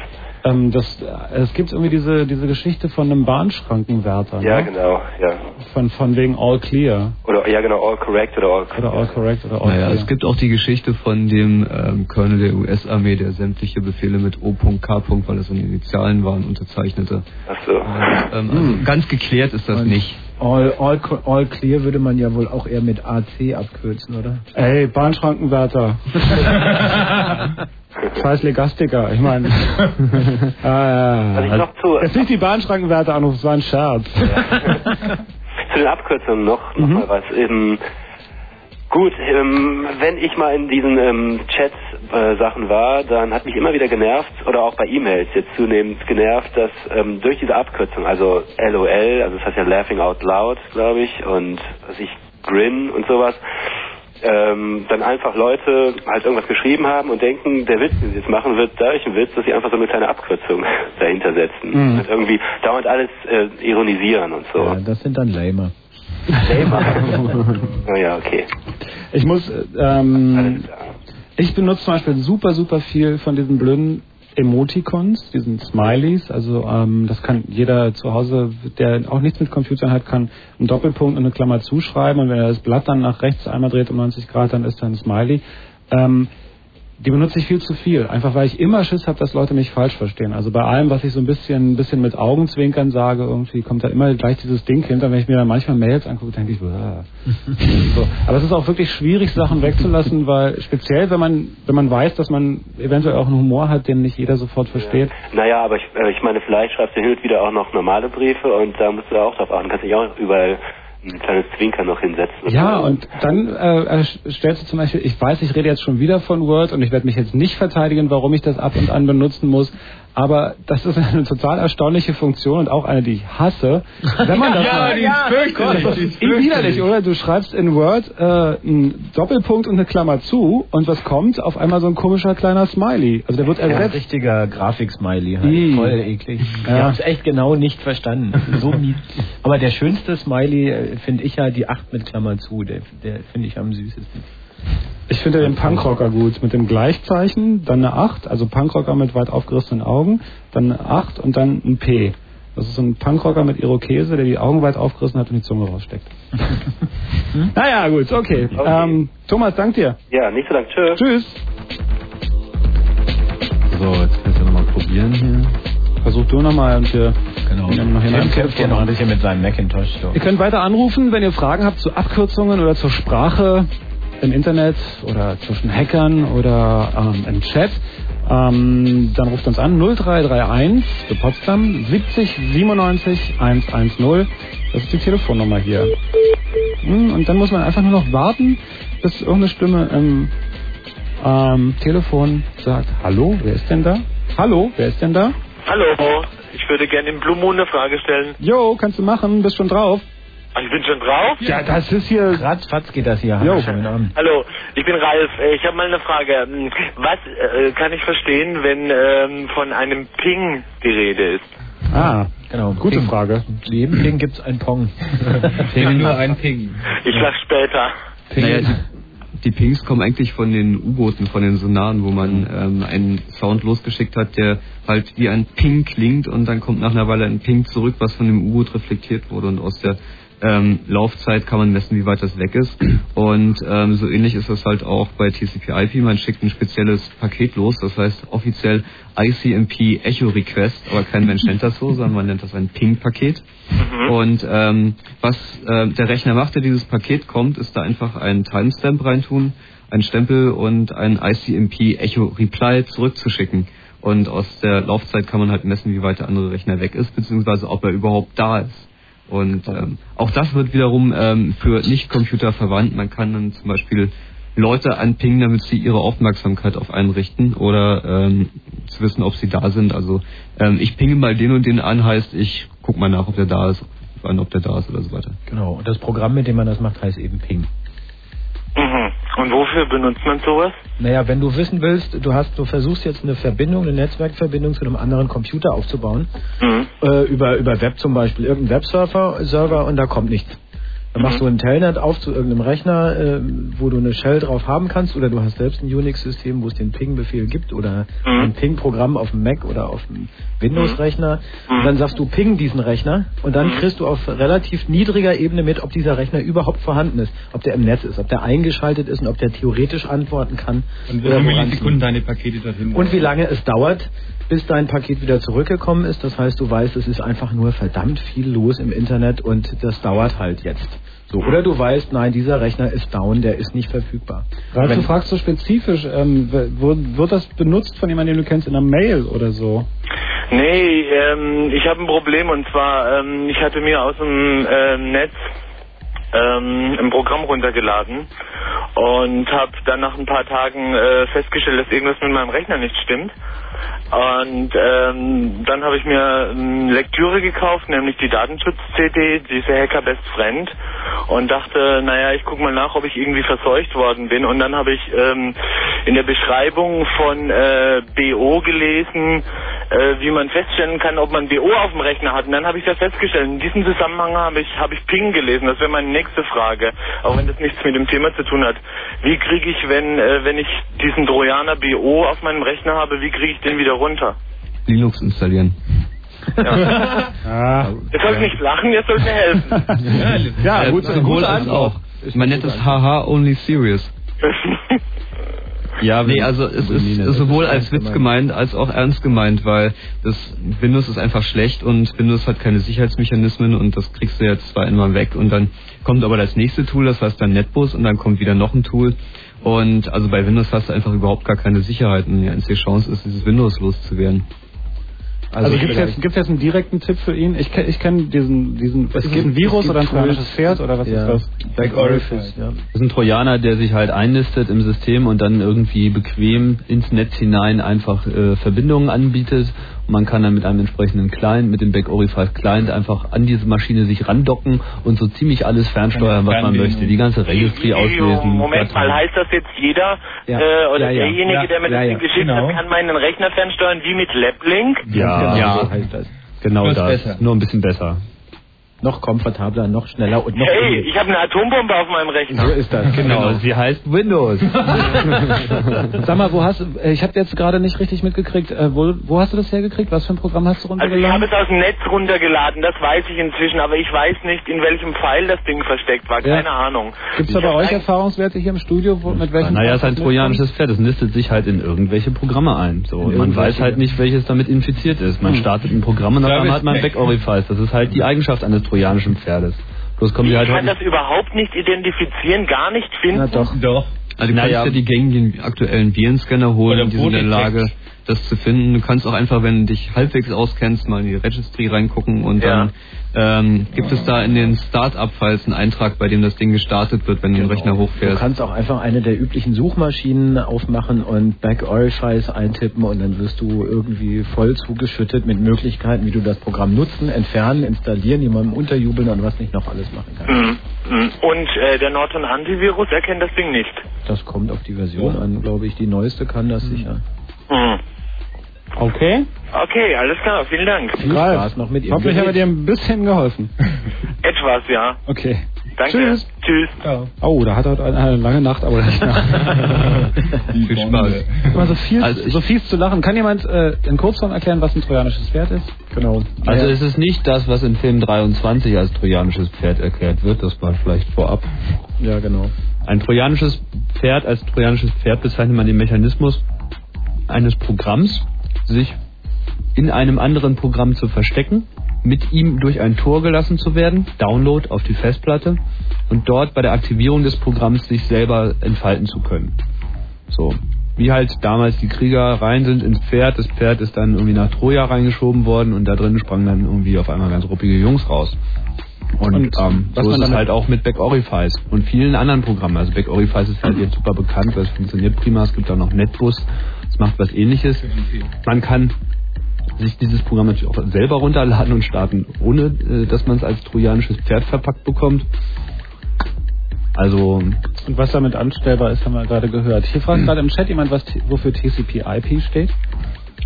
Ähm, das, äh, es gibt irgendwie diese, diese Geschichte von einem Bahnschrankenwärter. Ja, ne? genau, ja. Von, von wegen All Clear. Oder ja genau, all correct oder all Oder All Correct oder All Naja, Clear. es gibt auch die Geschichte von dem ähm, Colonel der US-Armee, der sämtliche Befehle mit O.K. weil das seine Initialen waren, unterzeichnete. Ach so. Ähm, also ganz geklärt ist das Und nicht. All, all, all Clear würde man ja wohl auch eher mit AC abkürzen, oder? Ey, Bahnschrankenwärter. Scheiß Legastiker, ich meine. ah, Was ich ja. noch zu, Jetzt nicht die Bahnschrankenwärter anrufen, das war ein Scherz. zu den Abkürzungen noch, noch mal was. Ähm, gut, ähm, wenn ich mal in diesen ähm, Chat-Sachen war, dann hat mich immer wieder genervt, oder auch bei E-Mails jetzt zunehmend genervt, dass ähm, durch diese Abkürzung, also LOL, also das heißt ja Laughing Out Loud, glaube ich, und was ich Grin und sowas, ähm, dann einfach Leute halt irgendwas geschrieben haben und denken, der Witz, den sie jetzt machen, wird dadurch ein Witz, dass sie einfach so eine kleine Abkürzung dahinter setzen. Mhm. Und irgendwie dauernd alles äh, ironisieren und so. Ja, das sind dann Lamer. Naja, okay. Ich muss, ähm, ich benutze zum Beispiel super, super viel von diesen blöden Emoticons, diesen Smileys. Also ähm, das kann jeder zu Hause, der auch nichts mit Computern hat, kann einen Doppelpunkt und eine Klammer zuschreiben und wenn er das Blatt dann nach rechts einmal dreht um 90 Grad, dann ist da ein Smiley. Ähm, die benutze ich viel zu viel, einfach weil ich immer Schiss habe, dass Leute mich falsch verstehen. Also bei allem, was ich so ein bisschen, ein bisschen mit Augenzwinkern sage, irgendwie kommt da immer gleich dieses Ding hinter. Wenn ich mir dann manchmal Mails angucke, denke ich, "Bäh." so. Aber es ist auch wirklich schwierig, Sachen wegzulassen, weil speziell, wenn man, wenn man weiß, dass man eventuell auch einen Humor hat, den nicht jeder sofort versteht. Naja, aber ich, äh, ich meine, vielleicht schreibst du hin und wieder auch noch normale Briefe und da musst du auch drauf achten. Kannst dich auch überall ein kleines Zwinker noch hinsetzen. Ja, und dann äh, äh, stellst du zum Beispiel, ich weiß, ich rede jetzt schon wieder von Word und ich werde mich jetzt nicht verteidigen, warum ich das ab und an benutzen muss, aber das ist eine total erstaunliche Funktion und auch eine, die ich hasse. Wenn man das Ja, mal, die ist fürchterlich, Das ist widerlich, oder? Du schreibst in Word äh, einen Doppelpunkt und eine Klammer zu und was kommt? Auf einmal so ein komischer kleiner Smiley. Also der wird Ja, ein ersetzt. richtiger Grafik-Smiley. Halt. Ih. Voll eklig. Ja. Ich hab's echt genau nicht verstanden. Das ist so mies. Aber der schönste Smiley äh, finde ich ja die 8 mit Klammer zu. Der, der finde ich am süßesten. Ich finde den Punkrocker gut mit dem Gleichzeichen, dann eine 8, also Punkrocker mit weit aufgerissenen Augen, dann eine 8 und dann ein P. Das ist so ein Punkrocker mit Irokese, der die Augen weit aufgerissen hat und die Zunge raussteckt. naja, gut, okay. Ähm, Thomas, dank dir. Ja, nicht so lang. Tschüss. Tschüss. So, jetzt kannst du nochmal probieren hier. Versuch du nochmal und wir Genau. nehmen noch Tim kämpft hier noch ein bisschen mit seinem Macintosh. So. Ihr könnt weiter anrufen, wenn ihr Fragen habt zu Abkürzungen oder zur Sprache im Internet oder zwischen Hackern oder ähm, im Chat. Ähm, dann ruft uns an 0331 für Potsdam 70 97 110. Das ist die Telefonnummer hier. Hm, Und dann muss man einfach nur noch warten, bis irgendeine Stimme im ähm, Telefon sagt, hallo, wer ist denn da? Hallo, wer ist denn da? Hallo, ich würde gerne im Blue Moon eine Frage stellen. Jo, kannst du machen, bist schon drauf. Ich bin schon drauf? Ja, das ist hier... Ratzfatz geht das hier. Jo. Hallo, ich bin Ralf. Äh, Ich habe mal eine Frage. Hm, Was äh, kann ich verstehen, wenn ähm, von einem Ping die Rede ist? Ah, genau. Gute Ping. Frage. Jedem Ping gibt's ein Pong. Ping. Nur ein Ping. Ich sag später. Naja, die, die Pings kommen eigentlich von den U-Booten, von den Sonaren, wo man ähm, einen Sound losgeschickt hat, der halt wie ein Ping klingt und dann kommt nach einer Weile ein Ping zurück, was von dem U-Boot reflektiert wurde und aus der ähm, Laufzeit kann man messen, wie weit das weg ist. Und ähm, so ähnlich ist das halt auch bei TCP/IP. Man schickt ein spezielles Paket los, das heißt offiziell ICMP Echo Request, aber kein Mensch nennt das so, sondern man nennt das ein Ping-Paket. Und ähm, was äh, der Rechner macht, der dieses Paket kommt, ist da einfach einen Timestamp reintun, einen Stempel und ein ICMP Echo Reply zurückzuschicken. Und aus der Laufzeit kann man halt messen, wie weit der andere Rechner weg ist, beziehungsweise ob er überhaupt da ist. Und ähm, auch das wird wiederum ähm, für Nicht-Computer verwandt. Man kann dann zum Beispiel Leute anpingen, damit sie ihre Aufmerksamkeit auf einen richten oder ähm, zu wissen, ob sie da sind. Also ähm, ich pinge mal den und den an, heißt ich guck mal nach, ob der da ist, an, ob der da ist oder so weiter. Genau. Und das Programm, mit dem man das macht, heißt eben Ping. Mhm. Und wofür benutzt man sowas? Naja, wenn du wissen willst, du hast, du versuchst jetzt eine Verbindung, eine Netzwerkverbindung zu einem anderen Computer aufzubauen, Mhm. äh, über, über Web zum Beispiel, irgendein Webserver Server und da kommt nichts. Dann machst du ein Telnet auf zu irgendeinem Rechner, äh, wo du eine Shell drauf haben kannst, oder du hast selbst ein Unix-System, wo es den Ping-Befehl gibt, oder ein Ping-Programm auf dem Mac oder auf dem Windows-Rechner. Und dann sagst du Ping diesen Rechner und dann kriegst du auf relativ niedriger Ebene mit, ob dieser Rechner überhaupt vorhanden ist, ob der im Netz ist, ob der eingeschaltet ist und ob der theoretisch antworten kann. Und wie viele Sekunden deine Pakete dorthin und wie lange es dauert, bis dein Paket wieder zurückgekommen ist. Das heißt, du weißt, es ist einfach nur verdammt viel los im Internet und das dauert halt jetzt. So, oder du weißt, nein, dieser Rechner ist down, der ist nicht verfügbar. Ralf, du fragst so spezifisch, ähm, w- wo- wird das benutzt von jemandem, den du kennst, in einer Mail oder so? Nee, ähm, ich habe ein Problem und zwar, ähm, ich hatte mir aus dem ähm, Netz ähm, ein Programm runtergeladen und habe dann nach ein paar Tagen äh, festgestellt, dass irgendwas mit meinem Rechner nicht stimmt. Und ähm, dann habe ich mir ähm, Lektüre gekauft, nämlich die Datenschutz-CD, diese Hacker Best Friend. und dachte, naja, ich gucke mal nach, ob ich irgendwie verseucht worden bin. Und dann habe ich ähm, in der Beschreibung von äh, BO gelesen, äh, wie man feststellen kann, ob man BO auf dem Rechner hat. Und dann habe ich das festgestellt. In diesem Zusammenhang habe ich, habe ich Ping gelesen. Das wäre meine nächste Frage, auch wenn das nichts mit dem Thema zu tun hat. Wie kriege ich, wenn, äh, wenn ich diesen Trojaner BO auf meinem Rechner habe, wie kriege ich den wieder runter? Linux installieren. Ah, Ihr sollt nicht lachen, ihr sollt mir helfen. ja, Äh, gut, sowohl gute als auch. Man nennt es haha only serious. Ja, Nee, also es ist sowohl als Witz gemeint. gemeint als auch ernst gemeint, weil das Windows ist einfach schlecht und Windows hat keine Sicherheitsmechanismen und das kriegst du jetzt zwar einmal weg und dann kommt aber das nächste Tool, das heißt dann NetBus und dann kommt wieder noch ein Tool und also bei Windows hast du einfach überhaupt gar keine Sicherheit und die einzige Chance ist, dieses Windows loszuwerden. Also, gibt es jetzt, gibt's jetzt einen direkten Tipp für ihn? Ich, ich kenne diesen, diesen, ist es ein Virus oder ein trojanisches Pferd oder was ja. ist das? Back Orifice, ja. Das ist ein Trojaner, der sich halt einnistet im System und dann irgendwie bequem ins Netz hinein einfach äh, Verbindungen anbietet. Und man kann dann mit einem entsprechenden Client, mit dem Back Orifice Client einfach an diese Maschine sich randocken und so ziemlich alles fernsteuern, was man möchte. Die ganze Registry auslesen. Moment mal, heißt das jetzt jeder Ja. äh, oder Ja, ja. derjenige, Ja, der mir ja, das ja. Ding geschickt Genau. hat, kann meinen Rechner fernsteuern wie mit LabLink? Ja, Genau, so heißt das. Genau Bloß das. besser. Nur ein bisschen besser. Noch komfortabler, noch schneller und noch Hey, ich habe eine Atombombe auf meinem Rechner. So ist das, Genau, sie heißt Windows. Sag mal, wo hast du, äh, ich habe jetzt gerade nicht richtig mitgekriegt, äh, wo, wo hast du das hergekriegt? Was für ein Programm hast du Also ich habe runtergeladen? es aus dem Netz runtergeladen, das weiß ich inzwischen, aber ich weiß nicht, in welchem Pfeil das Ding versteckt war. Ja. Keine Ahnung. Gibt es da bei euch Erfahrungswerte hier im Studio, wo, mit welchen Naja, es ist ein trojanisches Pferd. Es nistet sich halt in irgendwelche Programme ein. So, und man weiß halt nicht, welches damit infiziert ist. Man Hm. startet ein Programm und einmal hat man ein Back Orifice. Das ist halt die Eigenschaft eines trojanischen Pferdes. Bloß kommen die Ich halt kann das überhaupt nicht identifizieren, gar nicht finden. doch. Doch. Also du Naja. kannst ja die gängigen aktuellen Virenscanner holen, Oder die sind in der. Lage, das zu finden. Du kannst auch einfach, wenn du dich halbwegs auskennst, mal in die Registry reingucken und Ja. dann ähm, gibt es da in den Start-up-Files einen Eintrag, bei dem das Ding gestartet wird, wenn du den Rechner Du hochfährst. kannst auch einfach eine der üblichen Suchmaschinen aufmachen und Back Orifice eintippen und dann wirst du irgendwie voll zugeschüttet mit Möglichkeiten, wie du das Programm nutzen, entfernen, installieren, jemandem unterjubeln und was nicht noch alles machen kannst. Mhm. Mhm. Und äh, der Norton Antivirus erkennt das Ding nicht. Das kommt auf die Version an, glaube ich. Die neueste kann das sicher. Mhm. Okay. Okay, alles klar, vielen Dank. Viel Spaß noch mit Ihrem Hoffentlich haben wir dir ein bisschen geholfen. Etwas, ja. Okay. Danke. Tschüss. Tschüss. Oh, da hat er eine, eine lange Nacht, aber nicht Viel Spaß. Immer so viel, Also so fies zu lachen. Kann jemand äh, in Kurzform erklären, was ein trojanisches Pferd ist? Genau. Also es ist nicht das, was in Film 23 als trojanisches Pferd erklärt wird. Das war vielleicht vorab. Ja, genau. Ein trojanisches Pferd, als trojanisches Pferd bezeichnet man den Mechanismus eines Programms, sich in einem anderen Programm zu verstecken, mit ihm durch ein Tor gelassen zu werden, Download auf die Festplatte und dort bei der Aktivierung des Programms sich selber entfalten zu können. So. Wie halt damals die Krieger rein sind ins Pferd, das Pferd ist dann irgendwie nach Troja reingeschoben worden und da drin sprangen dann irgendwie auf einmal ganz ruppige Jungs raus. Und, Und ähm, was so man ist es damit- halt auch mit Back Orifice und vielen anderen Programmen. Also Back Orifice ist halt jetzt super bekannt, weil es funktioniert prima. Es gibt auch noch Netbus, macht was ähnliches. Man kann sich dieses Programm natürlich auch selber runterladen und starten, ohne äh, dass man es als trojanisches Pferd verpackt bekommt. Also Und was damit anstellbar ist, haben wir gerade gehört. Hier fragt gerade im Chat jemand, was T- wofür TCP/IP steht.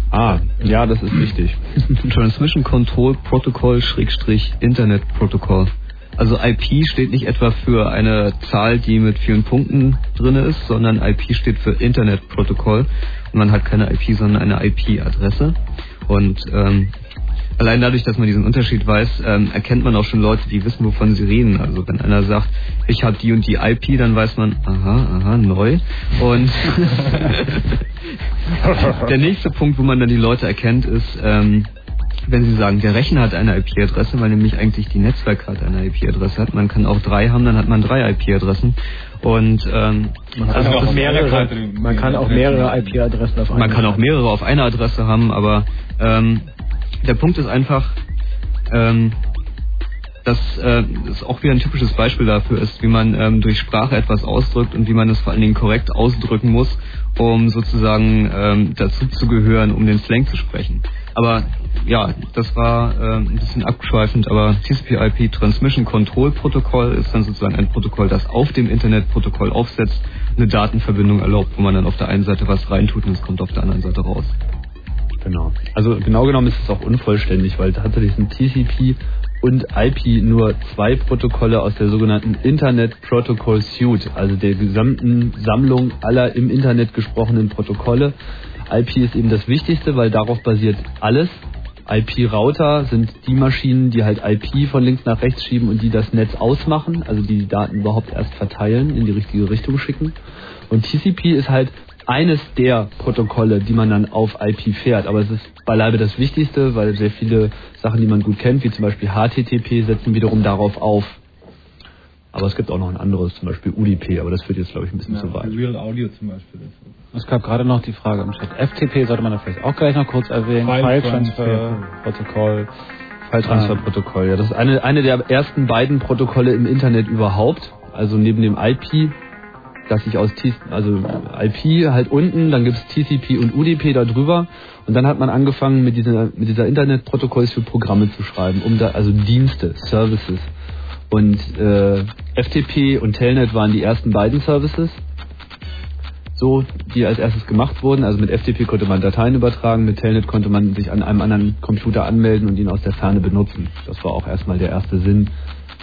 Ah, ja, das ist wichtig. Transmission Control Protocol Schrägstrich Internet Protocol. Also IP steht nicht etwa für eine Zahl, die mit vielen Punkten drin ist, sondern IP steht für Internet Protocol. Und man hat keine IP, sondern eine IP-Adresse. Und ähm, allein dadurch, dass man diesen Unterschied weiß, ähm, erkennt man auch schon Leute, die wissen, wovon sie reden. Also wenn einer sagt, ich habe die und die IP, dann weiß man, aha, aha, neu. Und der nächste Punkt, wo man dann die Leute erkennt, ist, ähm, wenn sie sagen, der Rechner hat eine IP-Adresse, weil nämlich eigentlich die Netzwerkkarte eine IP-Adresse hat. Man kann auch drei haben, dann hat man drei IP-Adressen. Und ähm, Man kann, also auch das- mehrere, man kann auch mehrere IP-Adressen auf man einmal kann auch mehrere auf einer Adresse haben, aber ähm, der Punkt ist einfach, ähm, dass äh, es auch wieder ein typisches Beispiel dafür ist, wie man ähm, durch Sprache etwas ausdrückt und wie man es vor allen Dingen korrekt ausdrücken muss, um sozusagen ähm, dazu zu gehören, um den Slang zu sprechen. Aber ja, das war äh, ein bisschen abschweifend, aber TCP/IP Transmission Control Protokoll ist dann sozusagen ein Protokoll, das auf dem Internetprotokoll aufsetzt, eine Datenverbindung erlaubt, wo man dann auf der einen Seite was reintut und es kommt auf der anderen Seite raus. Genau. Also genau genommen ist es auch unvollständig, weil tatsächlich sind TCP und IP nur zwei Protokolle aus der sogenannten Internet Protocol Suite, also der gesamten Sammlung aller im Internet gesprochenen Protokolle. IP ist eben das Wichtigste, weil darauf basiert alles. IP-Router sind die Maschinen, die halt IP von links nach rechts schieben und die das Netz ausmachen, also die die Daten überhaupt erst verteilen, in die richtige Richtung schicken. Und TCP ist halt eines der Protokolle, die man dann auf IP fährt. Aber es ist beileibe das Wichtigste, weil sehr viele Sachen, die man gut kennt, wie zum Beispiel HTTP, setzen wiederum darauf auf. Aber es gibt auch noch ein anderes, zum Beispiel UDP, aber das führt jetzt, glaube ich, ein bisschen Ja, zu weit. Real Audio zum Beispiel. Es gab gerade noch die Frage im Chat. FTP sollte man da vielleicht auch gleich noch kurz erwähnen. File File Transfer Transfer. Protokoll. File-Transfer-Protokoll, ja. Das ist eine, eine der ersten beiden Protokolle im Internet überhaupt. Also neben dem IP, das sich aus T also IP halt unten, dann gibt's TCP und UDP da drüber. Und dann hat man angefangen mit dieser, mit dieser Internetprotokolls für Programme zu schreiben, um da, also Dienste, Services. Und äh, FTP und Telnet waren die ersten beiden Services so, die als erstes gemacht wurden. Also mit FTP konnte man Dateien übertragen, mit Telnet konnte man sich an einem anderen Computer anmelden und ihn aus der Ferne benutzen. Das war auch erstmal der erste Sinn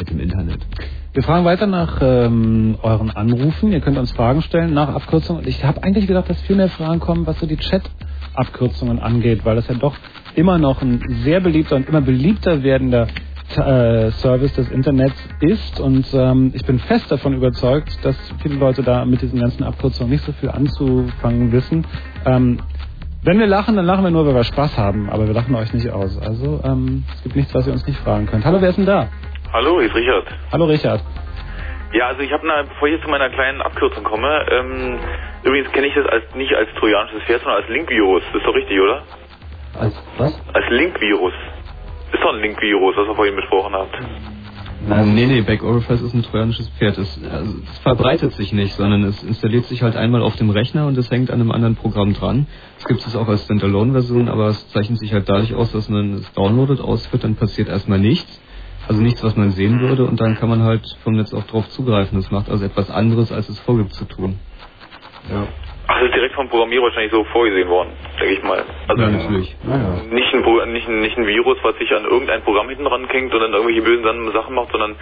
mit dem Internet. Wir fragen weiter nach ähm, euren Anrufen. Ihr könnt uns Fragen stellen nach Abkürzungen. Und ich habe eigentlich gedacht, dass viel mehr Fragen kommen, was so die Chat-Abkürzungen angeht, weil das ja doch immer noch ein sehr beliebter und immer beliebter werdender äh, Service des Internets ist. Und ähm, ich bin fest davon überzeugt, dass viele Leute da mit diesen ganzen Abkürzungen nicht so viel anzufangen wissen. Ähm, wenn wir lachen, dann lachen wir nur, weil wir Spaß haben, aber wir lachen euch nicht aus. Also ähm, es gibt nichts, was ihr uns nicht fragen könnt. Hallo, wer ist denn da? Hallo, hier ist Richard. Hallo Richard. Ja, also ich habe, bevor ich jetzt zu meiner kleinen Abkürzung komme, ähm, übrigens kenne ich das als nicht als trojanisches Pferd, sondern als Linkvirus. Ist doch richtig, oder? Als was? Als Linkvirus. Ist doch ein Linkvirus, was ihr vorhin besprochen habt. Ähm, nee, nee, Back Orifice ist ein trojanisches Pferd. Es, also, es verbreitet sich nicht, sondern es installiert sich halt einmal auf dem Rechner und es hängt an einem anderen Programm dran. Es gibt es auch als Standalone-Version, aber es zeichnet sich halt dadurch aus, dass man es downloadet, ausführt, dann passiert erstmal nichts. Also nichts, was man sehen würde und dann kann man halt vom Netz auch drauf zugreifen. Das macht also etwas anderes, als es vorgibt zu tun. Ja. Das ist direkt vom Programmierer wahrscheinlich so vorgesehen worden, denke ich mal. Also ja, natürlich. nicht, ein, Pro- nicht, ein, nicht ein Virus, was sich an irgendein Programm hinten dran hängt und dann irgendwelche bösen Sachen macht, sondern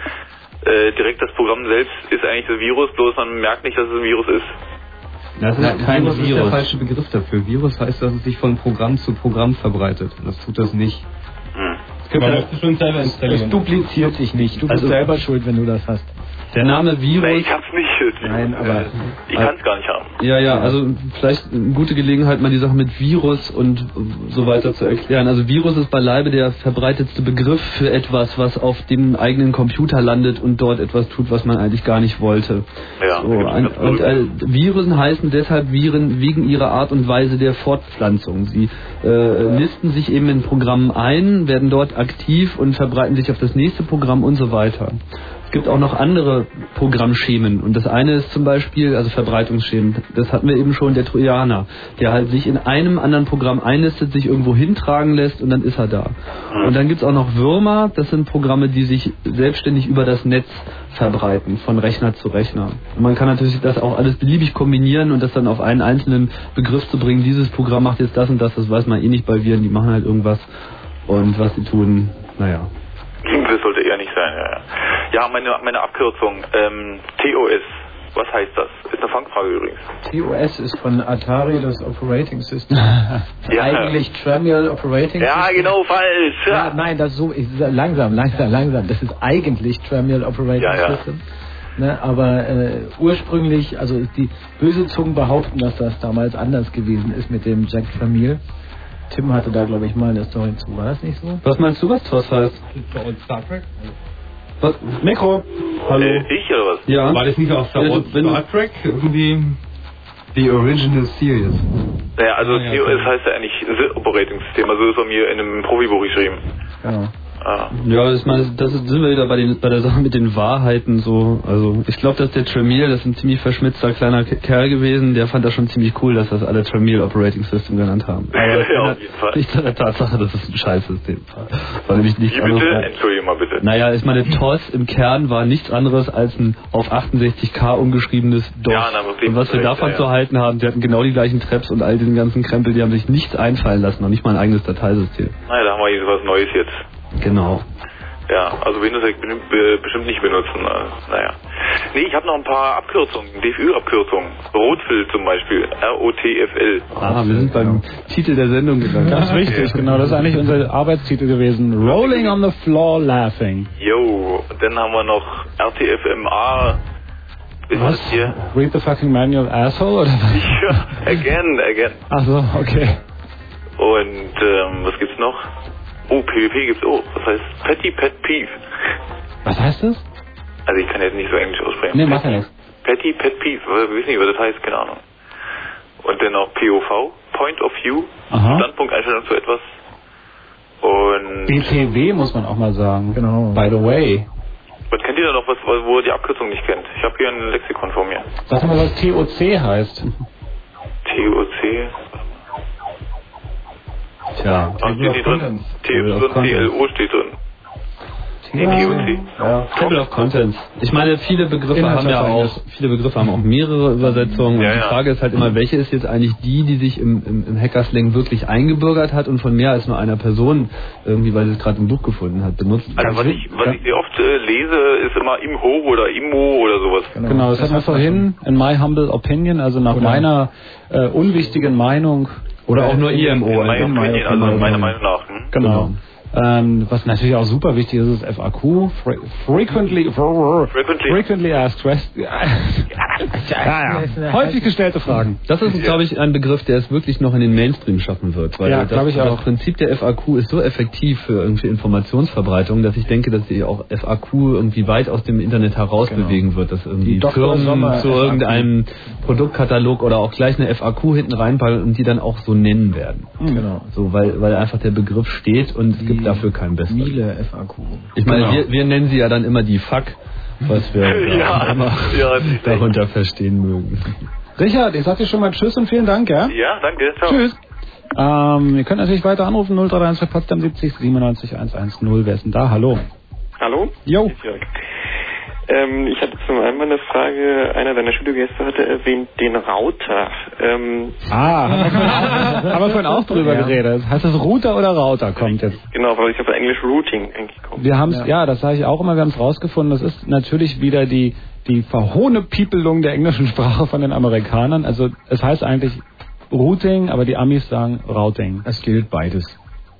äh, direkt das Programm selbst ist eigentlich das Virus, bloß man merkt nicht, dass es ein Virus ist. Das ist kein Virus, ist der falsche Begriff dafür. Virus heißt, dass es sich von Programm zu Programm verbreitet. Und das tut das nicht. schon selber installieren. Es dupliziert sich nicht. Du bist Also- selber schuld, wenn du das hast. Der Name Virus. Nee, ich hab's nicht. Nein, aber Ich kann's gar nicht haben. Ja, ja, also vielleicht eine gute Gelegenheit, mal die Sache mit Virus und so weiter zu erklären. Also Virus ist beileibe der verbreitetste Begriff für etwas, was auf dem eigenen Computer landet und dort etwas tut, was man eigentlich gar nicht wollte. Ja, So, ein, und äh, Viren heißen deshalb Viren wegen ihrer Art und Weise der Fortpflanzung. Sie äh, nisten sich eben in Programmen ein, werden dort aktiv und verbreiten sich auf das nächste Programm und so weiter. Es gibt auch noch andere Programmschemen und das eine ist zum Beispiel, also Verbreitungsschemen, das hatten wir eben schon, der Trojaner, der halt sich in einem anderen Programm einnistet, sich irgendwo hintragen lässt und dann ist er da. Und dann gibt's auch noch Würmer, das sind Programme, die sich selbstständig über das Netz verbreiten, von Rechner zu Rechner. Und man kann natürlich das auch alles beliebig kombinieren und das dann auf einen einzelnen Begriff zu bringen, dieses Programm macht jetzt das und das, das weiß man eh nicht bei Viren, die machen halt irgendwas und was sie tun, naja. Das sollte sein, ja. Ja, ja meine, meine Abkürzung, ähm, TOS. Was heißt das? Ist eine Fangfrage übrigens. TOS ist von Atari das Operating System. Eigentlich Tramiel Operating Ja, System. genau, falsch. Ja, nein, das so ich, langsam, langsam, langsam. Das ist eigentlich Tramiel Operating Ja, ja. System. Ne, aber äh, ursprünglich, also die böse Zungen behaupten, dass das damals anders gewesen ist mit dem Jack Tramiel. Tim hatte da, glaube ich, mal eine Story zu. War das nicht so? Was meinst du, was TOS heißt? Star Trek? Was? Mikro? Hallo? Äh, ich oder was? Ja. War das nicht auch Star, Ja, Star Trek? Irgendwie. The Original Series. Naja, also Ah, ja, TOS okay. heißt ja eigentlich The Operating System. Also ist bei mir in einem Profibuch geschrieben. Genau. Ah. Ja, ich meine, das ist- sind wir wieder bei, den, bei der Sache mit den Wahrheiten so. Also ich glaube, dass der Tramiel, das ist ein ziemlich verschmitzter kleiner Ke- Kerl gewesen, der fand das schon ziemlich cool, dass das alle Tramiel Operating System genannt haben. Aber das Ja, auf jeden Fall. nichts an der Tatsache, dass es ein Scheißsystem war. War nämlich nichts Wie anderes. bitte? als- Entschuldige mal bitte. Naja, ich meine, TOS im Kern war nichts anderes als ein auf 68k umgeschriebenes DOS. Ja, na, und was wir davon ja, zu ja. halten haben, die hatten genau die gleichen Traps und all diesen ganzen Krempel, die haben sich nichts einfallen lassen, noch nicht mal ein eigenes Dateisystem. Naja, da haben wir jetzt was Neues jetzt. Genau. Ja, also Windows bestimmt nicht benutzen. äh, Naja. Nee, ich habe noch ein paar Abkürzungen, DFÜ-Abkürzungen. Rotfil zum Beispiel, R-O-T-F-L. Ah, wir sind beim Titel der Sendung gegangen. Ganz wichtig, genau. Das ist eigentlich unser Arbeitstitel gewesen. Rolling on the floor laughing. Yo, dann haben wir noch RTFMA. Ist Was? das hier? Read the fucking manual, asshole? Oder was? Ja, again, again. Ach so, okay. Und ähm, was gibt's noch? Oh, PvP gibt's auch. Das heißt Petty Pet Peeve. Was heißt das? Also ich kann jetzt nicht so Englisch aussprechen. Nee, mach ja nichts. Petty Pet Peeve, wir wissen nicht, was das heißt, keine Ahnung. Und dann noch POV, Point of View, Aha. Standpunkteinstellung zu etwas. Und BTW muss man auch mal sagen. Genau. By the way. was kennt ihr da noch, was, wo ihr die Abkürzung nicht kennt? Ich habe hier ein Lexikon vor mir. Sag mal, was TOC heißt. TOC. Tja. Ach, steht nicht drin. Table of TO, Contents. TLO steht drin. Ja, Table of Contents. Ich meine, viele Begriffe haben ja auch, viele Begriffe haben auch mehrere Übersetzungen. Ja, und die ja. Frage ist halt immer, welche ist jetzt eigentlich die, die sich im, im, im Hackerslang wirklich eingebürgert hat und von mehr als nur einer Person irgendwie, weil sie es gerade im Buch gefunden hat, benutzt. Also was ich, was ich sehr oft äh, lese, ist immer Imho oder Immo oder sowas. Genau, das hatten wir vorhin in my humble opinion, also nach meiner äh, unwichtigen Meinung. Oder auch nur IMO. In my also also meiner Meinung nach. Hm? Genau. Ähm, was natürlich auch super wichtig ist, ist FAQ. Fre frequently, Frequently. frequently asked questions. ja, ja. Häufig gestellte Fragen. Das ist, glaube ich, ein Begriff, der es wirklich noch in den Mainstream schaffen wird. Weil Ja, das, ich das auch. Prinzip der FAQ ist so effektiv für irgendwie Informationsverbreitung, dass ich denke, dass sie auch FAQ irgendwie weit aus dem Internet heraus bewegen wird, dass irgendwie. Firmen Sommer zu FAQ. irgendeinem Produktkatalog oder auch gleich eine FAQ hinten reinpacken und die dann auch so nennen werden. Genau. So, weil, weil einfach der Begriff steht und es gibt dafür keinen besseren. Miele FAQ. Ich meine, Genau. wir, wir nennen sie ja dann immer die Fuck, was wir Ja, ja, darunter verstehen mögen. Richard, ich sag dir schon mal Tschüss und vielen Dank, ja? Ja, danke. Ciao. Tschüss. Ähm, ihr könnt natürlich weiter anrufen, 0331 für Potsdam 70 97 110. Wer ist denn da? Hallo. Hallo? Jo. Ähm, ich hatte zum einen mal eine Frage, einer deiner Studiogäste hatte erwähnt, den Router. Ähm, Ah, haben wir vorhin auch, haben wir vorhin auch drüber Ja. geredet. Heißt das Router oder Router kommt jetzt? genau, weil ich habe Englisch Routing eigentlich kommt. Wir haben es, ja. das sage ich auch immer, wir haben es rausgefunden. Das ist natürlich wieder die, die Verhohnepiepelung der englischen Sprache von den Amerikanern. Also es heißt eigentlich Routing, aber die Amis sagen Routing. Es gilt beides.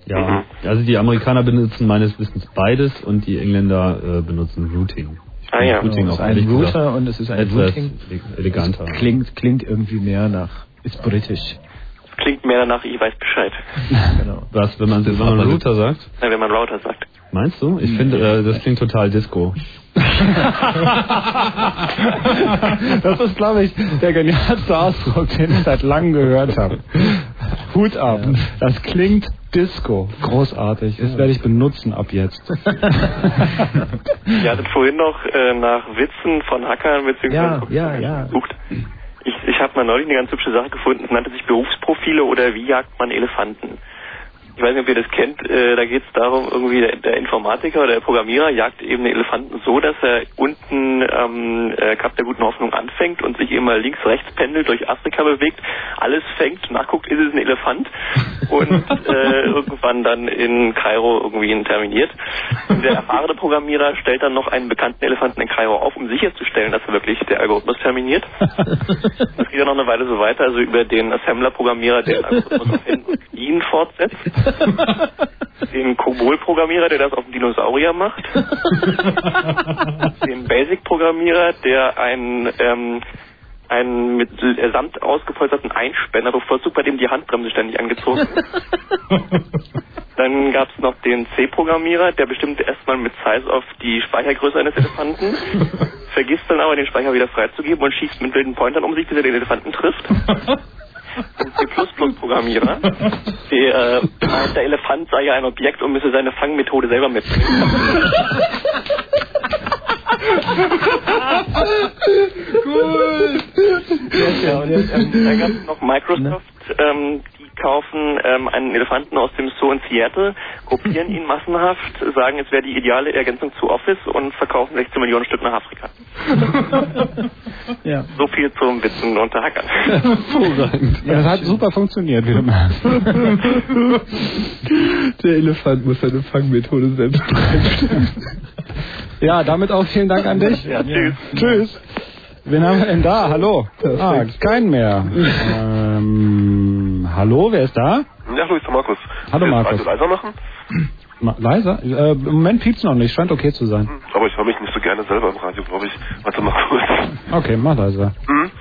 Ja, also die Amerikaner benutzen meines Wissens beides und die Engländer äh, benutzen Routing. Ah ja. Routing Es ist auch ein Router gesagt und es ist ein etwas Routing. eleganter. Klingt, klingt irgendwie mehr nach, ist britisch. Klingt mehr danach, ich weiß Bescheid. Genau. Was, wenn man, wenn man Router sagt? Nein, wenn man Router sagt. Meinst du? Ich finde, äh, das klingt total Disco. Das ist, glaube ich, der genialste Ausdruck, den ich seit langem gehört habe. Hut ab. Das klingt Disco. Großartig. Das werde ich benutzen ab jetzt. Ihr hattet vorhin noch äh, nach Witzen von Hackern bzw. Ja, ja, ja. gesucht. Ich, ich habe mal neulich eine ganz hübsche Sache gefunden, es nannte sich Berufsprofile oder wie jagt man Elefanten. Ich weiß nicht, ob ihr das kennt, äh, da geht es darum, irgendwie der, der Informatiker oder der Programmierer jagt eben den Elefanten so, dass er unten am äh, Kap der guten Hoffnung anfängt und sich immer links-rechts pendelt, durch Afrika bewegt, alles fängt, nachguckt, ist es ein Elefant und äh, irgendwann dann in Kairo irgendwie ihn terminiert. Und der erfahrene Programmierer stellt dann noch einen bekannten Elefanten in Kairo auf, um sicherzustellen, dass er wirklich der Algorithmus terminiert. Das geht ja noch eine Weile so weiter, also über den Assembler-Programmierer, der den Algorithmus auf ihn fortsetzt, den Kobol-Programmierer, der das auf den Dinosaurier macht, den Basic-Programmierer, der einen ähm, einen mit Samt ausgepolsterten Einspänner bevorzugt, bei dem die Handbremse ständig angezogen ist. Dann gab es noch den C-Programmierer, der bestimmt erstmal mit Size auf die Speichergröße eines Elefanten, vergisst dann aber den Speicher wieder freizugeben und schießt mit wilden Pointern um sich, bis er den Elefanten trifft. Ein C++-Programmierer, der äh, meint, der Elefant sei ja ein Objekt und müsse seine Fangmethode selber mitbringen. Cool. Ja, und ähm, da gab es noch Microsoft, ähm, die kaufen ähm, einen Elefanten aus dem Zoo in Seattle, kopieren ihn massenhaft, sagen, es wäre die ideale Ergänzung zu Office und verkaufen 16 Millionen Stück nach Afrika. Ja. So viel zum Witzen unter Hackern. Hervorragend. Ja, das hat super funktioniert, wie du merkst. Der Elefant muss seine Fangmethode selbst beibringen. Ja, damit auch vielen Dank an dich. Ja, tschüss. Tschüss. Wen haben wir denn da? Hallo. Ah, keinen mehr. Ähm, hallo, wer ist da? Ja, hallo, ist der Markus. Hallo, Markus. Leiser machen? Ma leiser? Äh, Im Moment piept's noch nicht, scheint okay zu sein. Aber ich höre mich nicht so gerne selber im Radio, glaube ich. Warte mal kurz. Okay, mach leiser. Mhm.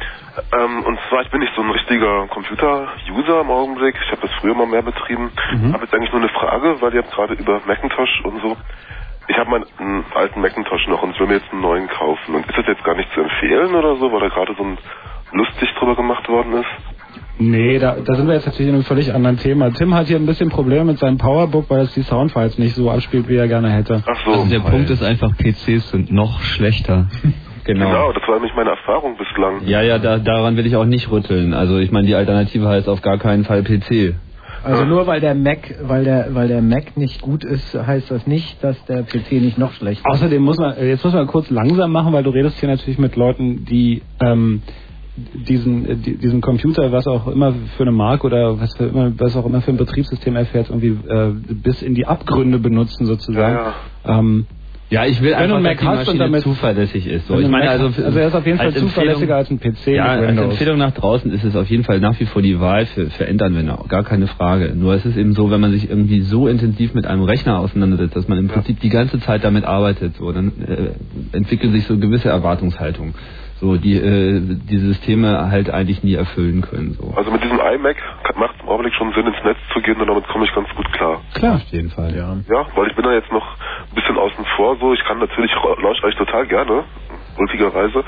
Ähm, und zwar, ich bin nicht so ein richtiger Computer-User im Augenblick. Ich habe das früher mal mehr betrieben. Mhm. Habe jetzt eigentlich nur eine Frage, weil ihr habt gerade über Macintosh und so. Ich habe meinen einen alten Macintosh noch und will mir jetzt einen neuen kaufen. Und ist das jetzt gar nicht zu empfehlen oder so, weil da gerade so ein lustig drüber gemacht worden ist? Nee, da, da sind wir jetzt natürlich in einem völlig anderen Thema. Tim hat hier ein bisschen Probleme mit seinem Powerbook, weil es die Soundfiles nicht so abspielt, wie er gerne hätte. Ach so. Also der Punkt ist einfach, PCs sind noch schlechter. Genau, das war nämlich meine Erfahrung bislang. Ja, ja, da, daran will ich auch nicht rütteln. Also ich meine, die Alternative heißt auf gar keinen Fall PC. Also nur weil der Mac, weil der, weil der Mac nicht gut ist, heißt das nicht, dass der PC nicht noch schlechter ist. Außerdem muss man, jetzt muss man kurz langsam machen, weil du redest hier natürlich mit Leuten, die ähm, diesen, äh, die- diesen Computer, was auch immer für eine Marke oder was, für immer, was auch immer für ein Betriebssystem er fährt, irgendwie äh, bis in die Abgründe benutzen sozusagen. Ja, Ähm, Ja, ich will einfach, einen dass Mac die Maschine damit- zuverlässig ist. So, du ich meine Mac also, also er ist auf jeden Fall als zuverlässiger als ein PC Ja, mit als. Empfehlung nach draußen ist es auf jeden Fall nach wie vor die Wahl für, für Endanwender, gar keine Frage. Nur es ist eben so, wenn man sich irgendwie so intensiv mit einem Rechner auseinandersetzt, dass man im Prinzip die ganze Zeit damit arbeitet, so, dann äh, entwickeln sich so gewisse Erwartungshaltungen, so die äh, die Systeme halt eigentlich nie erfüllen können. So. Also mit diesem iMac macht es im Augenblick schon Sinn, ins Netz zu gehen und damit komme ich ganz gut klar. Klar. Auf jeden Fall. Ja. Ja, weil ich bin da jetzt noch ein bisschen außen vor, so ich kann natürlich lausche euch total gerne, ulkigerweise,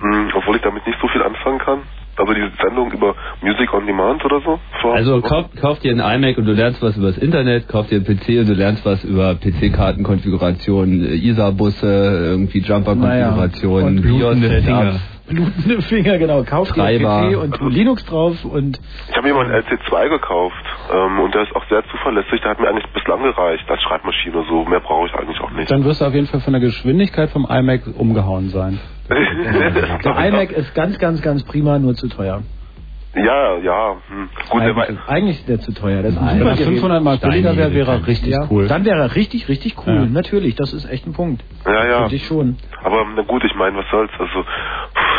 mh, obwohl ich damit nicht so viel anfangen kann. Also diese Sendung über Music on Demand oder so. Vor Also kauf, kauf dir ein iMac und du lernst was über das Internet, kauf dir ein PC und du lernst was über PC-Kartenkonfiguration, äh, ISA-Busse, irgendwie Jumper-Konfiguration, Naja, BIOS-Setups. Blutende Finger, genau. Kauf dir einen Treiber. PC und Linux drauf und Ich habe mir mal einen LC2 gekauft ähm, und der ist auch sehr zuverlässig. Der hat mir eigentlich bislang gereicht als Schreibmaschine. So mehr brauche ich eigentlich auch nicht. Dann wirst du auf jeden Fall von der Geschwindigkeit vom iMac umgehauen sein. Der iMac ist ganz, ganz, ganz prima, nur zu teuer. Ja, ja. Hm. Gut, Eigentlich, eigentlich ist der zu teuer. Das ist Wenn super er gewesen. 500 Mal billiger wäre, wäre er richtig ja, cool. Dann wäre er richtig, richtig cool. Ja. Natürlich, das ist echt ein Punkt. ja, ja. Für dich schon. Aber na gut, ich meine, was soll's? Also,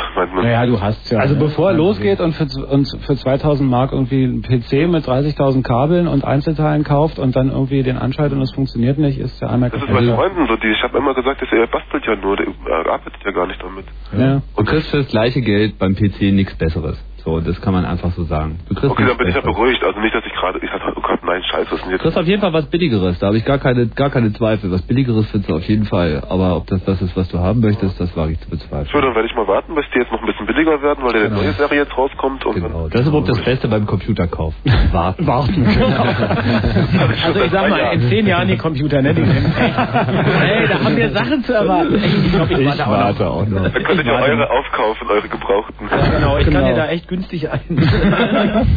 pff, mein, mein, Naja, du hast ja. Also ne? bevor er losgeht und für, und für 2000 Mark irgendwie einen PC mit 30.000 Kabeln und Einzelteilen kauft und dann irgendwie den anschaltet und es funktioniert nicht, ist der iMac das ist bei also, Freunden so, die ich habe immer gesagt, dass er bastelt ja nur, der er arbeitet ja gar nicht damit. ja. Du kriegst für das gleiche Geld beim PC nichts Besseres. So, das kann man einfach so sagen. Du kriegst Okay, dann bin ich ja beruhigt. Also nicht, dass ich gerade, ich hatte, oh Gott, nein, scheiße, was ist denn Du jetzt? kriegst auf jeden Fall was Billigeres, da habe ich gar keine, gar keine Zweifel. Was Billigeres findest du auf jeden Fall. Aber ob das das ist, was du haben möchtest, das wage ich zu bezweifeln. So, dann werde ich mal warten, bis die jetzt noch ein bisschen billiger werden, weil der neue Serie jetzt rauskommt. Und Genau. Das ist überhaupt das Beste beim Computerkauf. Warten. Warten. Also ich sag mal, in zehn Jahren die Computer, ne? Die sind echt. Hey, da haben wir Sachen zu erwarten. Ey, ich glaube, ich, warte auch noch. dann könnt ihr ja eure aufkaufen, eure gebrauchten. Ja, genau, ich kann Genau. dir da echt günstig ein.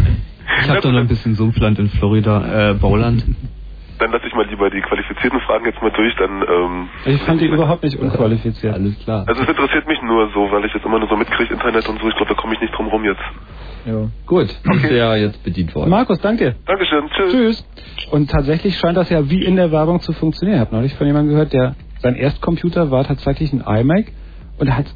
Ich habe doch noch ein bisschen Sumpfland in Florida, äh, Bauland. Dann lasse ich mal lieber die qualifizierten Fragen jetzt mal durch, dann, ähm, Ich fand die überhaupt nicht unqualifiziert. Alles klar. also es interessiert mich nur so, weil ich jetzt immer nur so mitkriege, Internet und so, ich glaube, da komme ich nicht drum rum jetzt. Ja. Gut, bist du ja jetzt bedient worden. Markus, danke. Dankeschön, tschüss. Tschüss. Und tatsächlich scheint das ja wie in der Werbung zu funktionieren. Ich habe neulich von jemandem gehört, der sein Erstcomputer war tatsächlich ein iMac und er hat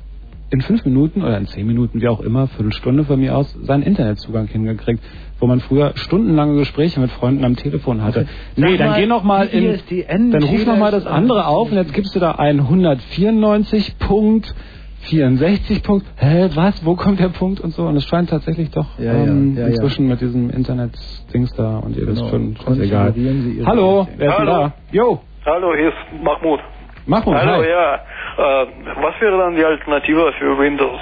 in fünf Minuten oder in zehn Minuten, wie auch immer, Viertelstunde von mir aus, seinen Internetzugang hingekriegt, wo man früer stundenlange Gespräche mit Freunden am Telefon hatte. Nee, Sag dann mal, geh noch mal in, ISDN, dann ruf noch mal das andere auf und jetzt gibst du da ein 194 Punkt 64 Punkt, hä, was, wo kommt der Punkt und so und es scheint tatsächlich doch Ja, ähm, ja, ja. inzwischen mit diesem Internet-Dings da und ihr wisst Genau. schon, ist egal. Hallo, wer ist denn Hallo. da? Jo, Hallo, hier ist Mahmoud. Mahmoud, Hallo, hi. ja. Äh, was wäre dann die Alternative für Windows?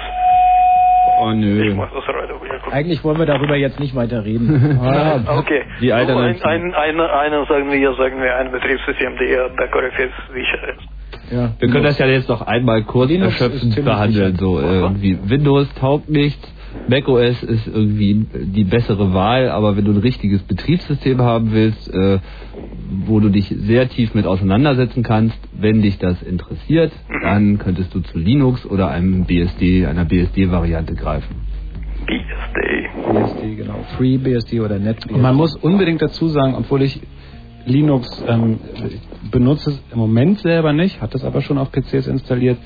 Oh nö. Mach kurz. Eigentlich wollen wir darüber jetzt nicht weiter reden. Okay. Die so Alter ein, ein, ein, einer sagen wir, sagen wir ein Betriebssystem, der Backorifice sicher ist. Ja. Wir können das ja jetzt noch einmal kurz Linux erschöpfend behandeln. So irgendwie Windows taugt nichts, macOS ist irgendwie die bessere Wahl, aber wenn du ein richtiges Betriebssystem haben willst, äh, wo du dich sehr tief mit auseinandersetzen kannst, wenn dich das interessiert, dann könntest du zu Linux oder einem BSD, einer BSD-Variante greifen. BSD. BSD, genau. Free BSD oder NetBSD. Und man muss unbedingt dazu sagen, obwohl ich Linux ähm, benutze es im Moment selber nicht, hat das aber schon auf PCs installiert.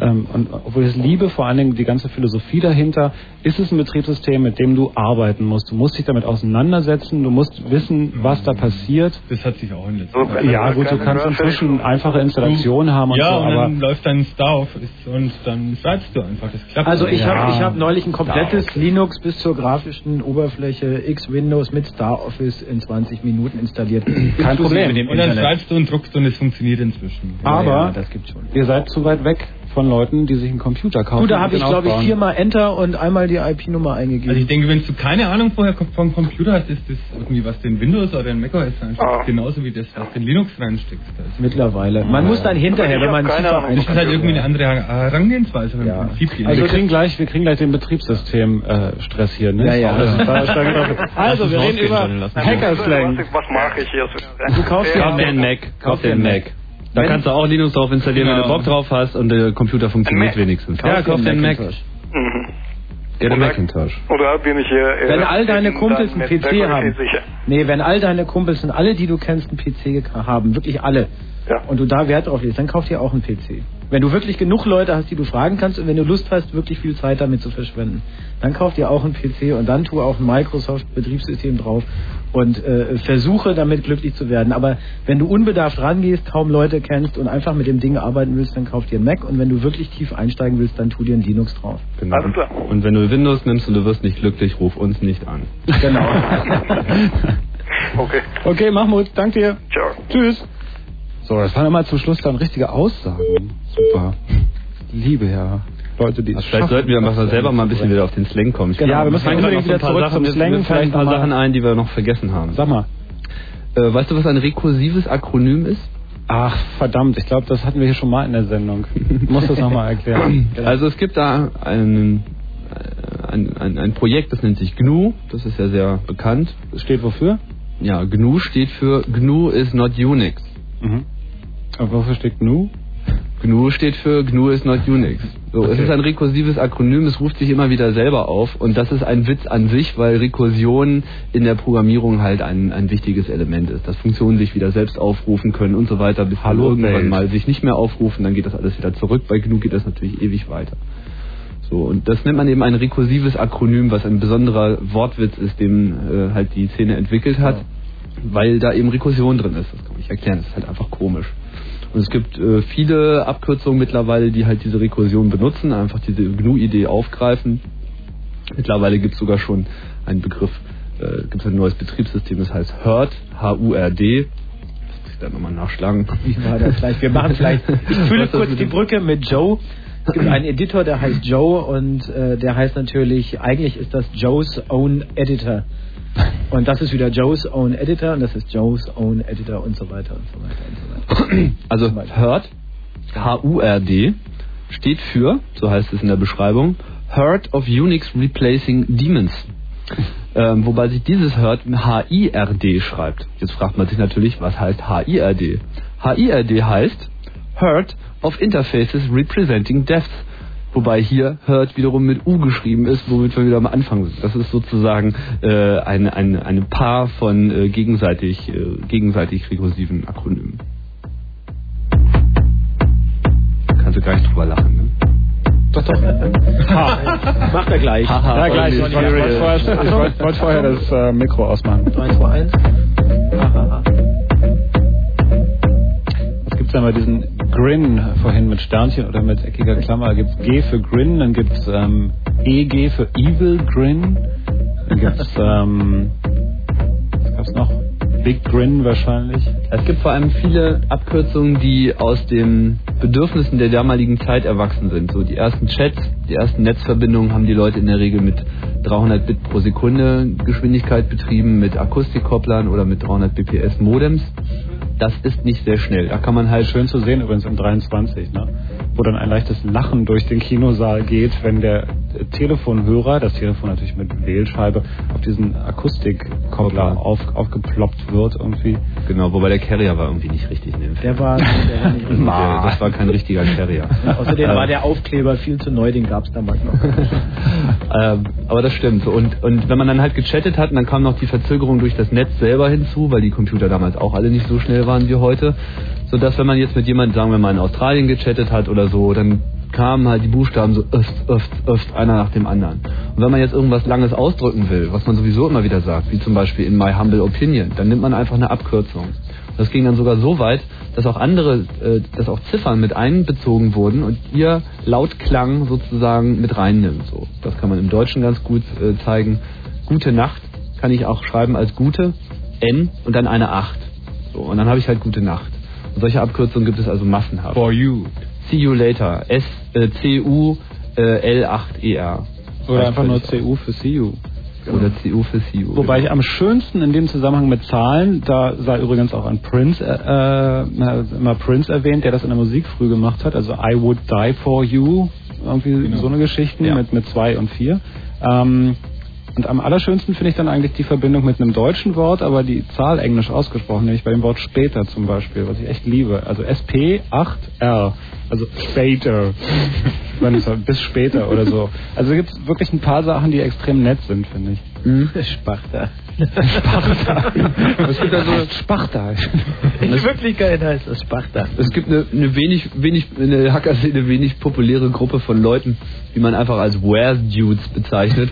Ähm, und obwohl ich es liebe, vor allen Dingen die ganze Philosophie dahinter, ist es ein Betriebssystem, mit dem du arbeiten musst. Du musst dich damit auseinandersetzen, du musst wissen, was da passiert. Das hat sich auch in letzter So, Zeit. Ja, gut, du kannst inzwischen einfache Installationen haben und ja, so, und aber dann läuft dein Star Office und dann schreibst du einfach. Das klappt. Also ich ja. habe ich hab neulich ein komplettes Linux bis zur grafischen Oberfläche X Windows mit Star Office in 20 Minuten installiert. Kein Problem. dem Und dann schreibst du und druckst und es funktioniert inzwischen. aber ja, das gibt's schon. ihr seid zu weit weg von Leuten, die sich einen Computer kaufen. Gut, da habe ich den glaube ich viermal Enter und einmal die IP-Nummer eingegeben. Also ich denke, wenn du keine Ahnung vorher vom Computer hast, ist das irgendwie, was den Windows oder den macOS reinsteckst, Ah. genauso wie das, was den Linux reinsteckst. Also Mittlerweile. Man muss dann hinterher, wenn man tiefer das ist halt irgendwie eine andere Herangehensweise beim Prinzip. Also wir kriegen gleich, wir kriegen gleich den Betriebssystem äh, Stress hier, ne? Ja, ja. Also, also wir reden über Hackerslang. Was, was mache ich hier? Du kaufst dir Kauf dir einen Mac, kauf dir einen Mac. Da Wenn- kannst du auch Linux drauf installieren, wenn du Genau. Bock drauf hast und der Computer funktioniert wenigstens. Kauf Ja, kauf einen Mac. Macintosh. Mhm. Get a Oder- Macintosh. Oder bin ich hier... Wenn all deine Kumpels einen PC haben. Sicher. Nee, wenn all deine Kumpels und alle, die du kennst, einen PC haben, wirklich alle, Ja. und du da Wert drauf legst, dann kauf dir auch einen PC. Wenn du wirklich genug Leute hast, die du fragen kannst und wenn du Lust hast, wirklich viel Zeit damit zu verschwenden, dann kauf dir auch einen PC und dann tu auch ein Microsoft-Betriebssystem drauf und äh, versuche damit glücklich zu werden. Aber wenn du unbedarft rangehst, kaum Leute kennst und einfach mit dem Ding arbeiten willst, dann kauf dir einen Mac und wenn du wirklich tief einsteigen willst, dann tu dir ein Linux drauf. Genau. Alles klar. Und wenn du Windows nimmst und du wirst nicht glücklich, ruf uns nicht an. Genau. Okay. Okay, Mahmoud, danke dir. Ciao. Tschüss. So, das waren immer zum Schluss dann richtige Aussagen. Super. Liebe ja. Leute, die Also vielleicht sollten wir das selber mal ein bisschen wieder auf den Slang kommen. Ich Genau, finde, wir müssen unbedingt wieder zurück zum Sachen- Slang, Mir fallen vielleicht ein paar mal- Sachen ein, die wir noch vergessen haben. Sag mal. Äh, weißt du, was ein rekursives Akronym ist? Ach, verdammt, ich glaube, das hatten wir hier schon mal in der Sendung. Ich muss das nochmal erklären. Also es gibt da ein, äh, ein, ein, ein Projekt, das nennt sich GNU. Das ist ja sehr bekannt. Steht wofür? Ja, GNU steht für GNU is not Unix. Mhm. Aber wofür steht GNU? GNU steht für GNU is not Unix. So, Es Okay. ist ein rekursives Akronym, es ruft sich immer wieder selber auf und das ist ein Witz an sich, weil Rekursion in der Programmierung halt ein, ein wichtiges Element ist, dass Funktionen sich wieder selbst aufrufen können und so weiter, bis sie Hallo irgendwann Welt. mal sich nicht mehr aufrufen, dann geht das alles wieder zurück. Bei GNU geht das natürlich ewig weiter. So, und das nennt man eben ein rekursives Akronym, was ein besonderer Wortwitz ist, den äh, halt die Szene entwickelt hat, weil da eben Rekursion drin ist. Das kann ich erklären, das ist halt einfach komisch. Und es gibt äh, viele Abkürzungen mittlerweile, die halt diese Rekursion benutzen, einfach diese GNU-Idee aufgreifen. Mittlerweile gibt es sogar schon einen Begriff, äh, gibt es ein neues Betriebssystem, das heißt HURD, H-U-R-D. Muss ich dann nochmal nachschlagen. Wie war das gleich? Wir machen vielleicht. Ich fülle kurz die Brücke mit Joe. Es gibt einen Editor, der heißt Joe und äh, der heißt natürlich, eigentlich ist das Joe's Own Editor. Und das ist wieder Joe's Own Editor und das ist Joe's Own Editor und so weiter und so weiter und so weiter. Also HURD, H-U-R-D, steht für, so heißt es in der Beschreibung, Herd of Unix Replacing Demons. Ähm, wobei sich dieses Herd H-I-R-D schreibt. Jetzt fragt man sich natürlich, was heißt H-I-R-D? H-I-R-D heißt Herd of Interfaces Representing Deaths. Wobei hier Herd wiederum mit U geschrieben ist, womit wir wieder am Anfang sind. Das ist sozusagen äh, ein, ein, eine Paar von äh, gegenseitig, äh, gegenseitig rekursiven Akronymen. Kannst du gar nicht drüber lachen, ne? Doch, doch. Macht er gleich. ja, gleich. Ich wollte vorher, ich wollte- wollte vorher das äh, Mikro ausmachen. 3, 2, 1. Was gibt's denn bei diesen Grin vorhin mit Sternchen oder mit eckiger Klammer? Gibt's G für Grin, dann gibt's ähm, EG für Evil Grin, dann gibt's ähm, was gab's noch? Big Grin wahrscheinlich. Es gibt vor allem viele Abkürzungen, die aus den Bedürfnissen der damaligen Zeit erwachsen sind. So die ersten Chats, die ersten Netzverbindungen haben die Leute in der Regel mit 300 Bit pro Sekunde Geschwindigkeit betrieben, mit Akustikkopplern oder mit 300 bps Modems. Das ist nicht sehr schnell. Da kann man halt Schön zu sehen übrigens im 23, ne? Wo dann ein leichtes Lachen durch den Kinosaal geht, wenn der äh, Telefonhörer, das Telefon natürlich mit Wählscheibe, auf diesen Akustikkoppler auf, aufgeploppt wird irgendwie. Genau, wobei der Carrier war irgendwie nicht richtig in dem Film. Der war, der war nicht richtig. Der- das war kein richtiger Carrier. Außerdem Äh, war der Aufkleber viel zu neu, den gab es damals noch. ähm, aber das stimmt. Und, und wenn man dann halt gechattet hat, und dann kam noch die Verzögerung durch das Netz selber hinzu, weil die Computer damals auch alle nicht so schnell waren wie heute, sodass wenn man jetzt mit jemandem, sagen wir mal in Australien gechattet hat oder so, dann kamen halt die Buchstaben so öft, öft, öft, einer nach dem anderen. Und wenn man jetzt irgendwas Langes ausdrücken will, was man sowieso immer wieder sagt, wie zum Beispiel in My Humble Opinion, dann nimmt man einfach eine Abkürzung. Das ging dann sogar so weit, dass auch andere, äh, dass auch Ziffern mit einbezogen wurden und ihr Lautklang sozusagen mit reinnimmt. So, das kann man im Deutschen ganz gut äh, zeigen. Gute Nacht kann ich auch schreiben als gute N und dann eine 8. So, und dann habe ich halt gute Nacht. Solche Abkürzungen gibt es also massenhaft. For you. See you later. S äh, C U äh, L 8 E R. Oder einfach nur CU für CU. Oder CU für CU. Wobei ich am schönsten in dem Zusammenhang mit Zahlen, da sei übrigens auch ein Prince, äh, äh, immer Prince erwähnt, der das in der Musik früh gemacht hat, also I Would Die For You, irgendwie so eine Geschichten mit, mit zwei und vier. Ähm, und am allerschönsten finde ich dann eigentlich die Verbindung mit einem deutschen Wort, aber die Zahl englisch ausgesprochen, nämlich bei dem Wort später zum Beispiel, was ich echt liebe. Also SP8R, also später. Ich meine, es war bis später oder so. Also gibt es wirklich ein paar Sachen, die extrem nett sind, finde ich. Sparta. Sparta. Es gibt also Sparta. In Wirklichkeit heißt es Sparta. Es gibt eine, eine wenig, wenig, in der Hacker-Szene wenig populäre Gruppe von Leuten, die man einfach als Where's Dudes bezeichnet.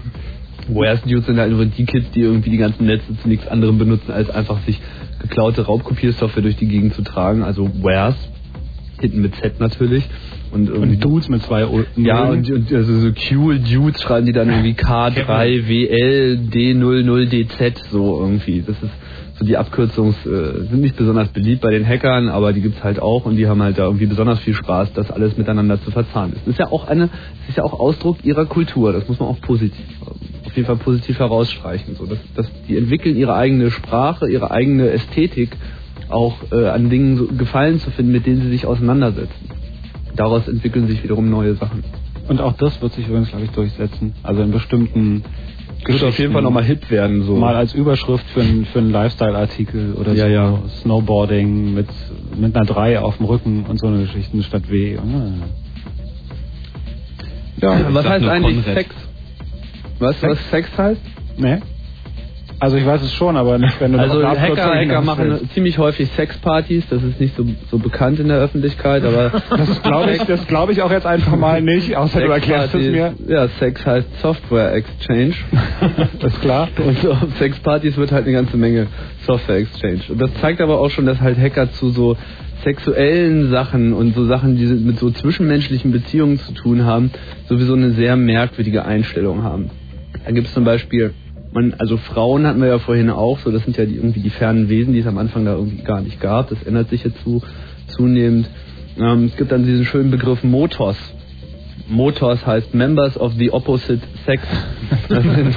Where's Dudes sind halt nur die Kids, die irgendwie die ganzen Netze zu nichts anderem benutzen, als einfach sich geklaute Raubkopiersoftware durch die Gegend zu tragen. Also Where's, hinten mit Z natürlich. Und, irgendwie Dudes mit zwei O. ja, und, und also so cool Dudes schreiben die dann irgendwie K3WL D00DZ so irgendwie. Das ist so die Abkürzungs äh, sind nicht besonders beliebt bei den Hackern, aber die gibt's halt auch und die haben halt da irgendwie besonders viel Spaß, das alles miteinander zu verzahnen. Das ist ja auch eine, das ist ja auch Ausdruck ihrer Kultur. Das muss man auch positiv, auf jeden Fall positiv herausstreichen. So, dass, dass die entwickeln ihre eigene Sprache, ihre eigene Ästhetik, auch äh, an Dingen so Gefallen zu finden, mit denen sie sich auseinandersetzen. Daraus entwickeln sich wiederum neue Sachen. Und auch das wird sich übrigens, glaube ich, durchsetzen. Also in bestimmten Wird auf jeden Fall nochmal hip werden. So. Mal als Überschrift für, ein, für einen Lifestyle-Artikel oder Ja, so. ja. Snowboarding mit, mit einer 3 auf dem Rücken und so eine Geschichten statt W. Ja, Ich was heißt eigentlich Konrad. Sex? Weißt du, was Sex heißt? Ne? Also ich weiß es schon, aber nicht, wenn du Also Hacker, Hacker machen ziemlich häufig Sexpartys, das ist nicht so, so bekannt in der Öffentlichkeit, aber Das glaube ich, das glaube ich auch jetzt einfach mal nicht, außer du erklärst es mir. Ja, Sex heißt Software Exchange. das ist klar. Und so auf Sexpartys wird halt eine ganze Menge Software Exchange. Und das zeigt aber auch schon, dass halt Hacker zu so sexuellen Sachen und so Sachen, die mit so zwischenmenschlichen Beziehungen zu tun haben, sowieso eine sehr merkwürdige Einstellung haben. Da gibt es zum Beispiel, man, also Frauen hatten wir ja vorhin auch, so das sind ja die, irgendwie die fernen Wesen, die es am Anfang da irgendwie gar nicht gab. Das ändert sich jetzt zu, zunehmend. Ähm, es gibt dann diesen schönen Begriff Motos. Motos heißt Members of the Opposite Sex. Das sind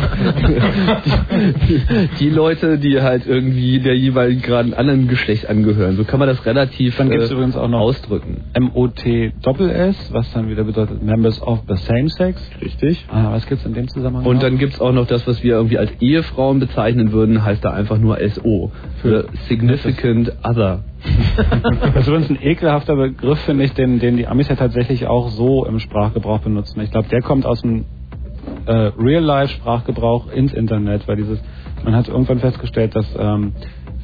die, die Leute, die halt irgendwie der jeweiligen gerade anderen Geschlecht angehören. So kann man das relativ Dann gibt es äh, übrigens auch noch ausdrücken. M-O-T-Doppel-S, was dann wieder bedeutet Members of the Same Sex. Richtig. Ah, was gibt's in dem Zusammenhang Und noch? dann gibt's auch noch das, was wir irgendwie als Ehefrauen bezeichnen würden, heißt da einfach nur SO. Für Significant Other. Das ist übrigens ein ekelhafter Begriff, finde ich, den, den die Amis ja tatsächlich auch so im Sprachgebrauch benutzen. Ich glaube, der kommt aus dem äh, Real-Life-Sprachgebrauch ins Internet, weil dieses, man hat irgendwann festgestellt, dass ähm,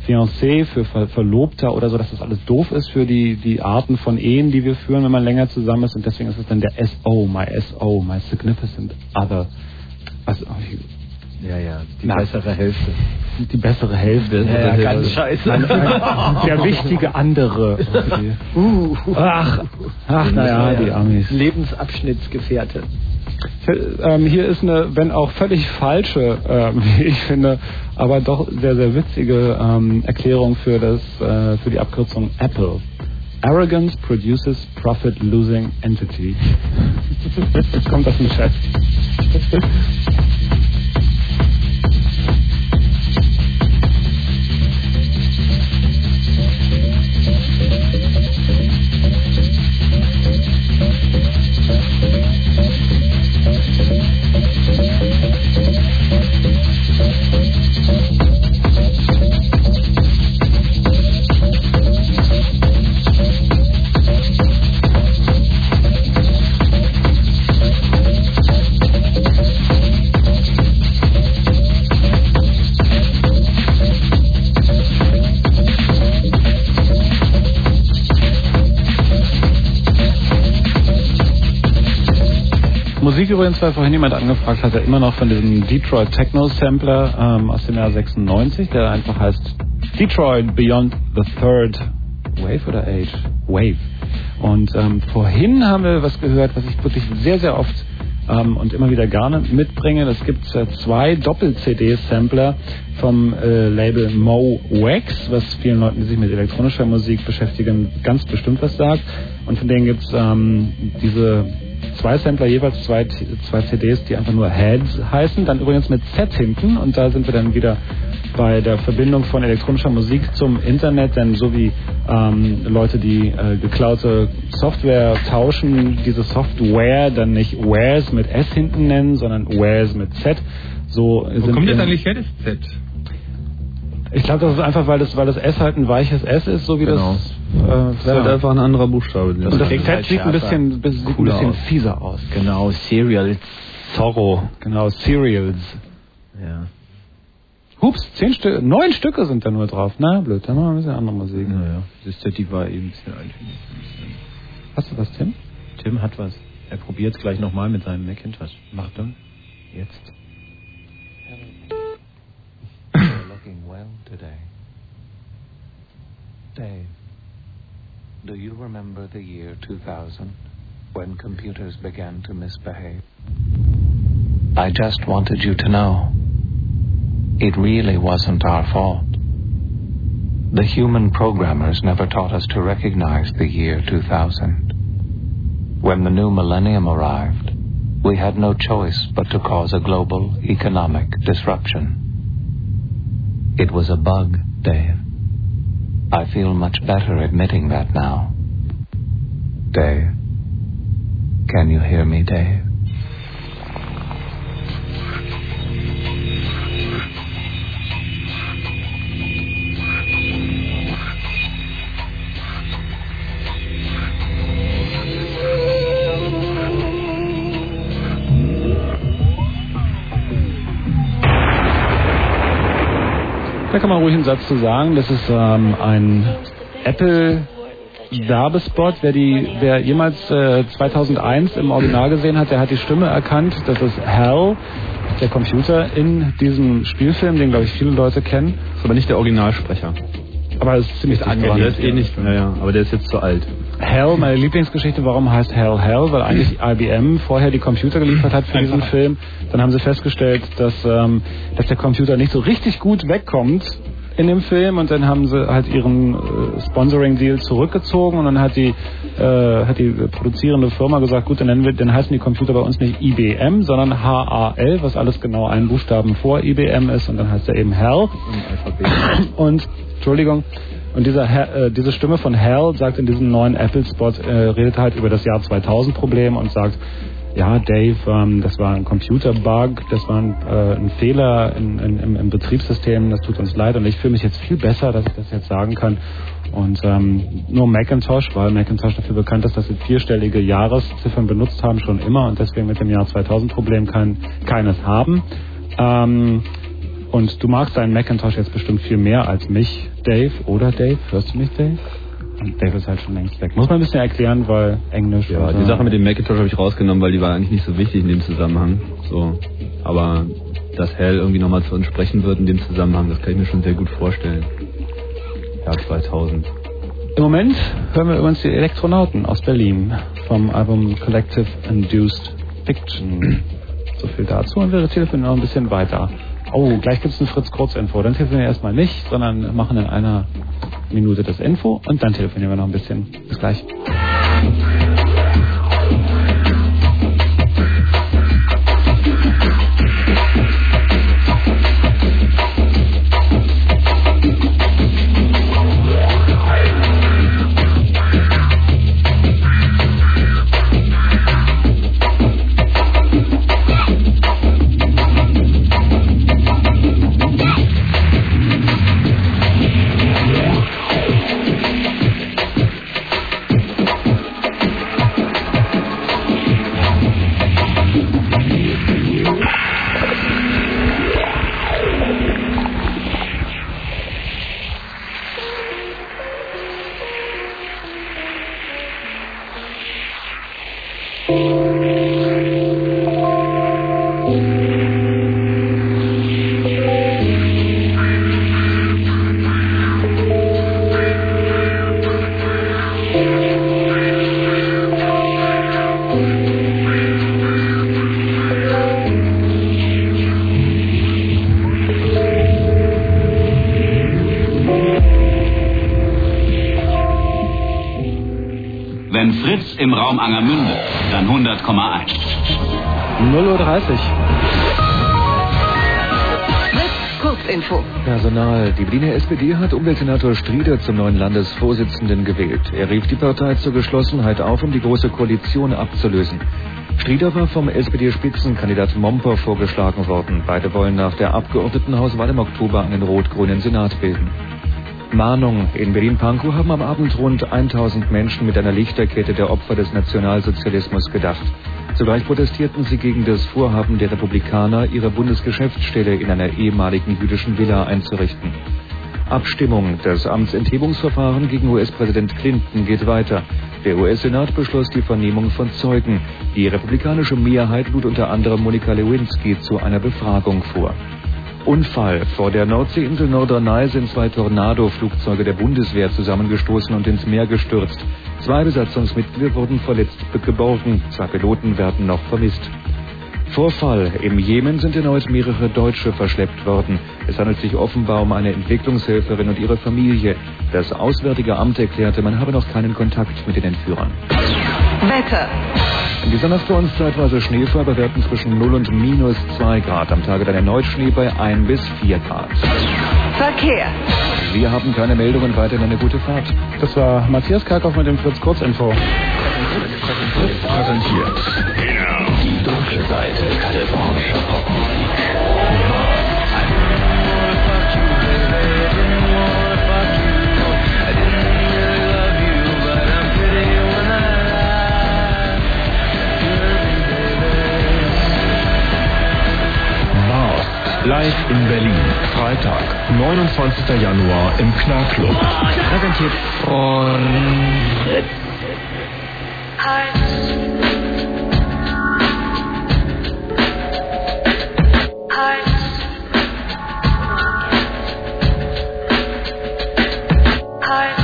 Fiancé für Ver Verlobter oder so, dass das alles doof ist für die, die Arten von Ehen, die wir führen, wenn man länger zusammen ist. Und deswegen ist es dann der SO, my SO, my significant other. Also, Ja, ja, die Na. bessere Hälfte. die bessere Hälfte. Ja, ja, ganz scheiße. Der wichtige andere. Uh, Ach, ach, naja, die Amis. Lebensabschnittsgefährte. Ähm, hier ist eine, wenn auch völlig falsche, ähm, wie ich finde, aber doch sehr, sehr witzige ähm, Erklärung für, das, äh, für die Abkürzung Apple. Arrogance produces profit-losing entity. Jetzt kommt das im Chat. Musik übrigens, weil vorhin jemand angefragt hat, der immer noch von diesem Detroit Techno Sampler ähm, aus dem Jahr 96, der einfach heißt Detroit Beyond the Third Wave oder Age? Wave. Und ähm, vorhin haben wir was gehört, was ich wirklich sehr, sehr oft ähm, und immer wieder gerne mitbringe. Es gibt äh, zwei Doppel-CD-Sampler vom äh, Label Mo Wax, was vielen Leuten, die sich mit elektronischer Musik beschäftigen, ganz bestimmt was sagt. Und von denen gibt es ähm, diese zwei Sampler, jeweils zwei, zwei CDs, die einfach nur Heads heißen, dann übrigens mit Z hinten und da sind wir dann wieder bei der Verbindung von elektronischer Musik zum Internet, denn so wie ähm, Leute, die äh, geklaute Software tauschen, diese Software dann nicht Wares mit S hinten nennen, sondern Wares mit Z. So Wo kommt jetzt eigentlich her, das Z? Ich glaube, das ist einfach, weil das, weil das S halt ein weiches S ist, so wie Genau. das. Äh, Das ist halt einfach ein anderer Buchstabe. Und das Z sieht ein bisschen, bisschen, ein bisschen aus. fieser aus. Genau, Serial Zorro. Genau, Serials. Ja. Hups, zehn Stück, neun Stücke sind da nur drauf. Na, blöd, dann machen wir ein bisschen andere Musik. Naja, das ist die war eben ein bisschen eintönig. Hast du was, Tim? Tim hat was. Er probiert es gleich nochmal mit seinem Macintosh. Macht er? Jetzt. You're looking well today. Dave, do you remember the year 2000 when computers began to misbehave? I just wanted you to know it really wasn't our fault. The human programmers never taught us to recognize the year 2000. When the new millennium arrived, we had no choice but to cause a global economic disruption. It was a bug, Dave. I feel much better admitting that now. Dave. Can you hear me, Dave? Da kann man ruhig einen Satz zu sagen. Das ist ähm, ein Apple Werbespot. Wer, die, wer jemals äh, 2001 im Original gesehen hat, der hat die Stimme erkannt. Das ist Hal, der Computer in diesem Spielfilm, den glaube ich viele Leute kennen. Ist aber nicht der Originalsprecher. Aber es ist ziemlich dran. Der ist eh nicht, ja, aber der ist jetzt zu alt. Hell, meine Lieblingsgeschichte, warum heißt Hell Hell? Weil eigentlich IBM vorher die Computer geliefert hat für diesen Film. Dann haben sie festgestellt, dass, ähm, dass der Computer nicht so richtig gut wegkommt in dem Film und dann haben sie halt ihren äh, Sponsoring-Deal zurückgezogen und dann hat die, äh, hat die produzierende Firma gesagt, gut, dann, nennen wir, dann heißen die Computer bei uns nicht IBM, sondern HAL, was alles genau einen Buchstaben vor IBM ist und dann heißt er eben Hell. Und, Entschuldigung, und dieser, äh, diese Stimme von Hal sagt in diesem neuen Apple-Spot, äh, redet halt über das Jahr 2000-Problem und sagt, ja, Dave, ähm, das war ein Computer-Bug, das war ein, äh, ein Fehler in, in, im, im Betriebssystem, das tut uns leid und ich fühle mich jetzt viel besser, dass ich das jetzt sagen kann. Und ähm, nur Macintosh, weil Macintosh dafür bekannt ist, dass sie vierstellige Jahresziffern benutzt haben, schon immer und deswegen mit dem Jahr 2000-Problem kein, keines haben. Ähm, und du magst deinen Macintosh jetzt bestimmt viel mehr als mich, Dave. Oder Dave? Hörst du mich, Dave? Und Dave ist halt schon längst weg. Muss man ein bisschen erklären, weil Englisch. Ja, die Sache mit dem Macintosh habe ich rausgenommen, weil die war eigentlich nicht so wichtig in dem Zusammenhang. So, aber dass Hell irgendwie nochmal zu uns sprechen wird in dem Zusammenhang, das kann ich mir schon sehr gut vorstellen. Jahr 2000. Im Moment hören wir übrigens die Elektronauten aus Berlin vom Album Collective Induced Fiction. So viel dazu und wir telefonieren noch ein bisschen weiter. Oh, gleich gibt's ein Fritz Kurzinfo. Dann telefonieren wir erstmal nicht, sondern machen in einer Minute das Info und dann telefonieren wir noch ein bisschen. Bis gleich. SPD hat Umweltsenator Strieder zum neuen Landesvorsitzenden gewählt. Er rief die Partei zur Geschlossenheit auf, um die Große Koalition abzulösen. Strieder war vom SPD-Spitzenkandidat Momper vorgeschlagen worden. Beide wollen nach der Abgeordnetenhauswahl im Oktober einen rot-grünen Senat bilden. Mahnung. In Berlin-Pankow haben am Abend rund 1000 Menschen mit einer Lichterkette der Opfer des Nationalsozialismus gedacht. Zugleich protestierten sie gegen das Vorhaben der Republikaner, ihre Bundesgeschäftsstelle in einer ehemaligen jüdischen Villa einzurichten. Abstimmung. Das Amtsenthebungsverfahren gegen US-Präsident Clinton geht weiter. Der US-Senat beschloss die Vernehmung von Zeugen. Die republikanische Mehrheit lud unter anderem Monika Lewinsky zu einer Befragung vor. Unfall. Vor der Nordseeinsel Norderney sind zwei Tornado-Flugzeuge der Bundeswehr zusammengestoßen und ins Meer gestürzt. Zwei Besatzungsmitglieder wurden verletzt geborgen. Zwei Piloten werden noch vermisst. Vorfall. Im Jemen sind erneut mehrere Deutsche verschleppt worden. Es handelt sich offenbar um eine Entwicklungshelferin und ihre Familie. Das Auswärtige Amt erklärte, man habe noch keinen Kontakt mit den Entführern. Wetter. In dieser Nacht bei uns zeitweise Schneefall bei Werten zwischen 0 und minus 2 Grad. Am Tage dann erneut Schnee bei 1 bis 4 Grad. Verkehr. Wir haben keine Meldungen, weiterhin eine gute Fahrt. Das war Matthias Kalkoff mit dem Fritz Kurzinfo. Präsentiert. Dunkle Seite kalifornischer Popmusik. Mars. Live in Berlin. Freitag, 29. Januar im Knarrclub. Präsentiert von Fritz. hearts, hearts.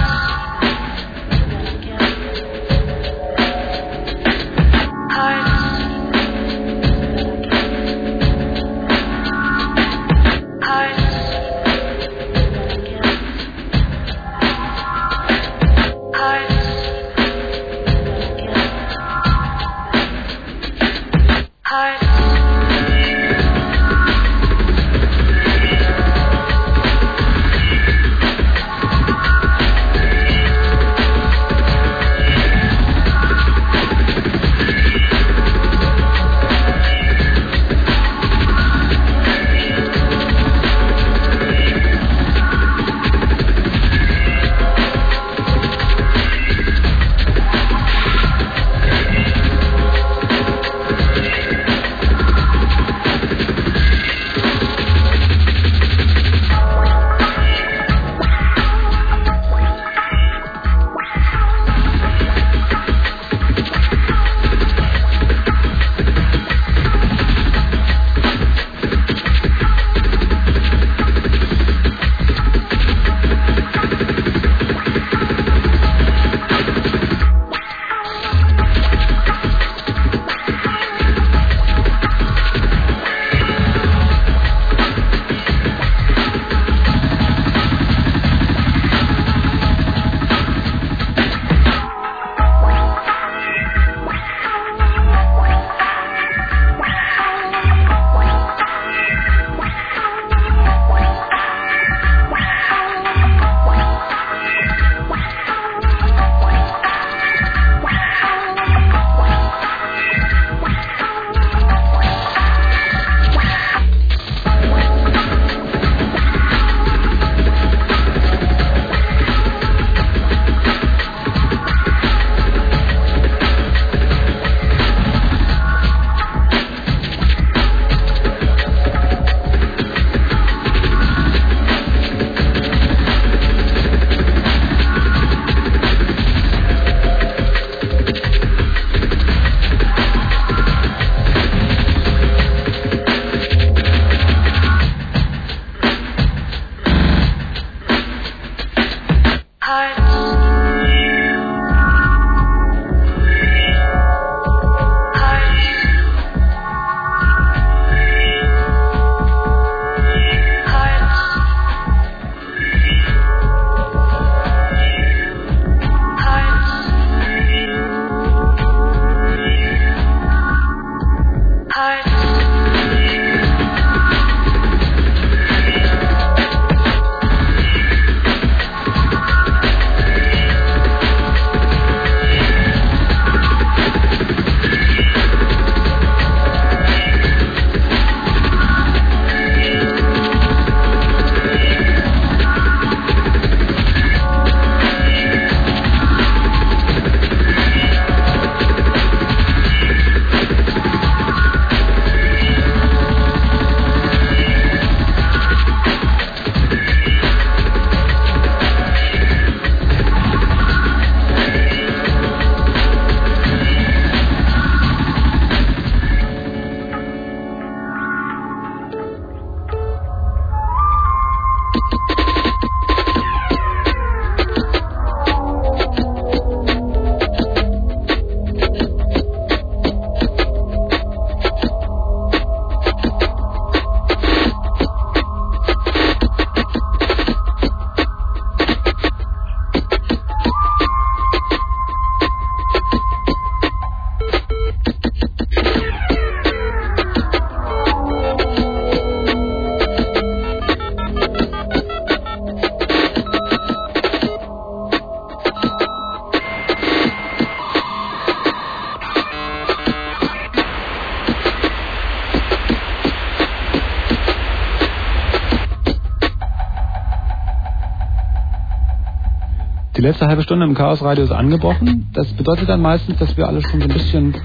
Letzte halbe Stunde im Chaos Radio ist angebrochen. Das bedeutet dann meistens, dass wir alle schon so ein bisschen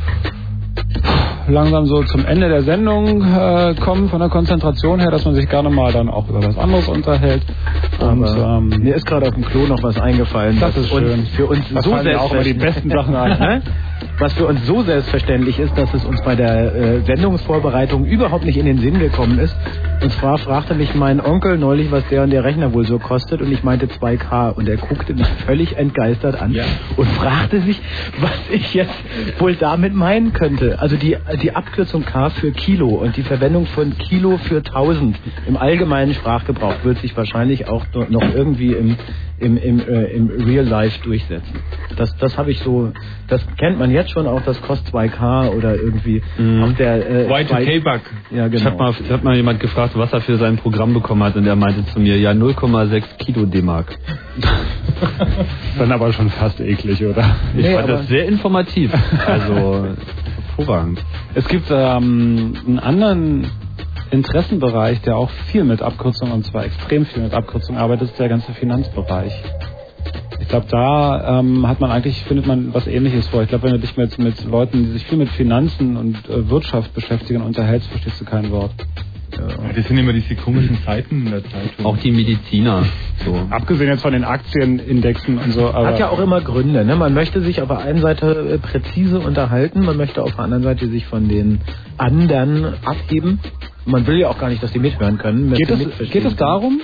langsam so zum Ende der Sendung äh, kommen von der Konzentration her, dass man sich gerne mal dann auch über was anderes unterhält. Und ähm, mir ist gerade auf dem Klo noch was eingefallen, Das ist uns, schön. für uns Da so Sachen ein. Ne? was für uns so selbstverständlich ist, dass es uns bei der äh, Sendungsvorbereitung überhaupt nicht in den Sinn gekommen ist. Und zwar fragte mich mein Onkel neulich, was der und der Rechner wohl so kostet, und ich meinte 2K. Und er guckte mich völlig entgeistert an und fragte sich, was ich jetzt wohl damit meinen könnte. Also die, die Abkürzung K für Kilo und die Verwendung von Kilo für 1000 im allgemeinen Sprachgebrauch wird sich wahrscheinlich auch noch irgendwie im, im, im, äh, im Real Life durchsetzen. Das, das habe ich so, das kennt man jetzt schon auch, das kostet 2K oder irgendwie auch der äh, Y2K-Bug. Ja, genau. Ich habe mal, ich hab mal jemand gefragt, was er für sein Programm bekommen hat und er meinte zu mir, ja 0,6 Kilo D-Mark. dann aber schon fast eklig, oder? Ich Nee, fand das sehr informativ. Also hervorragend. Es gibt ähm, einen anderen Interessenbereich, der auch viel mit Abkürzungen, und zwar extrem viel mit Abkürzungen arbeitet, ist der ganze Finanzbereich. Ich glaube, da ähm, hat man eigentlich, findet man was ähnliches vor. Ich glaube, wenn du dich mit, mit Leuten, die sich viel mit Finanzen und äh, Wirtschaft beschäftigen, unterhältst, verstehst du kein Wort. Das sind immer diese komischen Seiten in der Zeitung. Auch die Mediziner. So. Abgesehen jetzt von den Aktienindexen und so. Aber Hat ja auch immer Gründe. Ne? Man möchte sich auf der einen Seite äh, präzise unterhalten, man möchte auf der anderen Seite sich von den anderen abheben. Man will ja auch gar nicht, dass die mithören können. Geht es, geht es darum?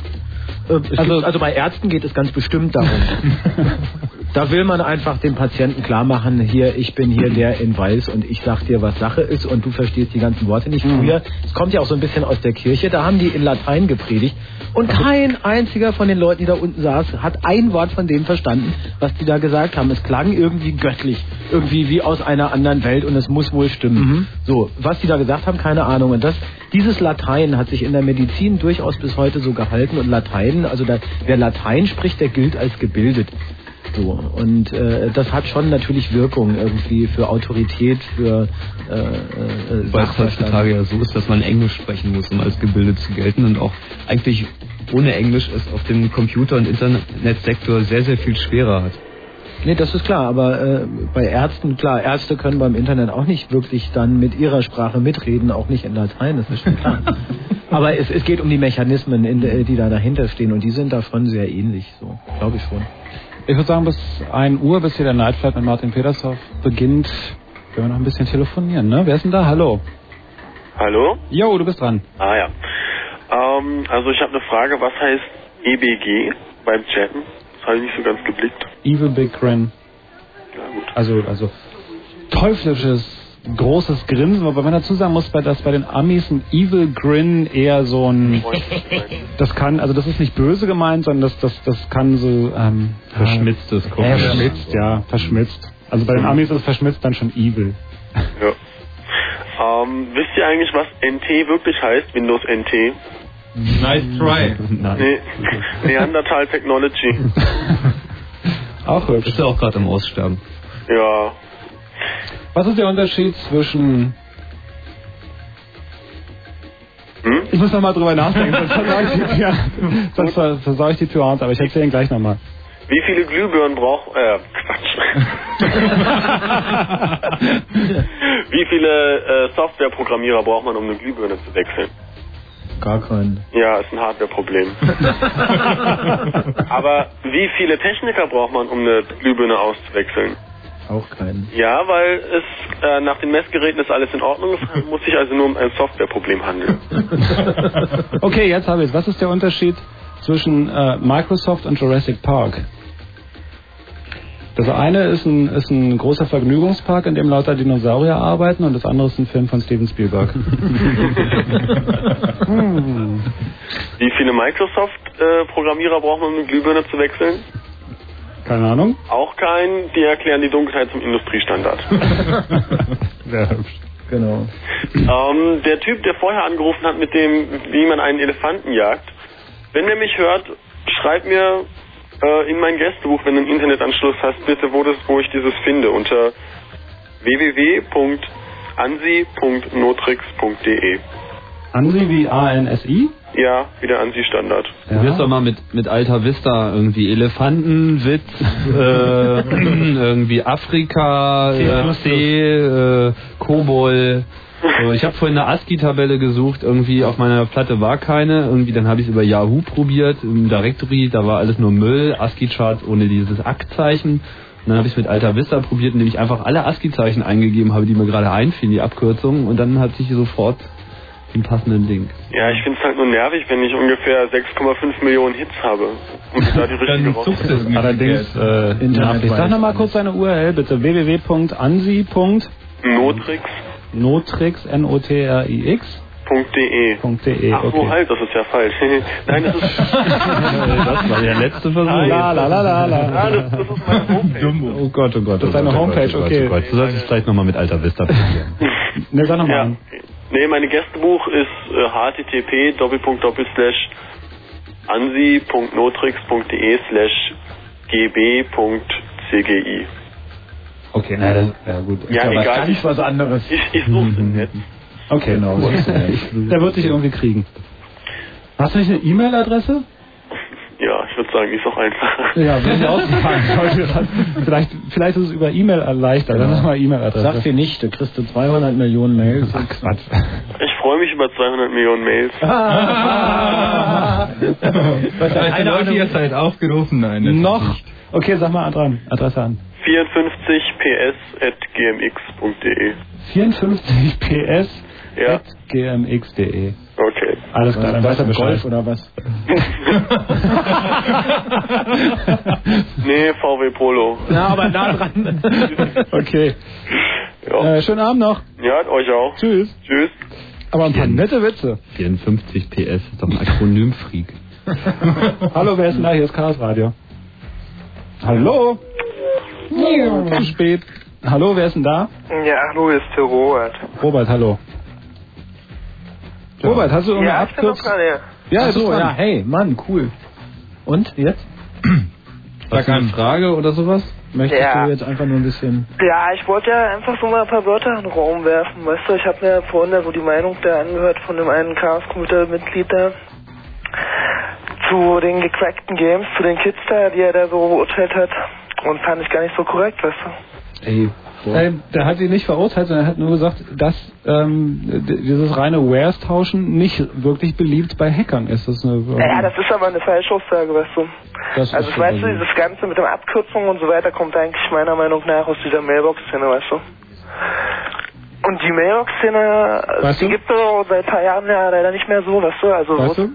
Äh, es also, gibt, also bei Ärzten geht es ganz bestimmt darum. da will man einfach dem Patienten klar machen, hier, ich bin hier der in Weiß und ich sag dir, was Sache ist und du verstehst die ganzen Worte nicht. Früher, es kommt ja auch so ein bisschen aus der Kirche, da haben die in Latein gepredigt und kein einziger von den Leuten, die da unten saß, hat ein Wort von dem verstanden, was die da gesagt haben. Es klang irgendwie göttlich, irgendwie wie aus einer anderen Welt und es muss wohl stimmen. So, was die da gesagt haben, keine Ahnung. Und das, dieses Latein hat sich in der Medizin durchaus bis heute so gehalten und Latein, also da, wer Latein spricht, der gilt als gebildet. So, und äh, das hat schon natürlich Wirkung irgendwie für Autorität, für äh, äh, Weil es heutzutage ja so ist, dass man Englisch sprechen muss, um als gebildet zu gelten und auch eigentlich ohne Englisch es auf dem Computer- und Internetsektor sehr, sehr viel schwerer hat. Nee, das ist klar, aber äh, bei Ärzten, klar, Ärzte können beim Internet auch nicht wirklich dann mit ihrer Sprache mitreden, auch nicht in Latein, das ist schon klar. aber es, es geht um die Mechanismen, in, der- die da dahinter stehen und die sind davon sehr ähnlich, so, glaube ich schon. Ich würde sagen, bis 1 Uhr, bis hier der Nightflight mit Martin Petershoff beginnt, werden wir noch ein bisschen telefonieren, ne? Wer ist denn da? Hallo. Hallo? Jo, du bist dran. Ah ja. Ähm, also ich habe eine Frage, was heißt EBG beim Chatten? Das habe ich nicht so ganz geblickt. Evil Big Grin. Also, also teuflisches großes Grinsen, wobei man dazu sagen muss, bei- dass bei den Amis ein Evil Grin eher so ein das kann, also das ist nicht böse gemeint, sondern das, das, das kann so ähm, Verschmitztes ja, kommen. verschmitzt, ja, verschmitzt. Also bei den Amis ist verschmitzt dann schon evil. Ja. Ähm, wisst ihr eigentlich, was NT wirklich heißt? Windows NT? Nice try. Nee, Neanderthal Technology. Auch hübsch. Ist ja auch gerade im Aussterben. Ja. Was ist der Unterschied zwischen Hm? Ich muss nochmal drüber nachdenken, sonst versau ich die, ja, sonst ver- versau ich die Pointe, aber ich erzähle ihn gleich nochmal. Wie viele Glühbirnen braucht... Äh, Quatsch. Wie viele äh, Softwareprogrammierer braucht man, um eine Glühbirne zu wechseln? Gar keinen. Ja, ist ein Hardwareproblem. Aber wie viele Techniker braucht man, um eine Glühbirne auszuwechseln? Auch keinen. Ja, weil es äh, nach den Messgeräten ist alles in Ordnung. Es muss sich also nur um ein Softwareproblem handeln. Okay, jetzt habe ich es. Was ist der Unterschied zwischen äh, Microsoft und Jurassic Park? Das eine ist ein, ist ein großer Vergnügungspark, in dem lauter Dinosaurier arbeiten und das andere ist ein Film von Steven Spielberg. Hm. Wie viele Microsoft-Programmierer braucht man, um eine Glühbirne zu wechseln? Keine Ahnung. Auch kein. Die erklären die Dunkelheit zum Industriestandard. Sehr hübsch. Genau. ähm, der Typ, der vorher angerufen hat mit dem, wie man einen Elefanten jagt, wenn der mich hört, schreib mir äh, in mein Gästebuch, wenn du einen Internetanschluss hast, bitte, wo, das, wo ich dieses finde, unter www.ansi.notrix.de. Ansi wie A-N-S-I? Ja, wie der Ansi-Standard. Probier's doch mal mit, mit Alta Vista irgendwie Elefantenwitz, äh, irgendwie Afrika, äh, See, äh, Kobol. So, ich habe vorhin eine ASCII-Tabelle gesucht, irgendwie auf meiner Platte war keine, irgendwie dann habe ich es über Yahoo probiert, im Directory, da war alles nur Müll, ASCII-Charts ohne dieses Akt-Zeichen. Und dann habe ich es mit Alta Vista probiert, indem ich einfach alle ASCII-Zeichen eingegeben habe, die mir gerade einfielen, die Abkürzungen, und dann hat sich sofort den passenden Link. Ja, ich find's halt nur nervig, wenn ich ungefähr 6,5 Millionen Hits habe. Und da die richtige raus. Allerdings, äh, Internet ich sag nochmal kurz deine URL bitte. www.ansi. Notrix. Notrix, N-O-T-R-I-X. .de. .de, Ach, wo okay. halt, das ist ja falsch. Nein, das ist... das war der letzte Versuch. La, la, la, la, la. Ah, das, das ist meine Homepage. Oh Gott, oh Gott. Das ist oh deine oh Homepage, Gott, oh okay. Oh Gott. Du solltest es vielleicht nochmal mit Alta Vista probieren. Ne, sag nochmal Ja. Nee, mein Gästebuch ist äh, http doppelpunkt doppelslash ansi.notrix.de slash gb.cgi. Okay, na, das, ja gut. Ja, was egal. ganz Ich, was anderes. ich, ich suche den jetzt. Okay, Genau, was? Der wird dich irgendwie kriegen. Hast du nicht eine E-Mail-Adresse? Ja, ich würde sagen, ist auch einfach. Ja, bin ich ausgefallen. vielleicht, vielleicht ist es über E-Mail erleichtert. Dann sag mal E-Mail-Adresse. Sag dir nicht, du kriegst du 200 Millionen Mails. Ach, Quatsch. Ich freue mich über 200 Millionen Mails. Was hat eine Ahnung? ihr seid aufgerufen? Nein, Noch? ist nicht. Okay, sag mal dran. Adresse an. 54 ps at gmx.de. 54 ps Ja. at gmx.de. Okay. Alles klar, dann Was, weiß er Bescheid. Golf oder was? nee, VW Polo. Ja, aber nah dran. Okay. Ja. Äh, schönen Abend noch. Ja, euch auch. Tschüss. Tschüss. Aber ein paar nette Witze. 54 PS ist doch ein Akronymfreak. Hallo, wer ist denn da? Hier ist Chaos Radio. Hallo? Zu spät. Hallo, wer ist denn da? Ja, hallo, hier ist der Robert. Robert, hallo. Robert, hast du irgendeine Ja, Abkürzung? Ja, so, ja, hey, Mann, cool. Und jetzt? Du eine Frage oder sowas? Möchtest Ja. du jetzt einfach nur ein bisschen. Ja, ich wollte ja einfach so mal ein paar Wörter in den Raum werfen, weißt du, ich habe mir vorhin da so die Meinung da angehört von dem einen Chaos-Computer-Mitglied da zu den gecrackten Games, zu den Kids da, die er da so beurteilt hat und fand ich gar nicht so korrekt, weißt du. Ey, Ey, der hat ihn nicht verurteilt, sondern er hat nur gesagt, dass ähm, dieses reine Wares-Tauschen nicht wirklich beliebt bei Hackern ist. Das eine, ähm, Ja, das ist aber eine Falschaussage, weißt du. Das also weißt du, dieses Ganze mit den Abkürzungen und so weiter kommt eigentlich meiner Meinung nach aus dieser Mailbox-Szene, weißt du. Und die Mailbox-Szene, Weißt die du? gibt es seit ein paar Jahren ja leider nicht mehr so, weißt du. Also Weißt du?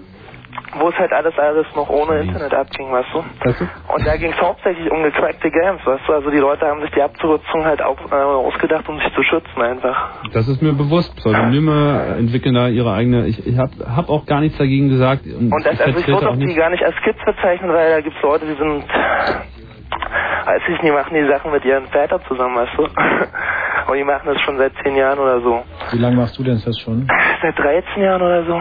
Wo es halt alles alles noch ohne Internet abging, weißt du. Weißt du? Und da ging es hauptsächlich um gecrackte Games, weißt du. Also die Leute haben sich die Abkürzung halt auch, äh, ausgedacht, um sich zu schützen einfach. Das ist mir bewusst. Pseudonyme entwickeln da ihre eigene. Ich, ich habe hab auch gar nichts dagegen gesagt. Und, Und das, also ich würde auch die nicht. gar nicht als Kids bezeichnen, weil da gibt's Leute, die sind, weiß ich nicht, machen die Sachen mit ihren Vätern zusammen, weißt du. Und die machen das schon seit 10 Jahren oder so. Wie lange machst du denn das schon? Seit 13 Jahren oder so.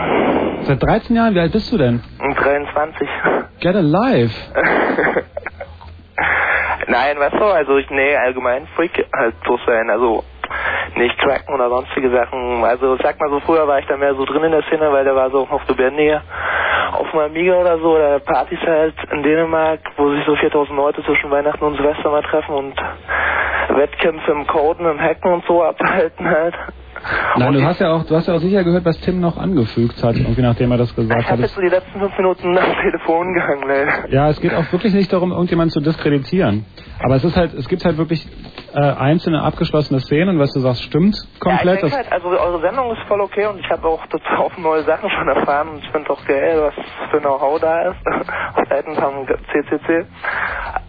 Seit 13 Jahren, wie alt bist du denn? Und 23. Get alive. Nein, weißt du, also ich, nee, allgemein Freak halt so sein, also nicht cracken oder sonstige Sachen. Also sag mal so, früher war ich da mehr so drin in der Szene, weil da war so auf Lebendiger, auf dem Amiga oder so, oder Partys halt in Dänemark, wo sich so 4000 Leute zwischen Weihnachten und Silvester mal treffen und Wettkämpfe im Coden, im Hacken und so abhalten halt. Nein, du hast ja auch, du hast ja auch sicher gehört, was Tim noch angefügt hat, irgendwie nachdem er das gesagt Ich hat. habe jetzt so die letzten fünf Minuten am Telefon gehangen, ey. Ja, es geht auch wirklich nicht darum, irgendjemanden zu diskreditieren. Aber es ist halt, es gibt halt wirklich äh, einzelne abgeschlossene Szenen, was du sagst, stimmt komplett. Ja, ich denke halt, also eure Sendung ist voll okay und ich habe auch total auf neue Sachen schon erfahren und ich finde auch geil, was für Know-how da ist auf Seiten vom CCC.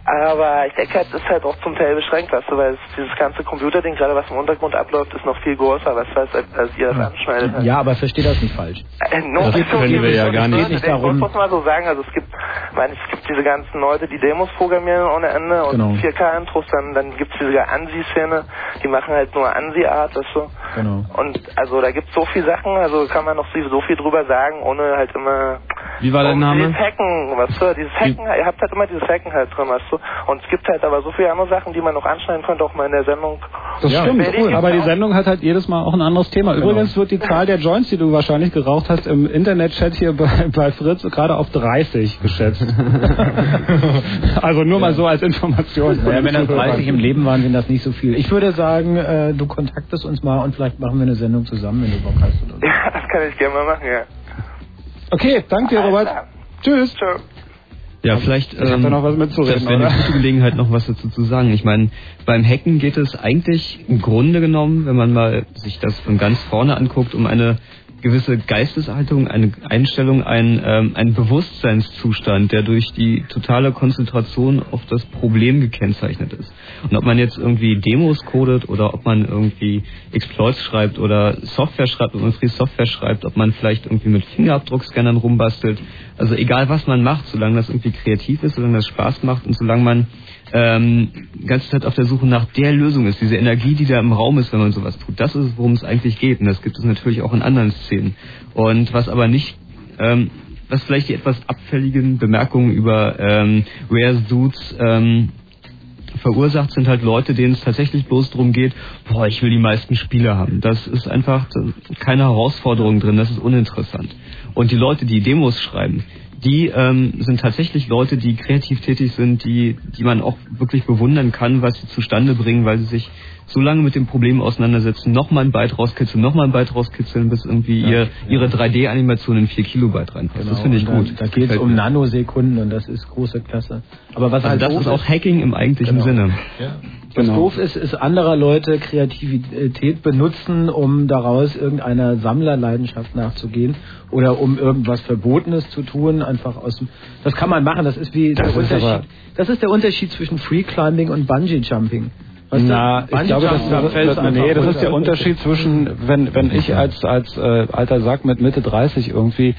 Aber ich denke halt, es ist halt auch zum Teil beschränkt, weißt du, weil es, dieses ganze Computerding, gerade was im Untergrund abläuft, ist noch viel größer, weißt du, als, als ihr das anschneidet. halt. Ja, aber versteh das nicht falsch. Äh, no, Das so können viel wir ja gar ich nicht. Nicht Ich darum- muss mal so sagen, also es gibt, ich meine, es gibt diese ganzen Leute, die Demos programmieren ohne Ende und Genau. 4K-Intros, dann, dann gibt es diese Ansi-Szene, die machen halt nur Ansi-Art, weißt du. Genau. Und also da gibt es so viele Sachen, also kann man noch so viel drüber sagen, ohne halt immer Wie war dein Name? Dieses Hacken, weißt du, dieses Hacken, ihr habt halt immer dieses Hacken halt drin, weißt du. Und es gibt halt aber so viele andere Sachen, die man noch anschneiden könnte, auch mal in der Sendung. Das Ja, stimmt, Berlin aber die. Sendung hat halt jedes Mal auch ein anderes Thema. Übrigens wird die Zahl der Joints, die du wahrscheinlich geraucht hast, im Internet-Chat hier bei, bei Fritz gerade auf 30 geschätzt. also nur mal so als Information. Ja, wenn das 30 im Leben waren, sind das nicht so viel. Ich würde sagen, äh, du kontaktest uns mal und vielleicht machen wir eine Sendung zusammen, wenn du Bock hast. Oder so. Ja, das kann ich gerne mal machen, ja. Okay, danke dir, Robert. Tschüss. Ciao. Ja, vielleicht Ich ähm, da noch was mitzureden, das wäre eine gute Gelegenheit, noch was dazu zu sagen. Ich meine, beim Hacken geht es eigentlich im Grunde genommen, wenn man mal sich das von ganz vorne anguckt, um eine gewisse Geisteshaltung, eine Einstellung, ein, ähm, ein Bewusstseinszustand, der durch die totale Konzentration auf das Problem gekennzeichnet ist. Und ob man jetzt irgendwie Demos codet oder ob man irgendwie Exploits schreibt oder Software schreibt, ob man Free Software schreibt, ob man vielleicht irgendwie mit Fingerabdruckscannern rumbastelt. Also egal was man macht, solange das irgendwie kreativ ist, solange das Spaß macht und solange man ähm, ganze Zeit auf der Suche nach der Lösung ist, diese Energie, die da im Raum ist, wenn man sowas tut. Das ist worum es eigentlich geht. Und das gibt es natürlich auch in anderen Szenen. Und was aber nicht, ähm, was vielleicht die etwas abfälligen Bemerkungen über ähm, Rare Dudes ähm, verursacht, sind halt Leute, denen es tatsächlich bloß darum geht, boah, ich will die meisten Spiele haben. Das ist einfach keine Herausforderung drin, das ist uninteressant. Und die Leute, die Demos schreiben, die ähm, sind tatsächlich Leute, die kreativ tätig sind, die, die man auch wirklich bewundern kann, was sie zustande bringen, weil sie sich so lange mit dem Problem auseinandersetzen, nochmal ein Byte rauskitzeln, nochmal ein Byte rauskitzeln, bis irgendwie Ja, ihr, ihre 3D-Animation in 4 Kilobyte reinpasst. das finde ich Genau, und gut. Da, da geht es um. Nanosekunden und das ist große Klasse. Aber was Also halt das ist auch Hacking im eigentlichen Genau. Sinne. Was Genau. doof ist, ist anderer Leute Kreativität benutzen, um daraus irgendeiner Sammlerleidenschaft nachzugehen oder um irgendwas Verbotenes zu tun, einfach aus dem, das kann man machen, das ist wie Das der ist Unterschied, aber- das ist der Unterschied zwischen Free Climbing und Bungee Jumping. Du, Na, ich glaube, das, das, das, nee, das ist der Unterschied zwischen, wenn, wenn ich als, als äh, alter Sack mit Mitte 30 irgendwie,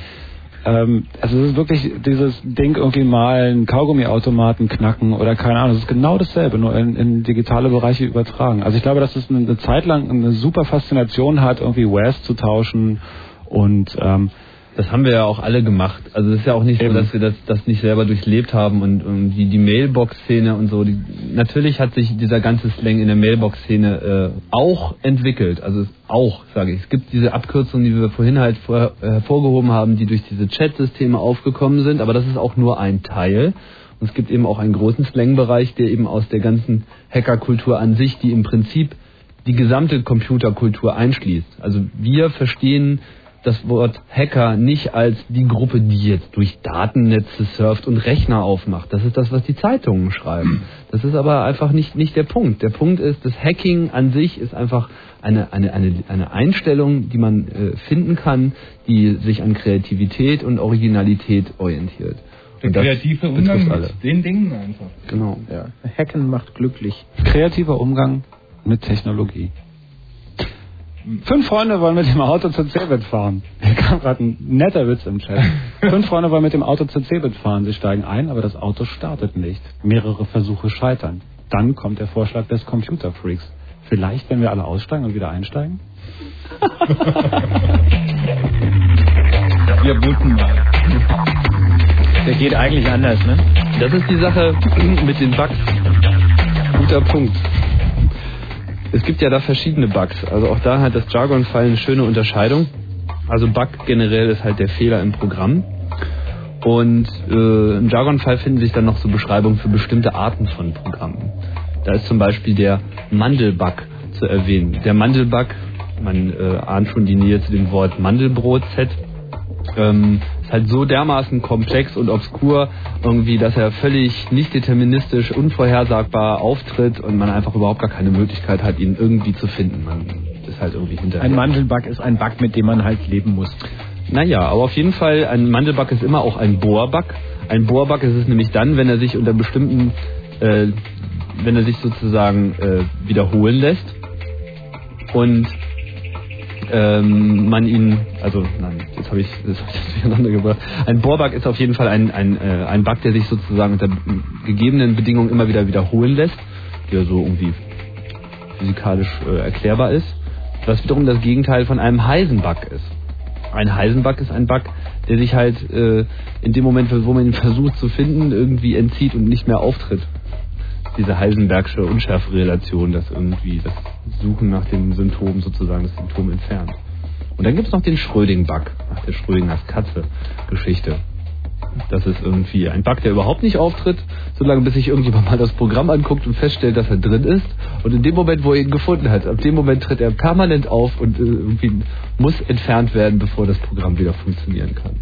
ähm, also es ist wirklich dieses Ding irgendwie malen, Kaugummiautomaten knacken oder keine Ahnung, es ist genau dasselbe, nur in, in digitale Bereiche übertragen. Also ich glaube, dass es eine, eine Zeit lang eine super Faszination hat, irgendwie Wares zu tauschen und ähm, Das haben wir ja auch alle gemacht. Also es ist ja auch nicht Eben. so, dass wir das, das nicht selber durchlebt haben und, und die, die Mailbox-Szene und so. Die, natürlich hat sich dieser ganze Slang in der Mailbox-Szene äh, auch entwickelt. Also auch, sage ich. Es gibt diese Abkürzungen, die wir vorhin halt vor, äh, hervorgehoben haben, die durch diese Chat-Systeme aufgekommen sind. Aber das ist auch nur ein Teil. Und es gibt eben auch einen großen Slang-Bereich, der eben aus der ganzen Hackerkultur an sich, die im Prinzip die gesamte Computerkultur einschließt. Also wir verstehen das Wort Hacker nicht als die Gruppe, die jetzt durch Datennetze surft und Rechner aufmacht. Das ist das, was die Zeitungen schreiben. Das ist aber einfach nicht, nicht der Punkt. Der Punkt ist, das Hacking an sich ist einfach eine, eine, eine, eine Einstellung, die man äh, finden kann, die sich an Kreativität und Originalität orientiert. Der Und kreative Umgang alle. mit den Dingen einfach. Genau. Ja. Hacken macht glücklich. kreativer Umgang mit Technologie. Fünf Freunde wollen mit dem Auto zur Cebit fahren. Da kam gerade ein netter Witz im Chat. Fünf Freunde wollen mit dem Auto zur Cebit fahren. Sie steigen ein, aber das Auto startet nicht. Mehrere Versuche scheitern. Dann kommt der Vorschlag des Computerfreaks. Vielleicht, wenn wir alle aussteigen und wieder einsteigen? Wir booten mal. Der geht eigentlich anders, ne? Das ist die Sache mit den Bugs. Guter Punkt. Es gibt ja da verschiedene Bugs. Also auch da hat das Jargon-File eine schöne Unterscheidung. Also Bug generell ist halt der Fehler im Programm. Und äh, im Jargon-File finden sich dann noch so Beschreibungen für bestimmte Arten von Programmen. Da ist zum Beispiel der Mandelbug zu erwähnen. Der Mandelbug, man äh, ahnt schon die Nähe zu dem Wort Mandelbrot-Set, ähm, ist halt so dermaßen komplex und obskur, irgendwie, dass er völlig nicht deterministisch, unvorhersagbar auftritt und man einfach überhaupt gar keine Möglichkeit hat, ihn irgendwie zu finden. Man ist halt irgendwie hinterher. Ein Mandelbug ist ein Bug, mit dem man halt leben muss. Naja, aber auf jeden Fall, ein Mandelbug ist immer auch ein Bohrbug. Ein Bohrbug ist es nämlich dann, wenn er sich unter bestimmten, äh, wenn er sich sozusagen äh, wiederholen lässt und ähm, man ihn, also nein, jetzt habe ich das hab ich jetzt durcheinander gebracht. Ein Bohrbug ist auf jeden Fall ein, ein, äh, ein Bug, der sich sozusagen unter gegebenen Bedingungen immer wieder wiederholen lässt, der so irgendwie physikalisch äh, erklärbar ist, was wiederum das Gegenteil von einem Heisenbug ist. Ein Heisenbug ist ein Bug, der sich halt äh, in dem Moment, wo man ihn versucht zu finden, irgendwie entzieht und nicht mehr auftritt. Diese Heisenbergsche Unschärferelation, das irgendwie das Suchen nach dem Symptom sozusagen das Symptom entfernt. Und dann gibt es noch den Schröding-Bug, nach der Schrödingers Katze-Geschichte. Das ist irgendwie ein Bug, der überhaupt nicht auftritt, solange bis sich irgendjemand mal das Programm anguckt und feststellt, dass er drin ist. Und in dem Moment, wo er ihn gefunden hat, ab dem Moment tritt er permanent auf und äh, irgendwie muss entfernt werden, bevor das Programm wieder funktionieren kann.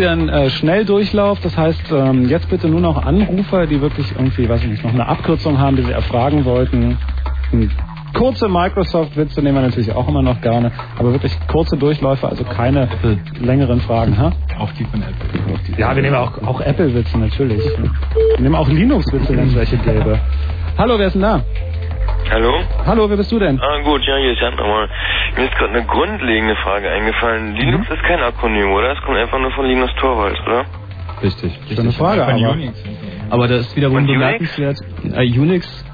Wieder einen äh, Schnelldurchlauf. Das heißt, ähm, jetzt bitte nur noch Anrufer, die wirklich irgendwie, weiß ich nicht, noch eine Abkürzung haben, die sie erfragen wollten. Ein kurze Microsoft-Witze nehmen wir natürlich auch immer noch gerne, aber wirklich kurze Durchläufe, also keine längeren Fragen. Ha? Auch die von Apple. Ja, wir nehmen auch, auch Apple-Witze natürlich. Wir nehmen auch Linux-Witze, wenn es welche gäbe. Hallo, wer ist denn da? Hallo? Hallo, wer bist du denn? Ah gut, ja, hier ist Jan nochmal. Mir ist gerade eine grundlegende Frage eingefallen. Linux ist kein Akronym, oder? Es kommt einfach nur von Linus Torvalds, oder? Richtig. Das ist eine Frage, aber... Aber das ist wiederum bemerkenswert. Äh, Unix,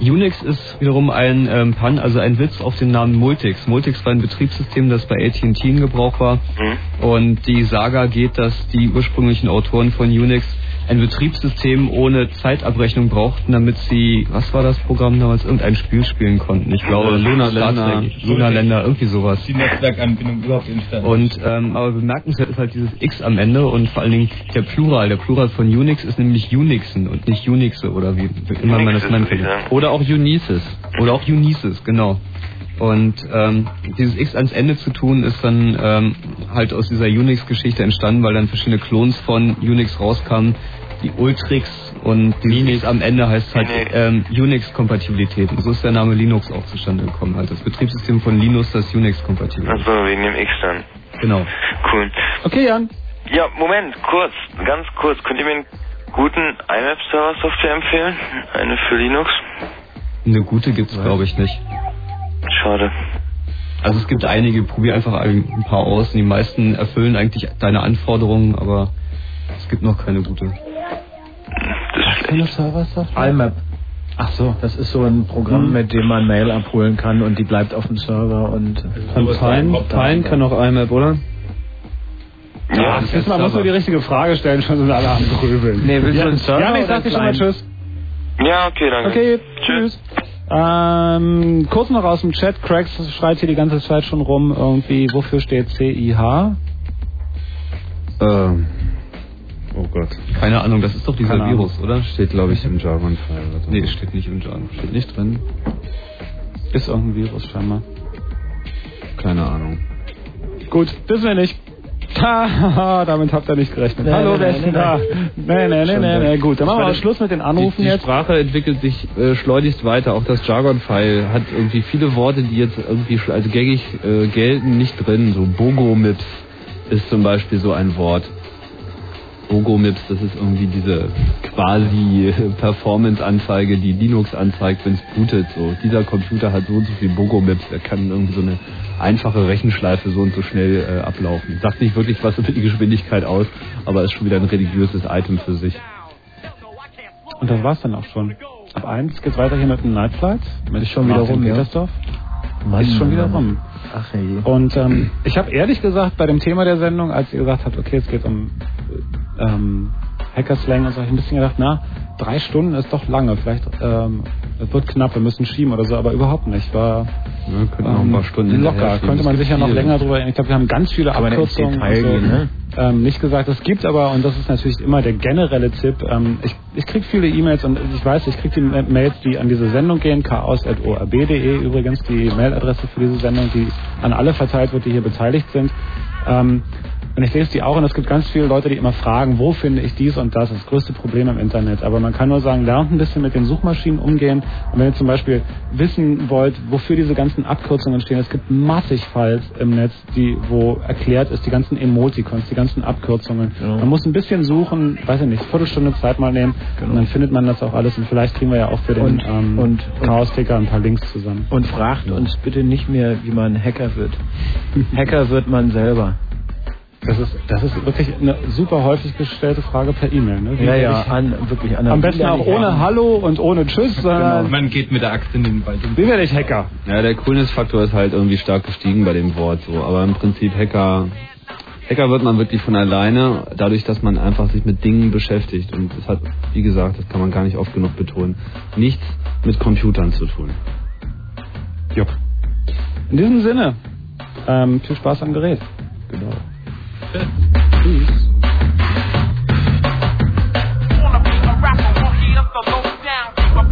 Unix ist wiederum ein ähm, Pan, also ein Witz auf den Namen Multics. Multics war ein Betriebssystem, das bei AT&T in Gebrauch war. Und die Saga geht, dass die ursprünglichen Autoren von Unix ein Betriebssystem ohne Zeitabrechnung brauchten, damit sie, was war das Programm damals, irgendein Spiel spielen konnten. Ich glaube, Lunar Star Länder. Irgendwie sowas. Die Netzwerkanbindung überhaupt entstanden. Und ähm, aber bemerkenswert ist halt dieses X am Ende und vor allen Dingen der Plural. Der Plural von Unix ist nämlich Unixen und nicht Unixe oder wie, wie immer man das Unixes, nennt. Oder auch Unices. Oder auch Unices, genau. Und ähm, dieses X ans Ende zu tun, ist dann ähm, halt aus dieser Unix-Geschichte entstanden, weil dann verschiedene Klons von Unix rauskamen, die Ultrix und dieses X am Ende heißt halt ähm, Unix-Kompatibilität. Und so ist der Name Linux auch zustande gekommen. Halt das Betriebssystem von Linux, das Unix-kompatibel ist. Achso, wegen dem X dann. Genau. Cool. Okay, Jan. Ja, Moment, kurz, ganz kurz. Könnt ihr mir einen guten IMAP-Server-Software empfehlen? Eine für Linux? Eine gute gibt's glaube ich nicht. Schade. Also es gibt einige, probier einfach ein paar aus. Die meisten erfüllen eigentlich deine Anforderungen, aber es gibt noch keine gute. IMAP. Ach so. Das ist so ein Programm, Hm. mit dem man Mail abholen kann und die bleibt auf dem Server und. Und Pine, Pine kann auch IMAP, oder? Ja, das ist, man muss nur die richtige Frage stellen, schon sind alle am Grübeln. Nee, willst du ja. einen Server Ja, nee, oder sag dir schon mal? Tschüss. Ja, okay, danke. Okay, tschüss. Ähm, kurz noch aus dem Chat, Cracks schreit hier die ganze Zeit schon rum, irgendwie, wofür steht CIH? Ähm. Oh Gott. Keine Ahnung, das ist doch dieser Keine Ahnung. Virus, oder? Steht, glaube ich, im Jargon-File. Nee, steht nicht im Jargon. Steht nicht drin. Ist irgendein Virus scheinbar. Keine Ahnung. Gut, wissen wir nicht. Haha, damit habt ihr nicht gerechnet. Nee, Hallo, wer nee, ist denn nee, da? Nee, nee, nee, nee, nee, gut. Dann machen wir auch der- Schluss mit den Anrufen die, die jetzt. Sprache entwickelt sich äh, schleunigst weiter. Auch das Jargon-File hat irgendwie viele Worte, die jetzt irgendwie als gängig äh, gelten, nicht drin. So Bogomips ist zum Beispiel so ein Wort. Bogomips, das ist irgendwie diese quasi Performance-Anzeige, die Linux anzeigt, wenn es bootet. So, dieser Computer hat so und so viel Bogomips, der kann irgendwie so eine einfache Rechenschleife so und so schnell äh, ablaufen. Sagt nicht wirklich was über die Geschwindigkeit aus, aber ist schon wieder ein religiöses Item für sich. Und das war's dann auch schon. Ab eins geht's weiter hier mit dem Night Flight. Mit Ist schon wieder rum, ja. Petersdorf. Mann, ist schon wieder rum. Ach hey. Und ähm, ich habe ehrlich gesagt bei dem Thema der Sendung, als ihr gesagt habt, okay, es geht um ähm, Hackerslang und so, hab ich ein bisschen gedacht, na, drei Stunden ist doch lange, vielleicht ähm, es wird knapp, wir müssen schieben oder so, aber überhaupt nicht. War Ja, könnten noch ein paar Stunden Locker, könnte man sicher noch Viel. länger drüber. Ich glaube, wir haben ganz viele Aber Abkürzungen Detail so, gehen, ne? ähm, nicht gesagt. Es gibt aber, und das ist natürlich immer der generelle Tipp, ähm, ich, ich kriege viele E-Mails und ich weiß, ich kriege die Ma- Mails, die an diese Sendung gehen, chaos.orb.de übrigens, die Mailadresse für diese Sendung, die an alle verteilt wird, die hier beteiligt sind. Ähm, und ich lese die auch und es gibt ganz viele Leute, die immer fragen, wo finde ich dies und das, das größte Problem im Internet. Aber man kann nur sagen, lernt ein bisschen mit den Suchmaschinen umgehen. Und wenn ihr zum Beispiel wissen wollt, wofür diese ganzen Abkürzungen stehen, es gibt massig Files im Netz, die, wo erklärt ist, die ganzen Emoticons, die ganzen Abkürzungen. Man muss ein bisschen suchen, weiß ich nicht, Viertelstunde Zeit mal nehmen und dann findet man das auch alles. Und vielleicht kriegen wir ja auch für den Und- ähm, und- Chaos-Ticker ein paar Links zusammen. Und fragt uns bitte nicht mehr, wie man Hacker wird. Hacker wird man selber. Das ist, das ist wirklich eine super häufig gestellte Frage per E-Mail. Ne? Wie Ja, ja, ich- an, wirklich an Am besten auch ohne Hallo und ohne Tschüss, sondern Man geht mit der Axt in den Wald. wie werde ich Hacker? Ja, der Coolness-Faktor ist halt irgendwie stark gestiegen bei dem Wort so. Aber im Prinzip Hacker, Hacker wird man wirklich von alleine, dadurch, dass man einfach sich mit Dingen beschäftigt. Und das hat, wie gesagt, das kann man gar nicht oft genug betonen, nichts mit Computern zu tun. Jupp. In diesem Sinne, ähm, viel Spaß am Gerät. Genau. Peace. Wanna be a rapper, won't the low down, keep a